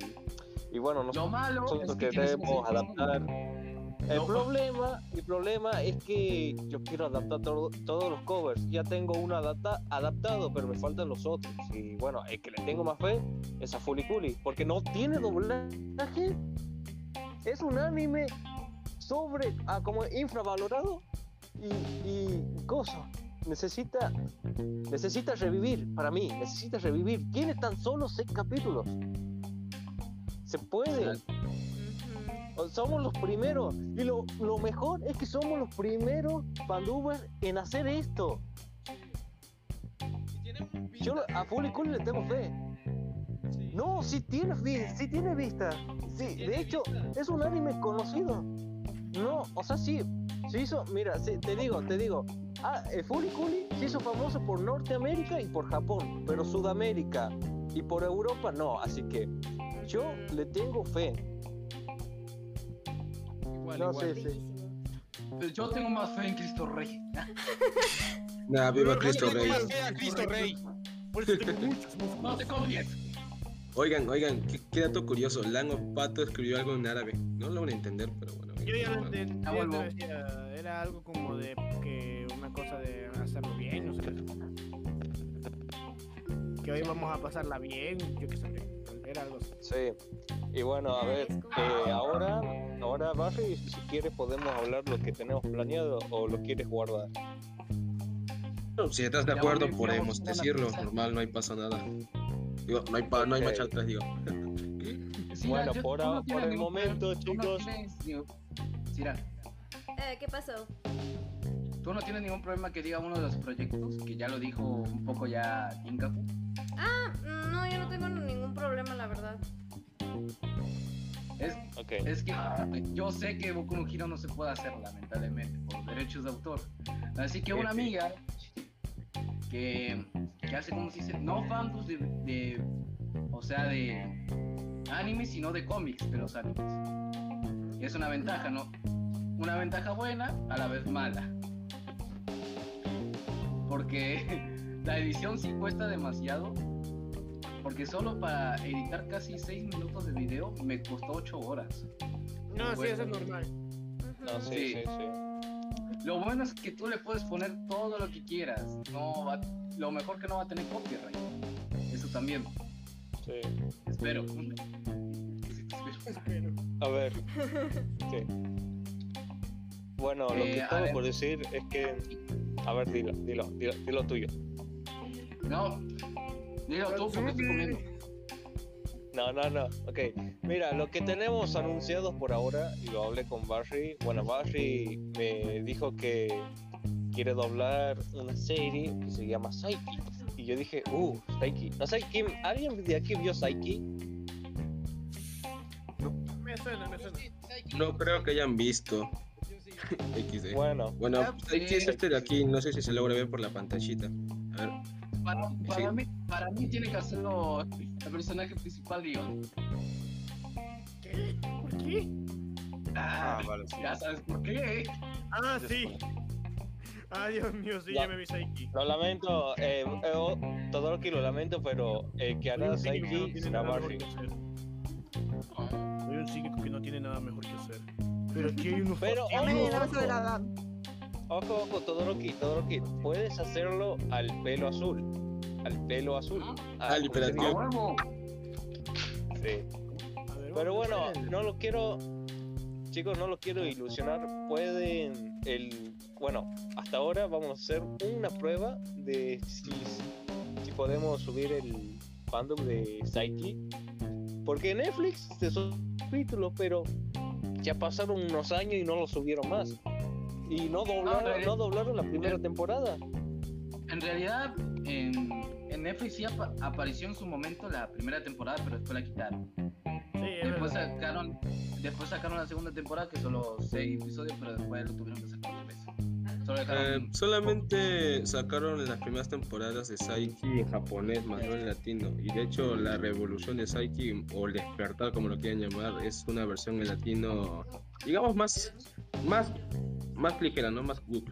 y bueno, nosotros malo nosotros que ser adaptar. El No. problema, el problema es que yo quiero adaptar todo- todos los covers. Ya tengo uno adapta, adaptado, pero me faltan los otros. Y bueno, el que le tengo más fe es a Fully Cooly, porque no tiene doblaje. Es un anime sobre, ah, como infravalorado y, y cosa. Necesita, necesita revivir, para mí, necesita revivir. Tiene tan solo seis capítulos. Se puede. Somos los primeros. Y lo, lo mejor es que somos los primeros fandubers en hacer esto. Yo a Fully Cool le tengo fe. Sí. No, sí tiene, sí tiene vista. Sí, Tiene de hecho, vista. es un anime conocido. No, o sea, sí. Se hizo, mira, sí, te digo, te digo. Ah, el Fully Cooley se hizo famoso por Norteamérica y por Japón, pero Sudamérica y por Europa no. Así que yo le tengo fe. Igual, No, igual. sí. Yo tengo más fe en Cristo Rey. Nah, viva Yo Cristo le tengo Rey. más fe a Cristo Rey. Por eso tengo muchos. No te confíes. Oigan, oigan, qué, qué dato curioso. Lango Pato escribió algo en árabe. No lo van a entender, pero bueno. Yo ya lo entendí. Yo Era algo como de que una cosa de hacerlo bien, no sé. Que hoy vamos a pasarla bien, yo qué sé. Era algo así. Sí. Y bueno, a ver, eh, ahora, ahora Barry, si quieres podemos hablar lo que tenemos planeado o lo quieres guardar. Si estás de acuerdo, podemos decirlo. Normal, no hay pasa nada. Digo, no hay, pa, no hay marcha atrás, digo. Sí, Bueno, yo- por no por el momento, problema, tú no chicos. tienes, digo, Sira, Eh, ¿Qué pasó? Tú no tienes ningún problema que diga uno de los proyectos, que ya lo dijo un poco ya Tinkaku. Ah, no, yo no tengo ningún problema, la verdad. Es, es que yo sé que Boku no Hero no se puede hacer, lamentablemente, por derechos de autor. Así que una amiga que, que hace, como se dice, no fandoms de, de- o sea, de anime, sino de cómics de los animes. Y es una ventaja, ¿no? Una ventaja buena, a la vez mala. Porque la edición sí cuesta demasiado. Porque solo para editar casi 6 minutos de video me costó 8 horas. No, sí, eso es normal. No, sí, Sí. sí, sí. Lo bueno es que tú le puedes poner todo lo que quieras. No va- lo mejor que no va a tener copyright. Eso también. sí. Espero. Espero. A ver. Sí. Bueno, lo Eh, que a tengo ver. por decir es que. A ver, dilo, dilo, dilo, dilo tuyo. No. Dilo tú porque estoy comiendo. No, no, no. Ok. Mira, lo que tenemos anunciados por ahora, y lo hablé con Barry. Bueno, Barry me dijo que quiere doblar una serie que se llama Psyche. Y yo dije, uh, Psyche. No sé quién. ¿Alguien de aquí vio Psyche? Me suena, me suena. No creo que hayan visto. XD. Bueno, Bueno, Ah, pues, es este de aquí, no sé si se logra ver por la pantallita. A ver. Para, para mí, para mí tiene que hacerlo el personaje principal, Dion. ¿Qué? ¿Por qué? Ah, Ah, vale, sí. ya sabes por qué. Ah, sí. Ah, Dios mío, sí, Ya. ya me vi Saiki. lo lamento, eh, eh, oh, Todoroki lo lamento, pero el que hará tiene será hacer. Soy un cínico que no tiene nada mejor que hacer. Pero aquí hay unos Pero, ojo, se la. Ojo, ojo, Todoroki, Todoroki, puedes hacerlo al pelo azul. Al pelo azul. Ah, Al hiperactivo. ¡A huevo! Sí. Pero bueno, no lo quiero. Chicos, no lo quiero ilusionar. Pueden. El, bueno, hasta ahora vamos a hacer una prueba de si, si podemos subir el fandom de Psyche. Porque Netflix se subtítulos, pero ya pasaron unos años y no lo subieron más. Y no doblaron, no doblaron la primera temporada. En realidad, en, en Netflix sí apa- apareció en su momento la primera temporada, pero después la quitaron. Sí, Después sacaron, después sacaron la segunda temporada, que solo seis episodios, pero después lo tuvieron que sacar otra vez. Solo Eh, solamente sacaron las primeras temporadas de Psyche en japonés, más no en latino. Y de hecho, la revolución de Psyche, o el despertar, como lo quieran llamar, es una versión en latino, digamos, más, más, más ligera, ¿no? Más good.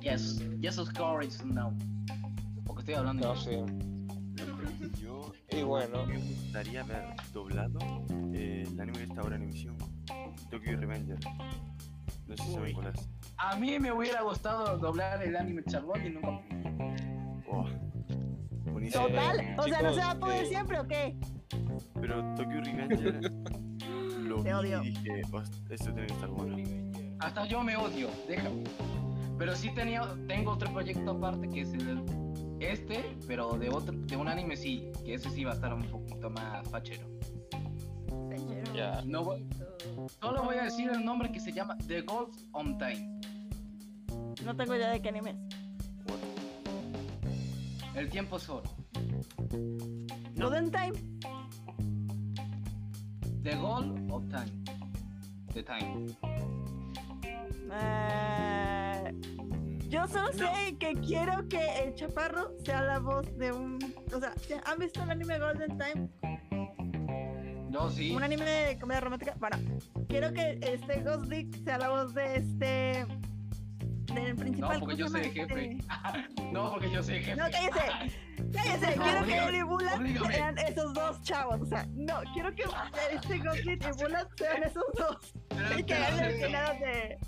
Yes, yes, of course, no. Porque estoy hablando No sé. Yo Y bueno. me gustaría ver doblado eh, el anime que está ahora en emisión, Tokyo Revenger. No sé si saben Uy. cuál es. A mí me hubiera gustado doblar el anime Charlotte y nunca. Oh, buenísimo. Total, o sea, ¿no se va a poder eh, siempre o qué? Pero Tokyo Revenger lo Te vi odio. y dije, "Host- esto tiene que estar bueno. Hasta yo me odio, déjame. Pero sí tenía, tengo otro proyecto aparte que es el este, pero de otro, de un anime sí, que ese sí va a estar un poquito más fachero. Ya. No voy- solo voy a decir el nombre que se llama The Gold on Time. No tengo idea de qué anime es. El tiempo es oro. Golden Time. The Gold of Time. The Time. Eh, yo solo sé que quiero que el chaparro sea la voz de un. O sea, ¿sí ¿han visto el anime Golden Time? Yo sí. Un anime de comedia romántica. Bueno, quiero que este Ghost Dick sea la voz de este. Del No, principal. porque ¿cómo yo soy jefe. Este- no, porque yo soy jefe. No, cállese. Cállese, No, quiero que él y Bulat oblígame. sean esos dos chavos. O sea, no, quiero que este Dick y Bulat sean esos dos. Y que hagan el final de.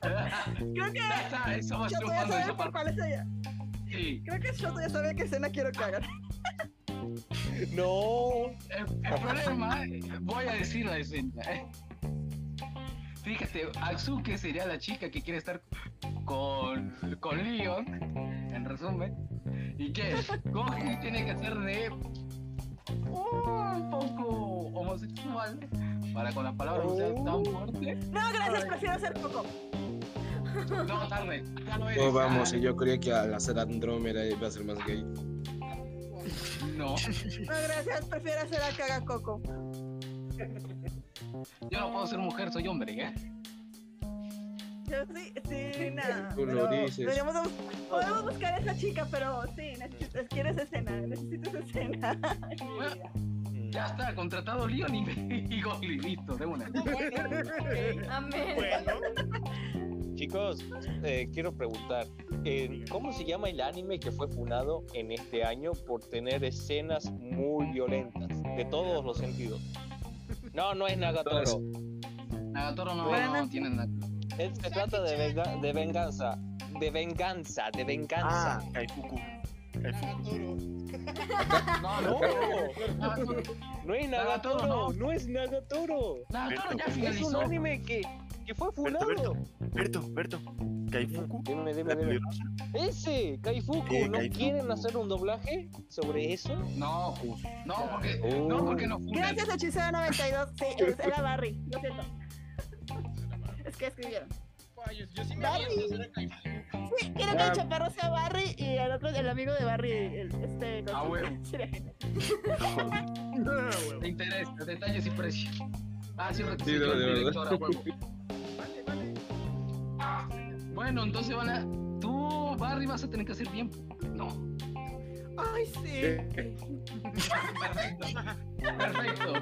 Creo que. Ya está, eso va a ser Shoto un ya fando de sabe por cuál es ella. Sí. Creo que Shoto ya sabe qué escena quiero que hagan. No. El, el problema, eh, voy a decir la escena. Fíjate, Atsuke sería la chica que quiere estar con, con Leon, en resumen. ¿Y qué? Goji tiene que ser de un poco homosexual para con las palabras no sea tan fuerte. No, gracias, prefiero ser Coco. No, tarde. Ya lo No eres. vamos, y yo creía que al hacer Andrómeda iba a ser más gay. No, No, gracias, prefiero ser a que haga Coco. yo no puedo ser mujer, soy hombre, ¿eh? Yo sí, sí, nada. Tú lo dices. podemos buscar a esa chica, pero sí, necesito, quiero esa escena, necesito esa escena. Ya está, contratado Leon y, y Goji, listo, de una. Amén. Chicos, eh, quiero preguntar, eh, ¿cómo se llama el anime que fue funado en este año por tener escenas muy violentas, de todos los sentidos? No, no es Nagatoro. Nagatoro no, Bueno. no tiene nada. Él se trata de, venga- de venganza, de venganza, de venganza. Ah, Kaifuku. Kaifuku. No, No, Nagatoro. no es Nagatoro, Nagatoro, no. no es Nagatoro. Nagatoro ya Es un finalizó. anime que, que fue Berto, funado. Berto, Berto, Berto. Kaifuku. Dime, dime, dime. Ese, Kaifuku, Eh, ¿no Kaifuku. quieren hacer un doblaje sobre eso? No, no, porque, Oh. no, porque no. Gracias, Hechicera 92. Sí, es- era Barry, lo siento. Es que escribieron. Pa, Yo, yo sí me Barry. Sí, quiero que el chaparro sea Barry y el otro, el amigo de Barry, el, este. Ah, con- huevo. Te interesa, detalles y precios. Ah, sí, Sí, no, de huevo. Bueno, entonces van a. Tú, Barry, vas a tener que hacer bien. No. Ay, sí. Perfecto. Perfecto.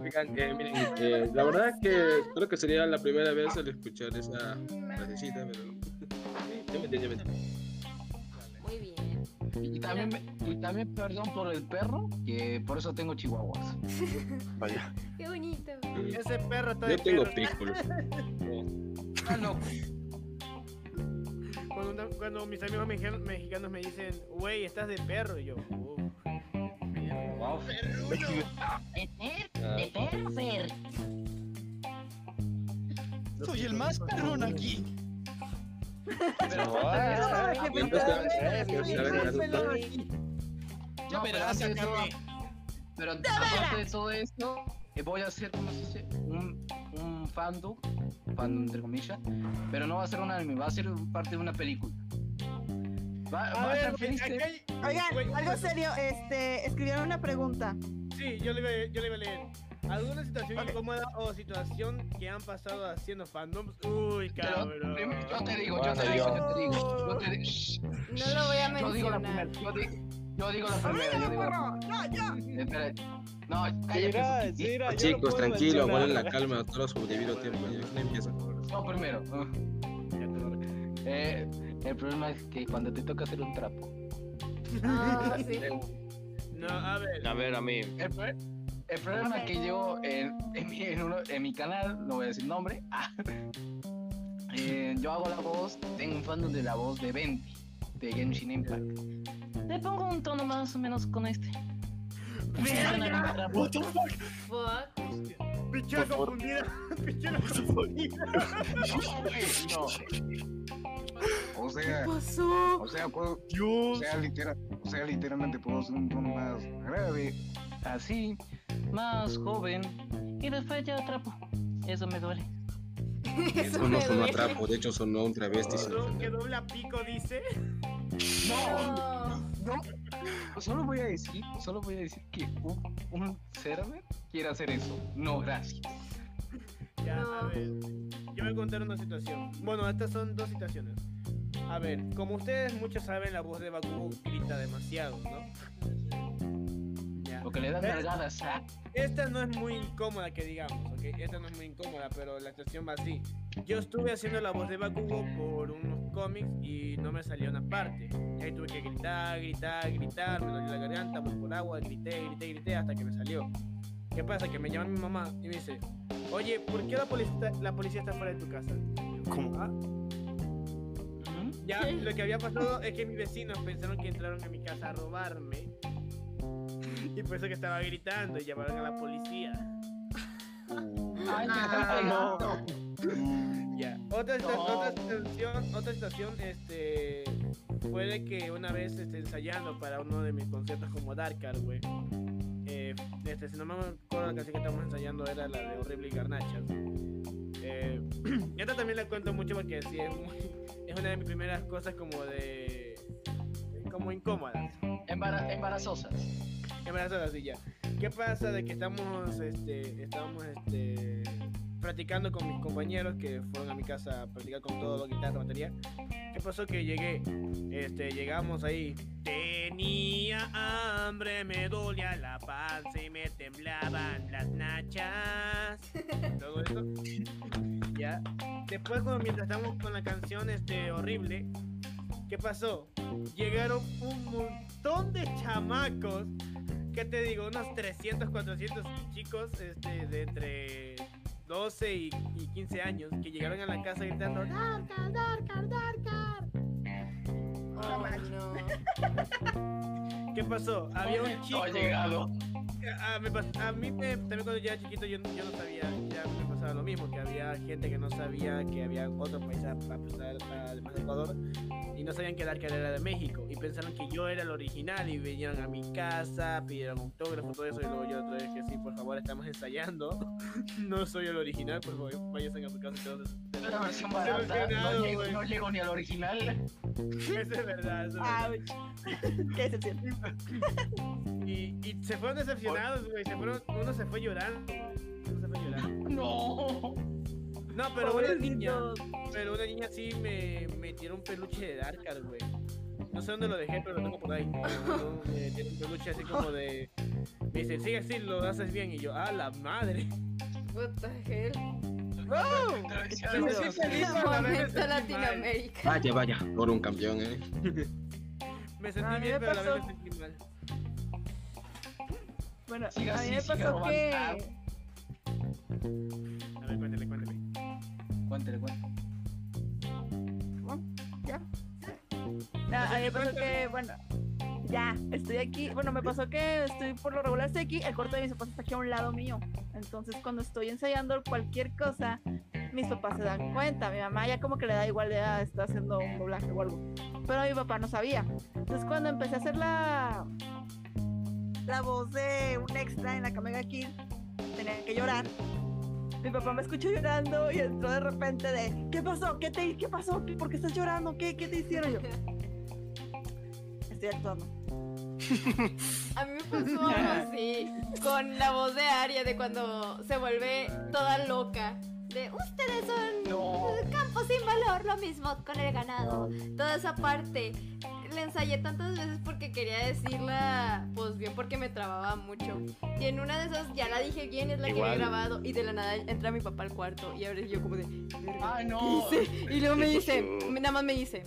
Oigan, eh, miren, eh, la verdad que creo que sería la primera vez al escuchar esa frasecita, pero... Ya me entiendo, ya me entiendo. Muy bien. Y también, me- y también perdón por el perro, que por eso tengo chihuahuas. Vaya. Qué bonito. Ese perro está Yo tengo perro. pícolos. Ah, no. Cuando, mis amigos mexicanos, me dicen, güey, estás de perro, y yo. Wow. De per, de perro, Fer. Soy el más perrón aquí. Pero Ah, Qué bien, pena, Fer, sí, sí, a ver, sí, a ver, pelo a ver. aquí. Ya verás, pero aparte de todo esto, eh, voy a hacer, ¿cómo se dice? Un, un fandom, fandom entre comillas, pero no va a ser un anime, va a ser parte de una película. Va, A va a ver, estar feliz. aquí que- hay- Oigan, algo serio, este, escribieron una pregunta. Sí, yo le, iba, yo le iba a leer. ¿Alguna situación Ok. incómoda o situación que han pasado haciendo fandoms? Uy, cabrón. yo te digo, yo te digo, yo- te digo, yo te digo, shh, No lo voy a yo digo la mencionar. primera, yo digo, yo digo la primera, yo ¡Háblame, digo! ¡No! Espera, no, cállate. mira, no Chicos, tranquilo, guarden la calma a todos su debido tiempo. No primero. Eh, el problema es que cuando te toca hacer un trapo, Ah, sí. No, a ver. A ver, a mí. El, pro- el problema es que yo en, en mi, en uno- en mi canal, no voy a decir nombre, ah, eh, yo hago la voz, tengo un fandom de la voz de Venti, de Genshin Impact. Le pongo un tono más o menos con este. What the fuck? Fuck. Pichera confundida. Pichera confundida. No. O sea, pasó? o sea, puedo, o Dios. sea, literal, o sea, literalmente puedo hacer un tono más grave, así, más joven, y después ya atrapo. Eso me duele. Eso Eso no sonó atrapo, de hecho sonó un travesti. No, que dobla pico, dice. No, no. Solo voy a decir, solo voy a decir que un, un server quiere hacer eso. No, gracias. Ya, No. a ver. Yo voy a contar una situación. Bueno, estas son dos situaciones. A ver, como ustedes muchos saben, la voz de Bakugo grita demasiado, ¿no? Ya. Lo que le das Eh, nalgadas a. Esta no es muy incómoda que digamos, ¿ok? Esta no es muy incómoda, pero la situación va así. Yo estuve haciendo la voz de Bakugo por unos cómics y no me salió una parte. Y ahí tuve que gritar, gritar, gritar, me dolió la garganta, voy por agua, grité, grité, grité hasta que me salió. ¿Qué pasa? Que me llama mi mamá y me dice, oye, ¿por qué la policía, está- la policía está fuera de tu casa? Yo, ¿Cómo? "Ah". Ya, lo que había pasado es que mis vecinos pensaron que entraron a mi casa a robarme y por eso que estaba gritando y llamaron a la policía. Ay, me Ah, no. Pegando. Ya. Otra, No. otra situación, otra situación, este, fue de que una vez este, ensayando para uno de mis conciertos como Darkar, güey. eh, este, si no me acuerdo la canción que estábamos ensayando era la de Horrible y Garnachas. Eh, esta también la cuento mucho porque sí, es, muy- es una de mis primeras cosas como de... como incómodas. Embara- embarazosas. Embarazadas, sí, ya. ¿Qué pasa de que estamos, este, estamos, este, practicando con mis compañeros que fueron a mi casa a practicar con todo, guitarra, batería? ¿Qué pasó? Que llegué, este, llegamos ahí. Tenía hambre, me dolía la panza y me temblaban las nachas. Todo eso. Ya. Después, cuando, mientras estamos con la canción, este, horrible, ¿qué pasó? Llegaron un montón de chamacos ¿qué te digo? Unos 300, 400 chicos este, de entre 12 y, y 15 años que llegaron a la casa gritando Darkar, Darkar, Darkar. Oh, no. ¿Qué pasó? Había un chico. No ha llegado. A, me pas- a mí me- también cuando yo era chiquito yo, yo no sabía, ya me pasaba lo mismo, que había gente que no sabía que había otro país además de Ecuador y no sabían que Darkar era de México y pensaron que yo era el original y vinieron a mi casa, pidieron autógrafo, todo eso y luego yo otra vez que sí, por favor, estamos ensayando, no soy el original, por favor, vayan a su casa y todo eso. La versión barata. No llego, no llego ni al original. Eso es verdad, eso es verdad. Qué decepción. Y, y se fueron decepcionados, güey. Se fueron, uno se fue llorando, güey. Uno se fue llorando. No. No, pero una niña. Pero una niña sí me, me tiró un peluche de Darkar, güey. No sé dónde lo dejé, pero lo tengo por ahí. Tiró un peluche así como de. Me dice, sigue así, lo haces bien. Y yo, ah, la madre. What the hell? Me sentí feliz, a la. Latinoamérica. Vaya, vaya, por un campeón, eh. Me sentí bien, pero a la vez me sentí mal. Bueno, Siga a mí me siga pasó que. A ver, cuéntale, cuéntale. Cuéntale, cuéntale. Ya. No, a mí me pasó que, bueno, ya, estoy aquí. Bueno, me pasó que estoy por lo regular estoy aquí, el cuarto de mis papás está aquí a un lado mío. Entonces, cuando estoy ensayando cualquier cosa, mis papás se dan cuenta. Mi mamá ya como que le da igual de ah, está haciendo un doblaje o algo. Pero mi papá no sabía. Entonces, cuando empecé a hacer la la voz de un extra en la Kamega Kid, tenía que llorar. Mi papá me escuchó llorando y entró de repente de ¿Qué pasó? ¿Qué te qué pasó? ¿Por qué estás llorando? ¿Qué, qué te hicieron? Yo estoy actuando. A mí me pasó algo así con la voz de Aria de cuando se vuelve toda loca. De ustedes son No. campos sin valor, lo mismo con el ganado. Toda esa parte. La ensayé tantas veces porque quería decirla pues bien porque me trababa mucho. Y en una de esas ya la dije bien, es la que Igual. había grabado. Y de la nada entra mi papá al cuarto. Y ahora yo como de. "Verga, Ay, ¿qué no. hice?". Y luego me ¿Qué dice, nada más me dice,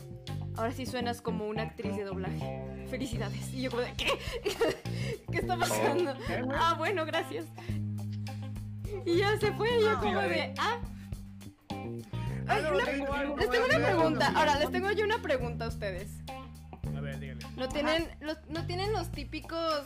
ahora sí suenas como una actriz de doblaje. Felicidades. Y yo como de, ¿qué? ¿Qué está pasando? Ah, bueno, gracias. Y ya se fue, y yo como de, ah. Ay, una- algo, les tengo una pregunta. Ahora, les tengo yo una pregunta a ustedes. A ver, dígale. ¿No tienen los, no tienen los típicos,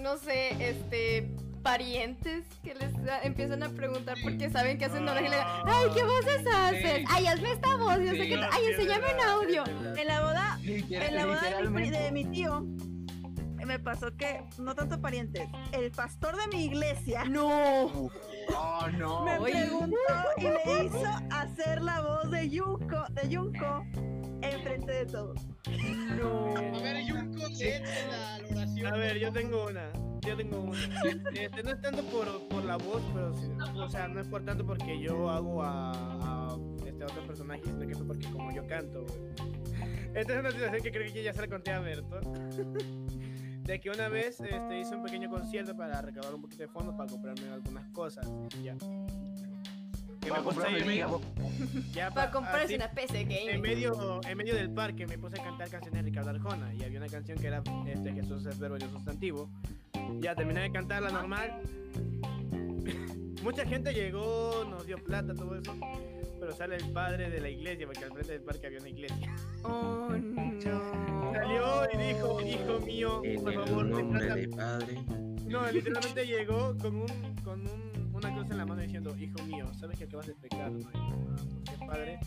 no sé, este, parientes que les ah, empiezan a preguntar porque saben que hacen doblaje y le digan, ay, ¿qué voces haces? Sí. Ay, hazme esta voz, yo sé Sí, que, no, ay, enséñame un audio. En la boda, en la boda de mi, de mi tío, me pasó que, no tanto parientes, el pastor de mi iglesia No. Oh, no. me Oye. preguntó y me hizo hacer la voz de Yuko, de Junko, enfrente de todos. No. A ver, Junko, léete la, la oración. A ver, yo tengo una. Yo tengo una. Este, no es tanto por, por la voz, pero sí, o sea, no es por tanto porque yo hago a, a este otro personaje, sino que es porque como yo canto, güey. Esta es una situación que creo que ya se la conté a Berto. De que una vez este, hice un pequeño concierto para recabar un poquito de fondos para comprarme algunas cosas. Ya. Que Para me puse mi amiga. Para ya pa- comprarse así- una PC en gaming. medio, en medio del parque me puse a cantar canciones de Ricardo Arjona y había una canción que era este, Jesús es verbo y sustantivo. Ya terminé de cantarla normal. Mucha gente llegó, nos dio plata, todo eso. Pero sale el padre de la iglesia, porque al frente del parque había una iglesia. Oh, no. Salió y dijo, hijo mío, En por el favor, nombre del Padre. No, literalmente llegó con un, con un, una cruz en la mano diciendo, hijo mío, sabes que acabas de pecar, ¿no? Y, "Ah, ¿por qué, padre?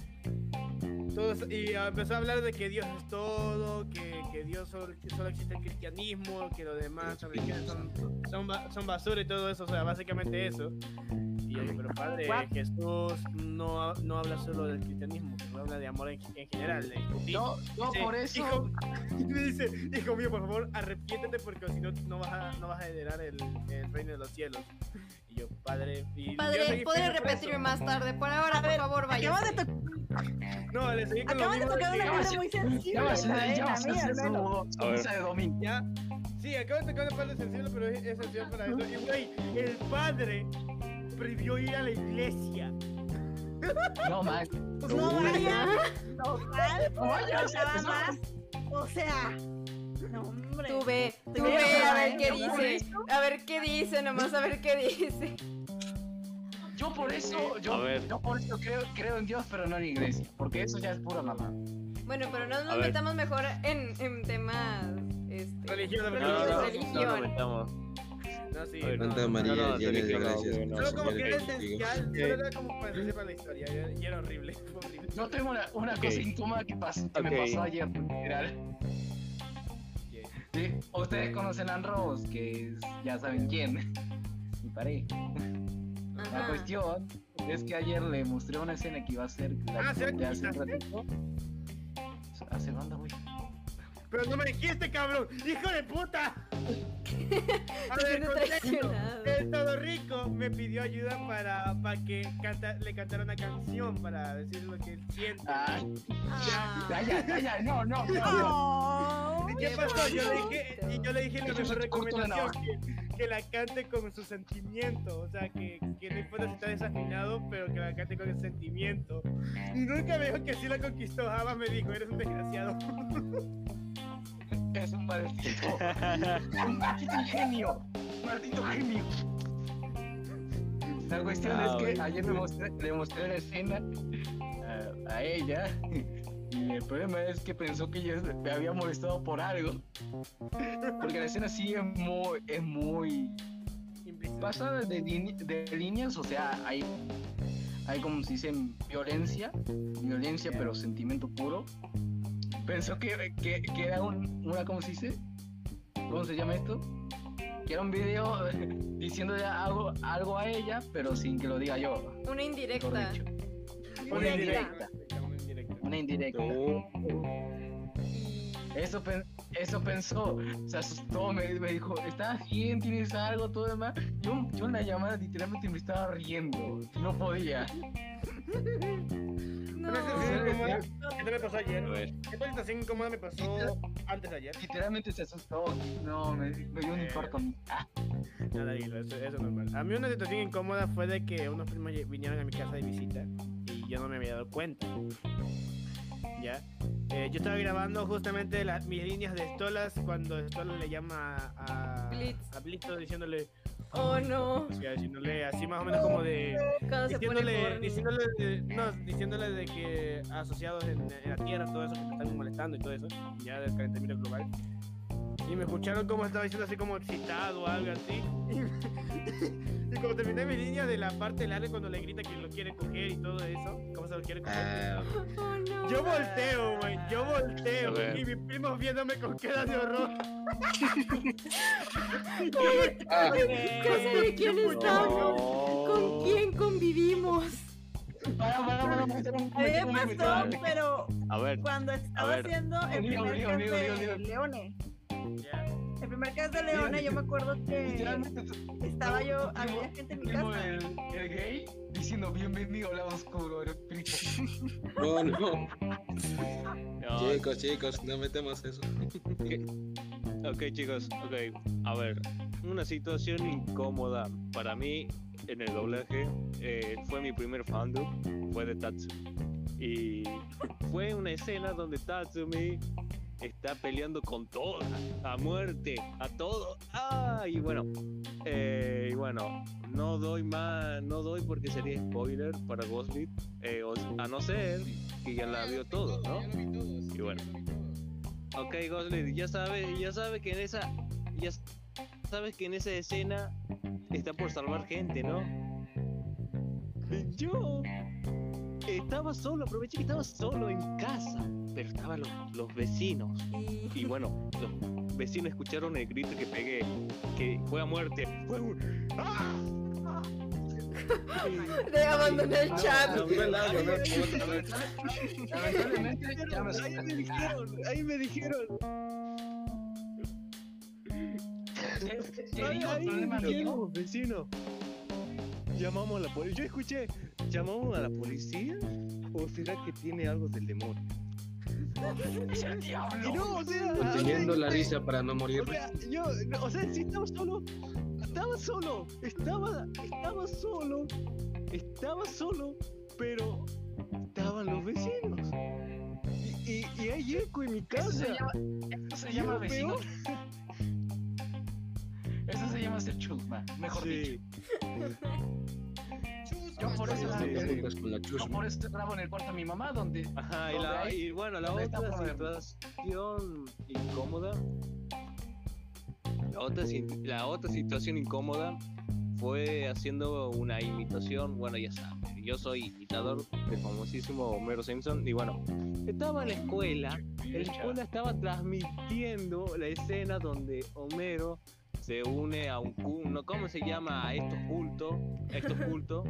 Todos- y empezó a hablar de que Dios es todo, que, que Dios solo, que solo existe el cristianismo, que los demás son, religiones son, son, ba- son basura y todo eso, o sea, básicamente eso. Y yo digo, pero padre? Jesús no, no habla solo del cristianismo, Jesús habla de amor en, en general. No, no, Dice, por eso. Hijo, me dice, hijo mío, por favor, arrepiéntete porque si no, no vas a, no vas a heredar el, el reino de los cielos. Y yo, padre, y Padre, por repetirme más tarde. Por ahora, por favor, vaya. Le seguí con lo acabas de tocar una parte muy sensible. Ya va a de domingo. ¿Ya? Sí, acabo de tocar una parte sensible, pero es es esencial para eso. Y güey, el padre prohibió ir a la iglesia. No, man. Pues no vaya. No vaya. No más. O sea. No, hombre. Tú ve, tú ve, a ver ¿eh? qué dice. A ver qué dice, nomás a ver qué dice. Yo por eso, yo, A ver. yo por eso creo, creo en Dios, pero no en iglesia. Porque eso ya es pura mamá. Bueno, pero no A nos ver. metamos mejor en, en temas. Este, Religioso, No, porque no, no, no, religión. no, no metamos. No, sí, A ver, no, Santa no, María, no, no, llena de religión, no, gracia. no, Solo no, como sí, que sí, era sí. esencial, solo era como para decir para la historia, y y era horrible, fue horrible. Yo tengo una, una cosa incómoda que, pasó, que me pasó ayer, literal. Sí, ustedes conocen a Rose, que es, ya saben quién. Mi pareja. La cuestión es que ayer le mostré una escena que iba a ser la Ah, ¿se que hace un ratito. Hace banda, güey. Pero no me dijiste, cabrón, hijo de puta. A ver, contexto. traicionado. El todo rico me pidió ayuda para, para que canta, le cantara una canción para decir lo que él siente. Ah, Ah. ya, ya, ya, ya, no, no, no. no. Oh, ¿Y qué pasó? Yo le dije, y yo le dije la mejor recomendación, que, que la cante con su sentimiento, o sea, que, que no importa si está desafinado, pero que la cante con el sentimiento. Y nunca me dijo que sí la conquistó, jamás me dijo, eres un desgraciado. Es un maldito. un maldito genio. Un maldito genio. La cuestión Ah, es que bueno. ayer le mostré, le mostré la escena a, a ella. Y el problema es que pensó que yo me había molestado por algo. Porque la escena sí es muy, es muy pasada de, de líneas, o sea, hay, hay como se dice violencia, violencia pero sentimiento puro. Pensó que, que, que era un, una, ¿cómo se dice? ¿Cómo se llama esto? Que era un video diciéndole algo, algo a ella, pero sin que lo diga yo. Una indirecta. Una Una indirecta. Una indirecta. Una indirecta. Eso, pen- eso pensó, se asustó, me, me dijo, ¿estás bien? ¿Tienes algo? Todo demás. Yo, yo en la llamada literalmente me estaba riendo, no podía. No. Una sensación incómoda, ¿Qué me pasó ayer? Esta sensación incómoda me pasó antes de ayer. Literalmente se asustó. No, me, me dio un infarto a mí. Ah, Nada, eso, eso es normal. A mí una situación incómoda fue de que unos primos vinieron a mi casa de visita y yo no me había dado cuenta. ¿Ya? Eh, yo estaba grabando justamente las, mis líneas de Stolas cuando Stolas le llama a, Blitz. a Blitzo diciéndole, Oh no. o sea, diciéndole así más o menos como de... Cuando Diciéndole, diciéndole, de, no, diciéndole de que asociados en, en la Tierra, todo eso que me están molestando y todo eso, ya del calentamiento global. Y me escucharon como estaba diciendo así como excitado o algo así. Como terminé mi línea de la parte larga cuando le grita que lo quiere coger y todo eso, cómo se lo quiere coger. Ah, Oh no. Yo volteo, güey, yo volteo. Y mis primos viéndome con cara de horror. ah, de quién estamos. ¿Con quién convivimos? para, para, para, para, para, A mí para, me para, pasó, pero A ver, cuando estaba haciendo el primer digo, de. Leone. Ya. El primer cast de Leone, yo me acuerdo que estaba yo, había gente en mi casa. El, el gay diciendo bienvenido al lado oscuro, el espíritu. no, no. no, Chicos, chicos, no metemos eso. Ok, chicos, ok. A ver, una situación incómoda para mí en el doblaje eh, fue mi primer fandom, fue de Tatsumi. Y fue una escena donde Tatsumi está peleando con todo, a muerte, a todo. Ah, y bueno, eh, y bueno, no doy más, no doy porque sería spoiler para Ghostlit, eh, a no ser que ya la vio todo, ¿no? Y bueno. Ok, Ghostly, ya sabe, ya sabe que en esa. Ya sabes que en esa escena está por salvar gente, ¿no? Yo estaba solo, aproveché que estaba solo en casa, pero estaban los, los vecinos. Y bueno, los vecinos escucharon el grito que pegué, que fue a muerte. Fue un... ¡Ah! De abandoné el chat. Ya me Ahí me dijeron, ahí me dijeron. Ahí, digo, ahí vecino. Llamamos a la policía. Yo escuché, ¿llamamos a la policía? ¿O será que tiene algo del demonio? Y no, o sea, Conteniendo o sea, la risa para no morir. O sea, yo, no, o sea, sí estaba solo. Estaba solo. Estaba, estaba solo. Estaba solo. Pero estaban los vecinos. Y, y, y hay eco en mi casa. Eso se llama, eso se llama lo vecino. peor- Eso se llama ser chusma, mejor Sí. dicho. Yo por eso, Sí, sí, la yo chusma. por eso grabo en el cuarto de mi mamá, donde Ajá, y, la, hay- y bueno, la otra situación incómoda. La otra, la otra situación incómoda fue haciendo una imitación. Bueno, ya saben, yo soy imitador del famosísimo Homero Simpson. Y bueno, estaba en la escuela. En la escuela estaba transmitiendo la escena donde Homero se une a un culto. ¿Cómo se llama? A estos cultos. Estos cultos.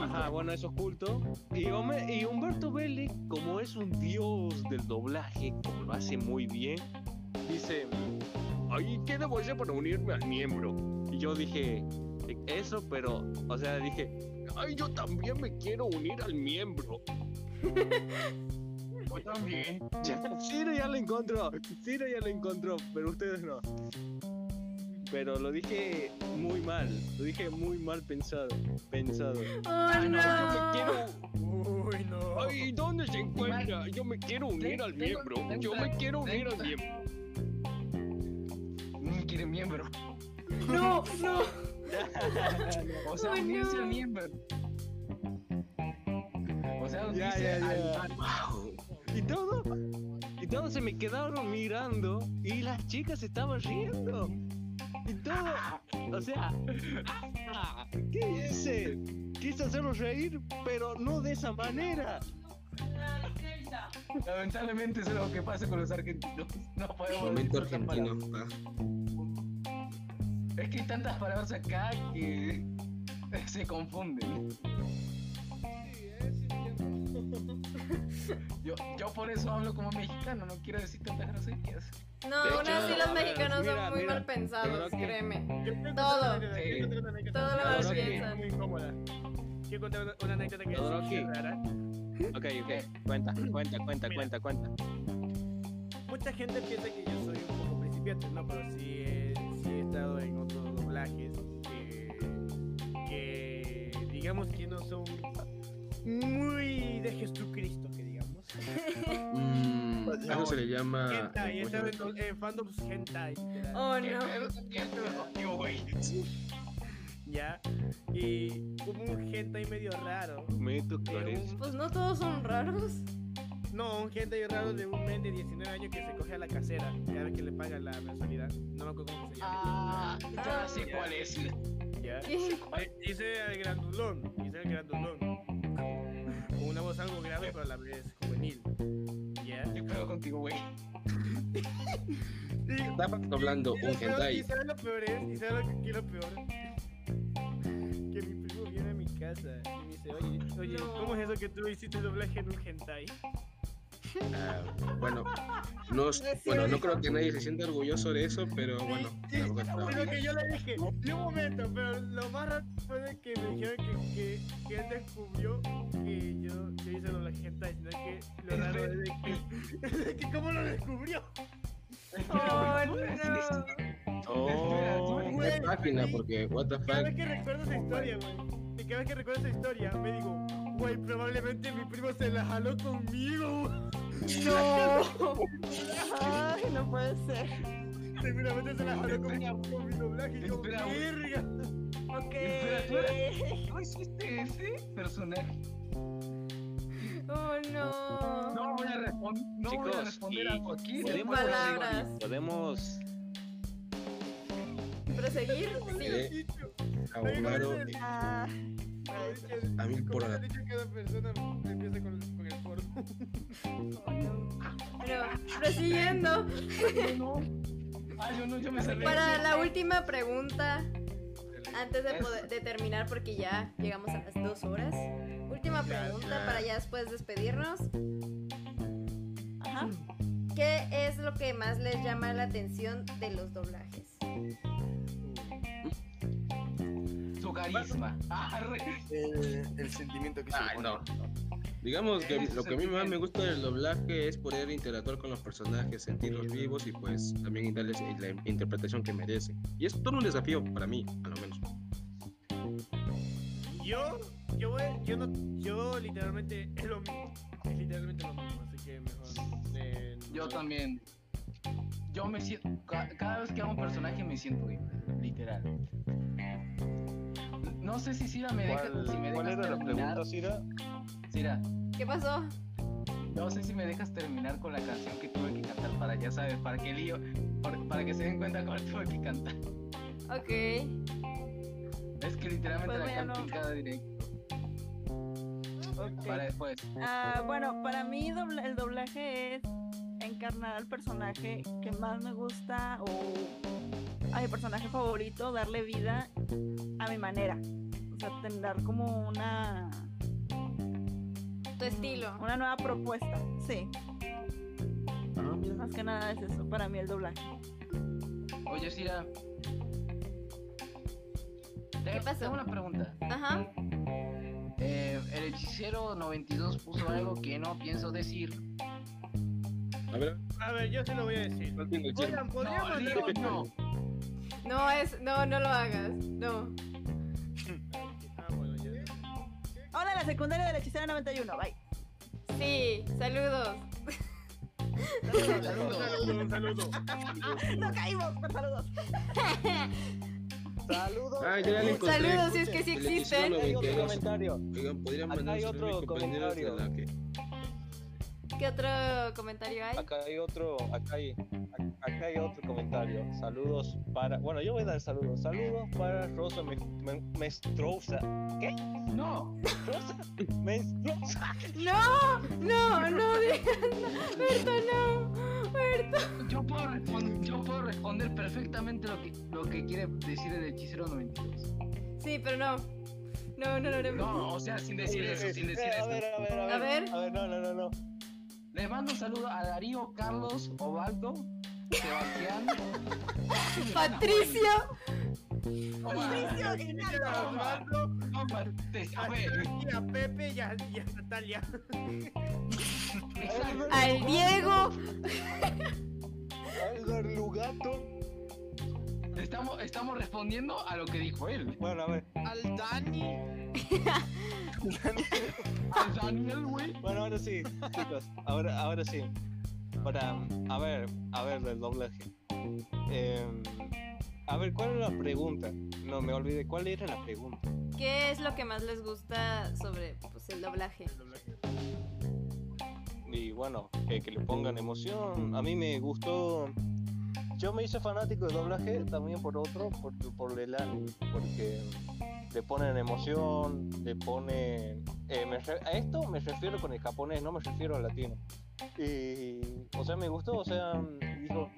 Ajá, bueno, esos cultos. Y, Homer- y Humberto Vélez, como es un dios del doblaje, como lo hace muy bien, dice, ay, ¿qué debo hacer para unirme al miembro? Y yo dije, eso, pero, o sea, dije, ay, yo también me quiero unir al miembro. Yo también. Ya, Ciro ya lo encontró, Ciro ya lo encontró, pero ustedes no. Pero lo dije muy mal, lo dije muy mal pensado, pensado. Oh Yo me no. quiero Uy, no. Ay, ¿dónde se encuentra? Yo me quiero unir al miembro. Yo me quiero unir al miembro. no quiere miembro. No, no. O sea, Ay, unirse no. al miembro. O sea, Ya, unirse ya, al- ya. al- Y todo, y todos se me quedaron mirando y las chicas estaban riendo. Y todo, o sea, ¿qué hice? Quise hacerlos reír, pero no de esa manera. Lamentablemente eso es lo que pasa con los argentinos. No podemos Momento argentino. palabras. Es que hay tantas palabras acá que se confunden. Yo, yo por eso hablo como mexicano, no quiero decir tantas groserías. No, aún así los mexicanos mira, son muy mira, mal pensados, que- créeme. Todo. Todo lo mal piensan. Muy incómoda. Quiero contar una, anécdota que es rara. Ok, ok, cuenta, cuenta, cuenta, Mira. cuenta, cuenta. Mucha gente piensa que yo soy un poco principiante, no, pero sí he, sí he estado en otros doblajes que, que digamos que no son muy de Jesucristo, que digamos. mm, eso se le llama. hentai, he ¿cómo se estado llama? en, hentai. Oh ¿Qué no. Ya, y hubo un hentai medio raro. Meto Flores. un- Pues no todos son raros. no, un hentai raro de un men de 19 años que se coge a la casera cada vez que le paga la mensualidad. No me acuerdo cómo se llama. Ah, ya sé cuál es. Ya. Eh, Hice el grandulón, hice el grandulón. Voz algo grave, pero a la vez juvenil. ¿Ya? ¿Qué pedo contigo, güey? Y, Estaba hablando y un hentai. y sabes lo peor es, y sabes lo que quiero peor. Que mi primo viene a mi casa y me dice, oye, oye. ¿cómo es eso que tú hiciste doblaje en un hentai? Ah, bueno, no, bueno, no creo que nadie se sienta orgulloso de eso, pero bueno. Sí, estaba Pero que yo le dije, de un momento, pero lo más raro fue de que me dijeron que, que, que él descubrió que yo, yo hice doblaje hentai, sino que lo raro es de que, de que cómo lo descubrió. Oh no. Oh, ¿Qué página? Porque, what the Cada vez fuck. que recuerdo esa historia, güey, cada vez que recuerdo esa historia, me digo, güey, probablemente mi primo se la jaló conmigo. No. Ay, no puede ser. Seguramente se la jaló conmigo con mi doblaje y yo, verga. Ok. Espera, ¿tú eres- ¿Tú hiciste ese personaje? Oh no. No voy a, respon- no voy a Chicos, responder y algo aquí. Sin podemos, palabras. podemos proseguir? Sí. Abogado, eh, Ah, a mí por Como te he dicho, cada persona empieza con, con el porno. Bueno, prosiguiendo. Ah, yo no, yo me cerré. Para la última pregunta, antes de, poder- de terminar, porque ya llegamos a las dos horas. Última pregunta para ya después despedirnos. Ajá. ¿Qué es lo que más les llama la atención de los doblajes? Carisma. Ah, Eh, el sentimiento que se Ay, no. Digamos que lo que a mí más me gusta del doblaje es poder interactuar con los personajes, sentirlos vivos y pues también darles la interpretación que merecen. Y es todo un desafío para mí, a lo menos. Yo, yo, voy, yo, no, yo literalmente es lo mismo. Es literalmente lo mismo, así que mejor. eh, Yo no- también. Yo me siento. ca- Cada vez que hago un personaje me siento bien, literal. No sé si Sira me deja. ¿Cuál, si me cuál dejas era la terminar. pregunta, Sira? Sira, ¿Qué pasó? no sé si me dejas terminar con la canción que tuve que cantar para, ya sabes, para que lío. Para que se den cuenta cuál tuve que cantar. Ok. Es que literalmente Pues la en cada directo. ok. Para después. Ah, bueno, para mí dobla- el doblaje es encarnar al personaje que más me gusta o a mi personaje favorito, darle vida a mi manera. O sea, tener como una, Tu estilo. una nueva propuesta. Sí, Ah, mira. más que nada es eso para mí el doblaje. Oye, Sira. Te- pasó? Tengo una pregunta. Ajá. Eh, el hechicero 92 puso algo que no pienso decir. A ver, A ver, yo se lo voy a decir. no tengo. Oigan, podría No, no. No es, no, no lo hagas. No. Ah, bueno, ya. Hola, la secundaria de la hechicera 91, bye. Sí, saludos. Saludos. Un saludo. No caímos, pero saludos. Saludos. Ah, ya la encontré. Saludos, si es que sí existen. hechicero Acá hay otro 92. comentario. Oigan, podrían mandar saludos de comentario. la que- ¿Qué otro comentario hay? Acá hay otro, acá hay, acá hay otro comentario. Saludos para, bueno, yo voy a dar saludos. Saludos para Rosa Me- Me- Mestrosa. ¿Qué? No. Rosa Mestrosa. No, no, no. Berto, no. Berto. Yo puedo, respon- yo puedo responder perfectamente lo que, lo que quiere decir el hechicero 92. Sí, pero no. No, no, no, no. No, o sea, sin decir eso, sin decir a eso. ver, a ver, a ver. A ver. A ver, no, no, no, no. Le mando un saludo a Darío, Carlos, Ovaldo, Sebastián. Patricio. Patricio Guinaldo. Te- a ver, y a Pepe y a, y a Natalia. Al Diego. Algar Lugato. Estamos, estamos respondiendo a lo que dijo él. Bueno, a ver. Al Dani. Al Daniel, güey. Bueno, ahora sí, chicos. Ahora, ahora sí. Para, a ver, a ver, del doblaje. Em, a ver, ¿cuál era la pregunta? No, me olvidé. ¿Cuál era la pregunta? ¿Qué es lo que más les gusta sobre pues, el doblaje? Y bueno, que, que le pongan emoción. A mí me gustó. Yo me hice fanático de doblaje también por otro, por, por el anime, porque le ponen emoción, le ponen. eh, a esto me refiero con el japonés, no me refiero al latino. Y, o sea, me gustó, o sea, dijo,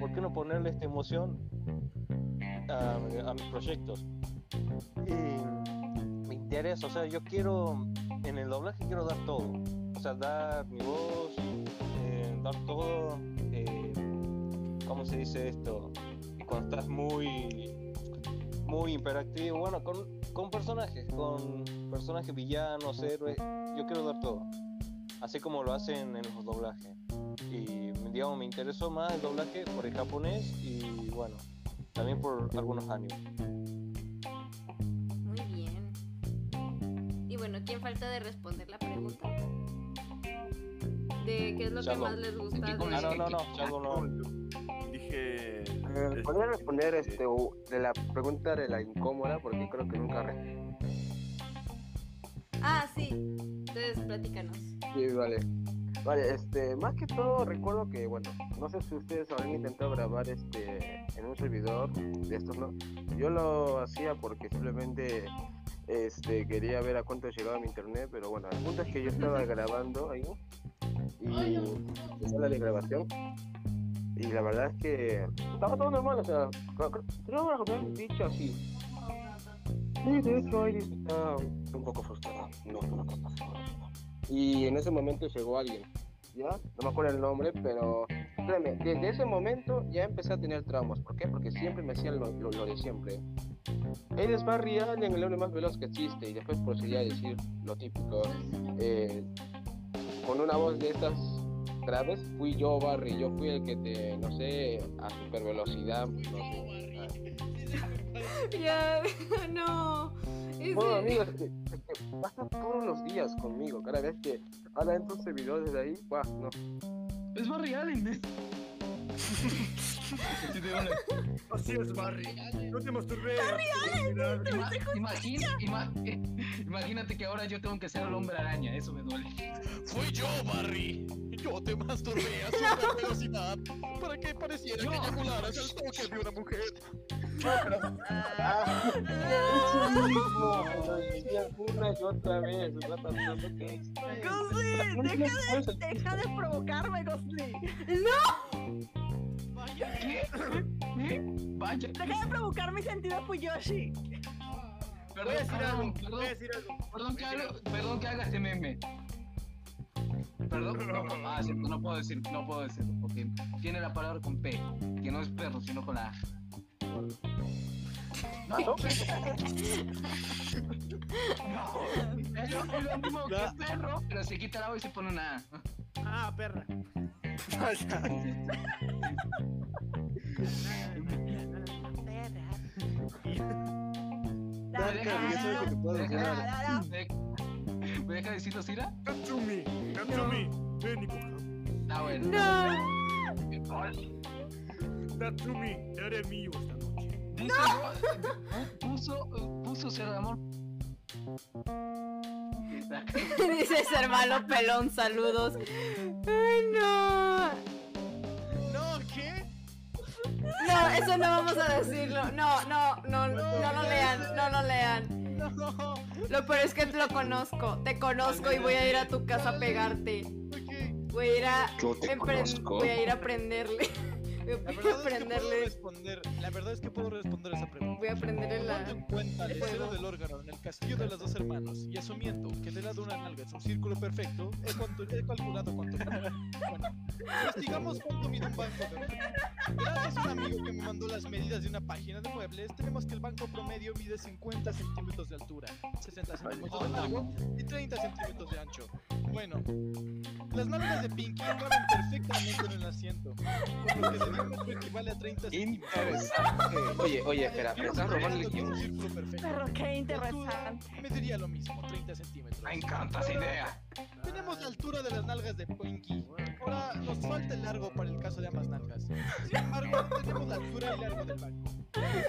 ¿por qué no ponerle esta emoción a, mis proyectos? Y me interesa, o sea, yo quiero, en el doblaje quiero dar todo, o sea, dar mi voz, eh, dar todo, ¿cómo se dice esto? Cuando estás muy, muy imperactivo, bueno, con, con personajes, con personajes villanos, héroes, yo quiero dar todo, así como lo hacen en los doblajes. Y digamos, me interesó más el doblaje por el japonés y bueno, también por algunos animes. Muy bien. Y bueno, ¿quién falta de responder la pregunta? De qué es lo que más les gusta ¿En qué Ah, no, de... no, no, Shadow no. Eh, ¿Podría responder este, u- de la pregunta de la incómoda? Porque creo que nunca re- Ah, sí. Entonces, platícanos. Sí, vale. Vale, este, más que todo recuerdo que, bueno, no sé si ustedes habrán intentado grabar este en un servidor de estos, ¿no? Yo lo hacía porque simplemente este, quería ver a cuánto llegaba mi internet, pero bueno, el punto es que yo estaba grabando ahí y empezó la grabación y la verdad es que estaba todo normal, o sea, creo que han dicho así. Sí, de hecho, Iris está un poco frustrada. No lo que pasa. Y en ese momento llegó alguien, ¿ya? No me acuerdo el nombre, pero créeme, desde ese momento ya empecé a tener traumas. ¿Por qué? Porque siempre me hacían lo, de siempre. Eres Barry Allen, el hombre más veloz que existe, y después procedía a decir lo típico. eh, con una voz de estas graves, fui yo, Barry, yo fui el que te, no sé, a super velocidad, no sé. Ya, no. Ese- Bueno, amigos, es que, es que pasa todos los días conmigo. Cada vez que ahora entro un servidor desde ahí, ¡buah! No. Es Barry Allen, ¿eh? Así es, Barry. No te masturbes. Ima- imagina- ima- eh, imagínate que ahora yo tengo que ser el hombre araña, eso me duele. Fui yo, Barry. Yo te masturbé a super velocidad para que pareciera que eyacularas al toque de una mujer. Ah, eso mismo, decían una Gosling, No, deja no, de, no, deja de provocarme, Gosling. Vaya. Deja de provocar mi sentido Fuyoshi. Perdón, Voy a decir perdón, algo, perdón, voy a decir algo. Perdón que, haga, perdón que haga este meme. Perdón, no, ah, cierto, no puedo decir, no puedo decirlo, porque tiene la palabra con P, que no es perro, sino con la A. No, no, es lo, es lo mismo que perro, pero se quita la O y se pone una A. Ah, perra. ¿Me deja decirlo? ¿Me deja- me- ¿Me deja decirlo, Sira? Natsumi, Natsumi, ven. Ah, bueno. Natsumi, te haré mío esta noche. ¿no? Puso, puso de amor. Dice hermano pelón, saludos. Ay, no. No, ¿qué? No, eso no vamos a decirlo. No, no, no, no lo lean, no lo lean. No. Lo peor es que lo conozco. Te conozco y voy a ir a tu casa a pegarte. Voy a ir a. Yo te conozco. Voy a ir a prenderle. La Voy a verdad es que responder. La verdad es que puedo responder esa pregunta. Voy a prenderle la. Tomando en cuenta el fuego. del órgano en el castillo de los dos hermanos y asumiendo que del lado de una nalga es un círculo perfecto, he, cuanto- he calculado cuánto. Bueno, investigamos cuánto mide un banco. Gracias a un amigo que me mandó las medidas de una página de muebles, tenemos que el banco promedio mide 50 centímetros de altura, 60 centímetros de largo y 30 centímetros de ancho. Bueno, las nalgas de Pinky caben perfectamente en el asiento, por lo que de diámetro equivale a 30 centímetros. Interesante. Oye, oye, espera, me estás robando el perfecto. Pero qué interesante. altura mediría lo mismo, 30 centímetros. Me encanta esa idea. Tenemos la altura de las nalgas de Pinky. Ahora nos falta el largo para el caso de ambas nalgas. Sin embargo, tenemos la altura y largo del banco.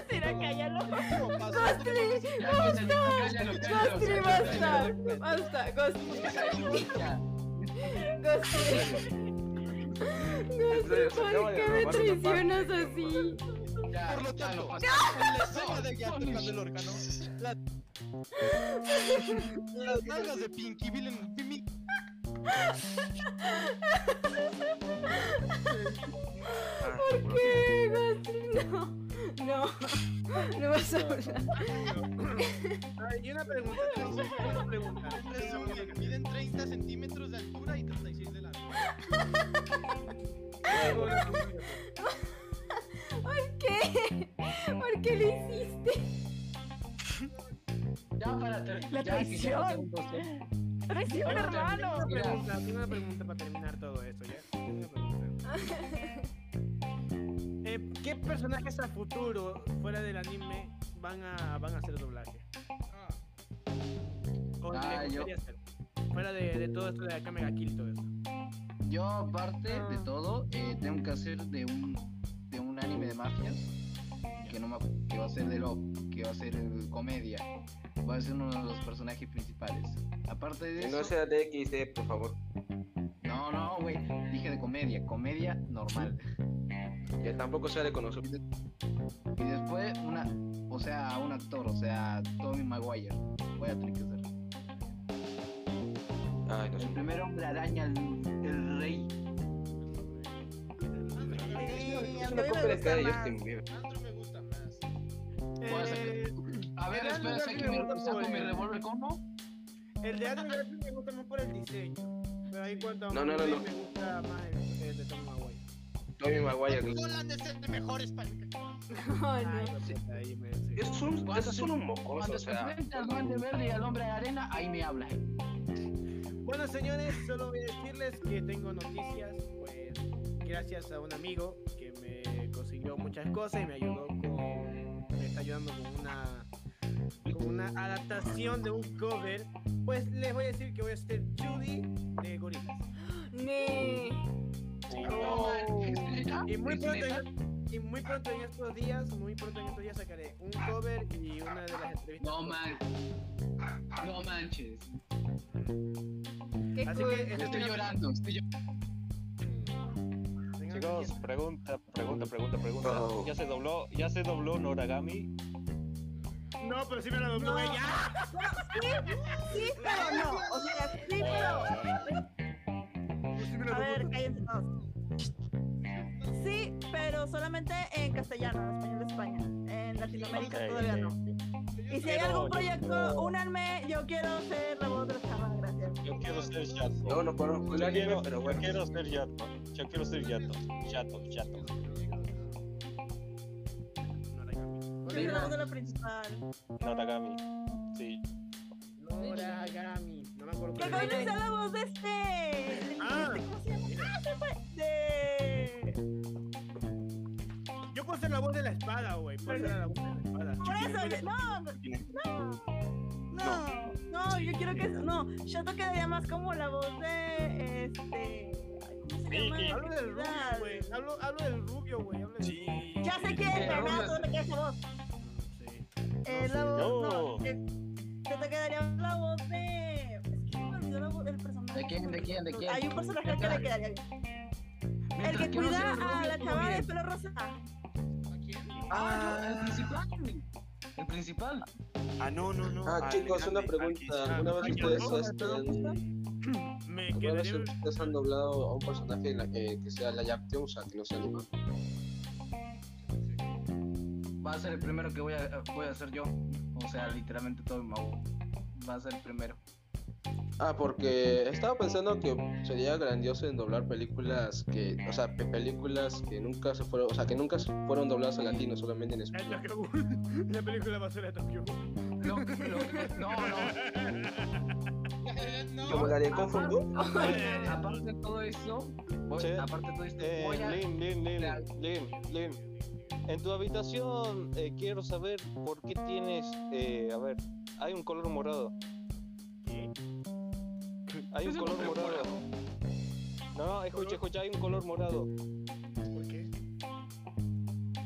Será cállalo. El cállalo, Gostly, cállalo, basta. Basta, Gostly. Ya. Gostly. Gostly, ¿por qué me traicionas así? Ya, Por lo tanto, en la escena de ya tocando el órgano, la- las nalgas de Pinky viven. vi- ¿Por qué? No, no. No vas a hablar. Ay, y una pregunta, una pregunta. En resumen, miden 30 centímetros de altura y 36 de largo. ¿Por qué? ¿Por qué lo hiciste? Ya para ter- La traición. que- Traición, hermano. Una pregunta, una pregunta para terminar todo esto, ¿ya? Una pregunta. Eh, ¿Qué personajes a futuro, fuera del anime, van a, van a hacer doblaje? ¿O Ah, les yo- hacer? Fuera de, de todo esto de acá Mega Kill y todo eso. Yo, aparte Ah. de todo, eh, tengo que hacer de un, de un anime de mafias que, no me, que va a ser de lo que va a ser comedia. Va a ser uno de los personajes principales. Aparte de Que eso. no sea de XD, por favor. No, no, güey. Dije de comedia. Comedia normal. Que tampoco sea reconocido. Y después una, o sea, un actor, o sea, Tommy Maguire. Voy a tener que ser. Ay, no sé. El primer hombre araña, el, el rey. Sí, Es a mí una me copia de gusta cara de más. Justin Bieber. Andrew me gusta más. Voy a sacar- Eh, A ver, el espera, Garfield me saco mi el- revólver, ¿cómo? El de Andrew me gusta más por el diseño. Pero ahí cuanto a No, no, no, me gusta más el, el de Tom Maguire. Tommy Maguire. Nolan es el mejor español. Ay, no. Ay, puta, ahí me- sí. Es un, es un mocoso, Cuando o se enfrenta al duende verde y al hombre de arena, ahí me habla. Bueno, señores, solo voy a decirles que tengo noticias, pues gracias a un amigo que me consiguió muchas cosas y me ayudó con, me está ayudando con una, con una adaptación de un cover. Pues les voy a decir que voy a hacer Judy de Ne. Y muy pronto, en, y muy pronto en estos días, muy pronto en estos días sacaré un cover y una de las entrevistas. No man. No manches. Qué Así cool. que este Estoy llorando, estoy llorando. Chicos, pregunta, pregunta, pregunta, pregunta. Oh. ¿Ya se dobló, ya se dobló Noragami? No, pero sí me la dobló No. ella. Sí, sí, pero no. O sea, sí, pero. A ver, cállense todos. Sí, pero solamente en castellano, en español de España. En Latinoamérica todavía no. Y si hay algún yo proyecto, únanme. Yo quiero ser la voz de la chava, gracias. Yo quiero ser Yato. No, no Yo anime, quiero, pero yo bueno. quiero ser Yato. Yo quiero ser Yato. Yato, Yato. Yo soy la voz de la principal. Sí. Noragami. No me acuerdo Que la voz de este. Ah. ¿Cómo se llama? Ah, se fue. De. Yo puedo ser la voz de la espada, güey. Puedo ser la voz de la espada. Por eso, no, no, no, no, yo quiero que no, Shato quedaría más como la voz de este, ay, ¿cómo se llama? Sí, Hablo del rubio, güey. Hablo, hablo del rubio, güey. Sí. Ya sé quién, no, es- ¿dónde queda esa voz? Sí. Eh, la voz, no, No. Que- Shato quedaría la voz de, es que me olvidó la voz del personaje. ¿De quién, de quién, de quién? Hay un personaje que le quedaría bien. El que cuida a la chava de pelo rosa. ¿A quién? Ah, el principal. El principal. Ah, no, no, no. Ah, chicos, una pregunta. ¿Alguna vez ustedes Me ¿Alguna vez quedaría. ustedes han doblado a un personaje en la que, que sea la action, o sea, que no sea animado? Va a ser el primero que voy a, voy a hacer yo. O sea, literalmente todo mi mago. Va a ser el primero. Ah, porque estaba pensando que sería grandioso en doblar películas que, o sea, pe- películas que nunca se fueron, o sea, que nunca se fueron dobladas al latino, solamente en El español. La película basura de Tokyo Ghoul. Lo- lo- no, no. no. ¿Como la de Fu? Aparte de todo eso, aparte de todo esto, Eh, voy a. Lin, Lin, Lin, Claro. Lin, Lin. En tu habitación eh, quiero saber por qué tienes, eh, a ver, hay un color morado. ¿Qué? Hay un color hombre morado. No, no, escucha, escucha, hay un color morado ¿Por qué?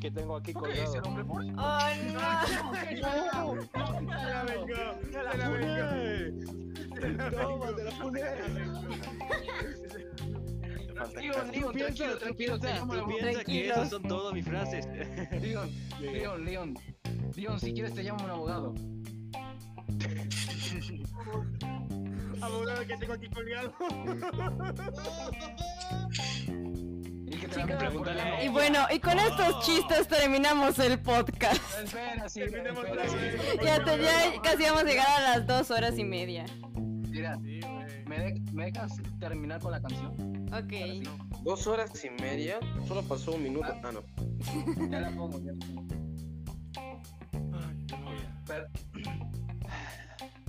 que tengo aquí ¿Por qué es colgado. el hombre por? Oh, no. Se la vengó. Se la la Toma, te la funé. Falta Digo, que- digo, tranquilo, tranquilo, te llamo la voz. Tranquilos. son todas mis frases. Leon, Leon, Leon. Leon, si quieres te llamo un abogado. Abogado que tengo aquí colgado. Y que bueno, y con estos chistes terminamos el podcast. Ya, te- ya casi vamos a llegar a las dos horas y media. Mira, Sí, güey. ¿me, de- ¿me dejas terminar con la canción? Ok. Dos horas y media, solo pasó un minuto. Ah, no. Ya la pongo, ya la pongo. Pero,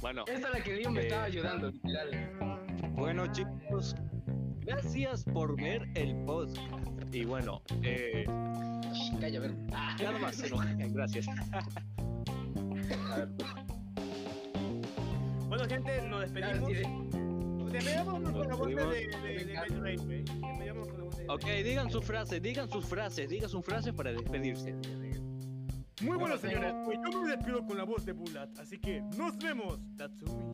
Bueno, esta es la que Leon me Eh, estaba ayudando, literal. bueno chicos, gracias por ver el podcast. Y bueno, eh, Calla, a ver. Ah, nada más, no, gracias. Bueno, gente, nos despedimos. Sí, sí. Ok, digan sus frases, digan sus frases, digan sus frases para despedirse. Muy bueno, señores. Pues yo me despido con la voz de Bulat. Así que nos vemos, Tatsumi.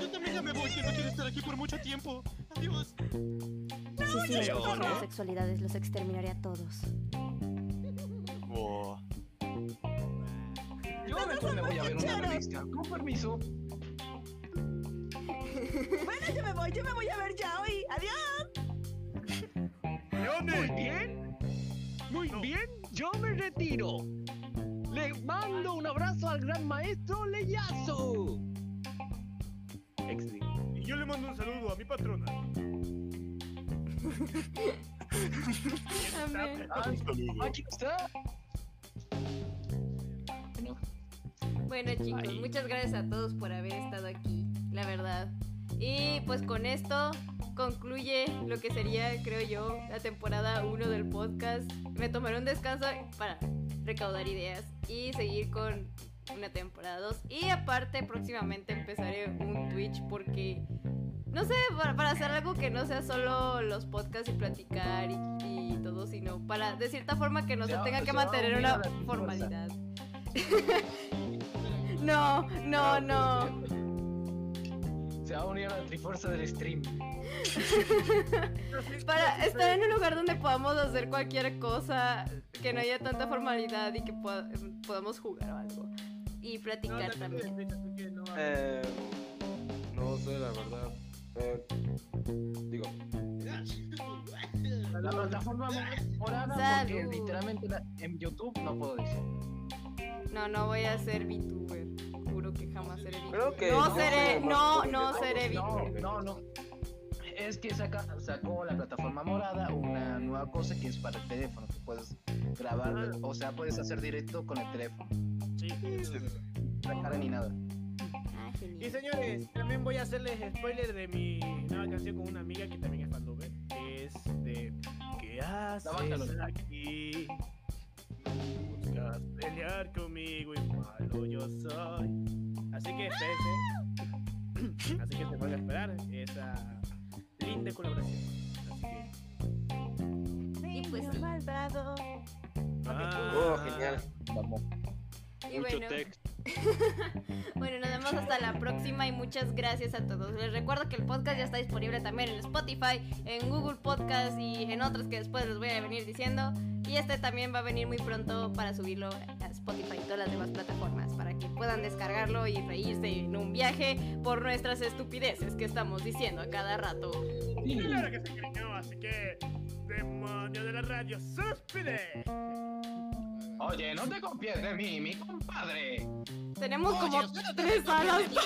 Yo también ya me voy, que no quiero estar aquí por mucho tiempo. Adiós. No, con sus Leones. homosexualidades, los exterminaré a todos. Buah. Yo mejor me voy a ver una revista. Con permiso. Bueno, yo me voy, yo me voy a ver ya hoy. Adiós. Muy bien. Muy bien, yo me retiro. Le mando un abrazo al gran maestro Leyazo. Y yo le mando un saludo a mi patrona. Aquí está. Bueno chicos, muchas gracias a todos por haber estado aquí, la verdad. Y pues con esto concluye lo que sería, creo yo, la temporada 1 del podcast. Me tomaré un descanso para recaudar ideas y seguir con una temporada 2. Y aparte, próximamente empezaré un Twitch porque, no sé, para, para hacer algo que no sea solo los podcasts y platicar y, y todo, sino para, de cierta forma, que no se tenga que va a mantener una formalidad. No, no, no. Se va a unir a la trifuerza del stream. Para estar en un lugar donde podamos hacer cualquier cosa, que no haya tanta formalidad y que poda- podamos jugar o algo. Y platicar también. Eh, no sé, la verdad. Eh, digo, La plataforma morada, porque literalmente la- en YouTube no puedo decir. No, no voy a ser VTuber. Juro que jamás seré. Creo que no no, seré, no, no, no, no no, seré no, no, no. Es que saca, sacó la plataforma morada una nueva cosa que es para el teléfono, que puedes grabar, o sea, puedes hacer directo con el teléfono. Sí. La cara ni nada. Y señores, también voy a hacerles spoiler de mi nueva canción con una amiga que también es fandover. que Es de ¿Qué haces aquí? Buscas pelear conmigo y malo yo soy. Así que espérense. Así que se van a esperar esa linda colaboración. Así que. Y pues malvado. oh, genial. Vamos. Y bueno. bueno, nos vemos hasta la próxima y muchas gracias a todos. Les recuerdo que el podcast ya está disponible también en Spotify, en Google Podcast y en otros que después les voy a venir diciendo. Y este también va a venir muy pronto para subirlo a Spotify y todas las demás plataformas para que puedan descargarlo y reírse en un viaje por nuestras estupideces que estamos diciendo a cada rato. Claro que se cariño, así que. ¡Demonio de la radio, suspire! Oye, no te confíes de mí, mi compadre. Tenemos Oye, como no tres confía salas. de mí.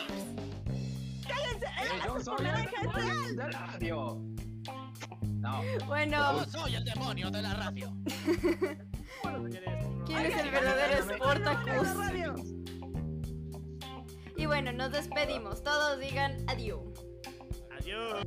Eh, yo soy el demonio de la radio. No. Bueno. Yo soy el demonio de la radio. ¿Quién es el verdadero Sportacus? Y bueno, nos despedimos. Todos digan adiós. Adiós.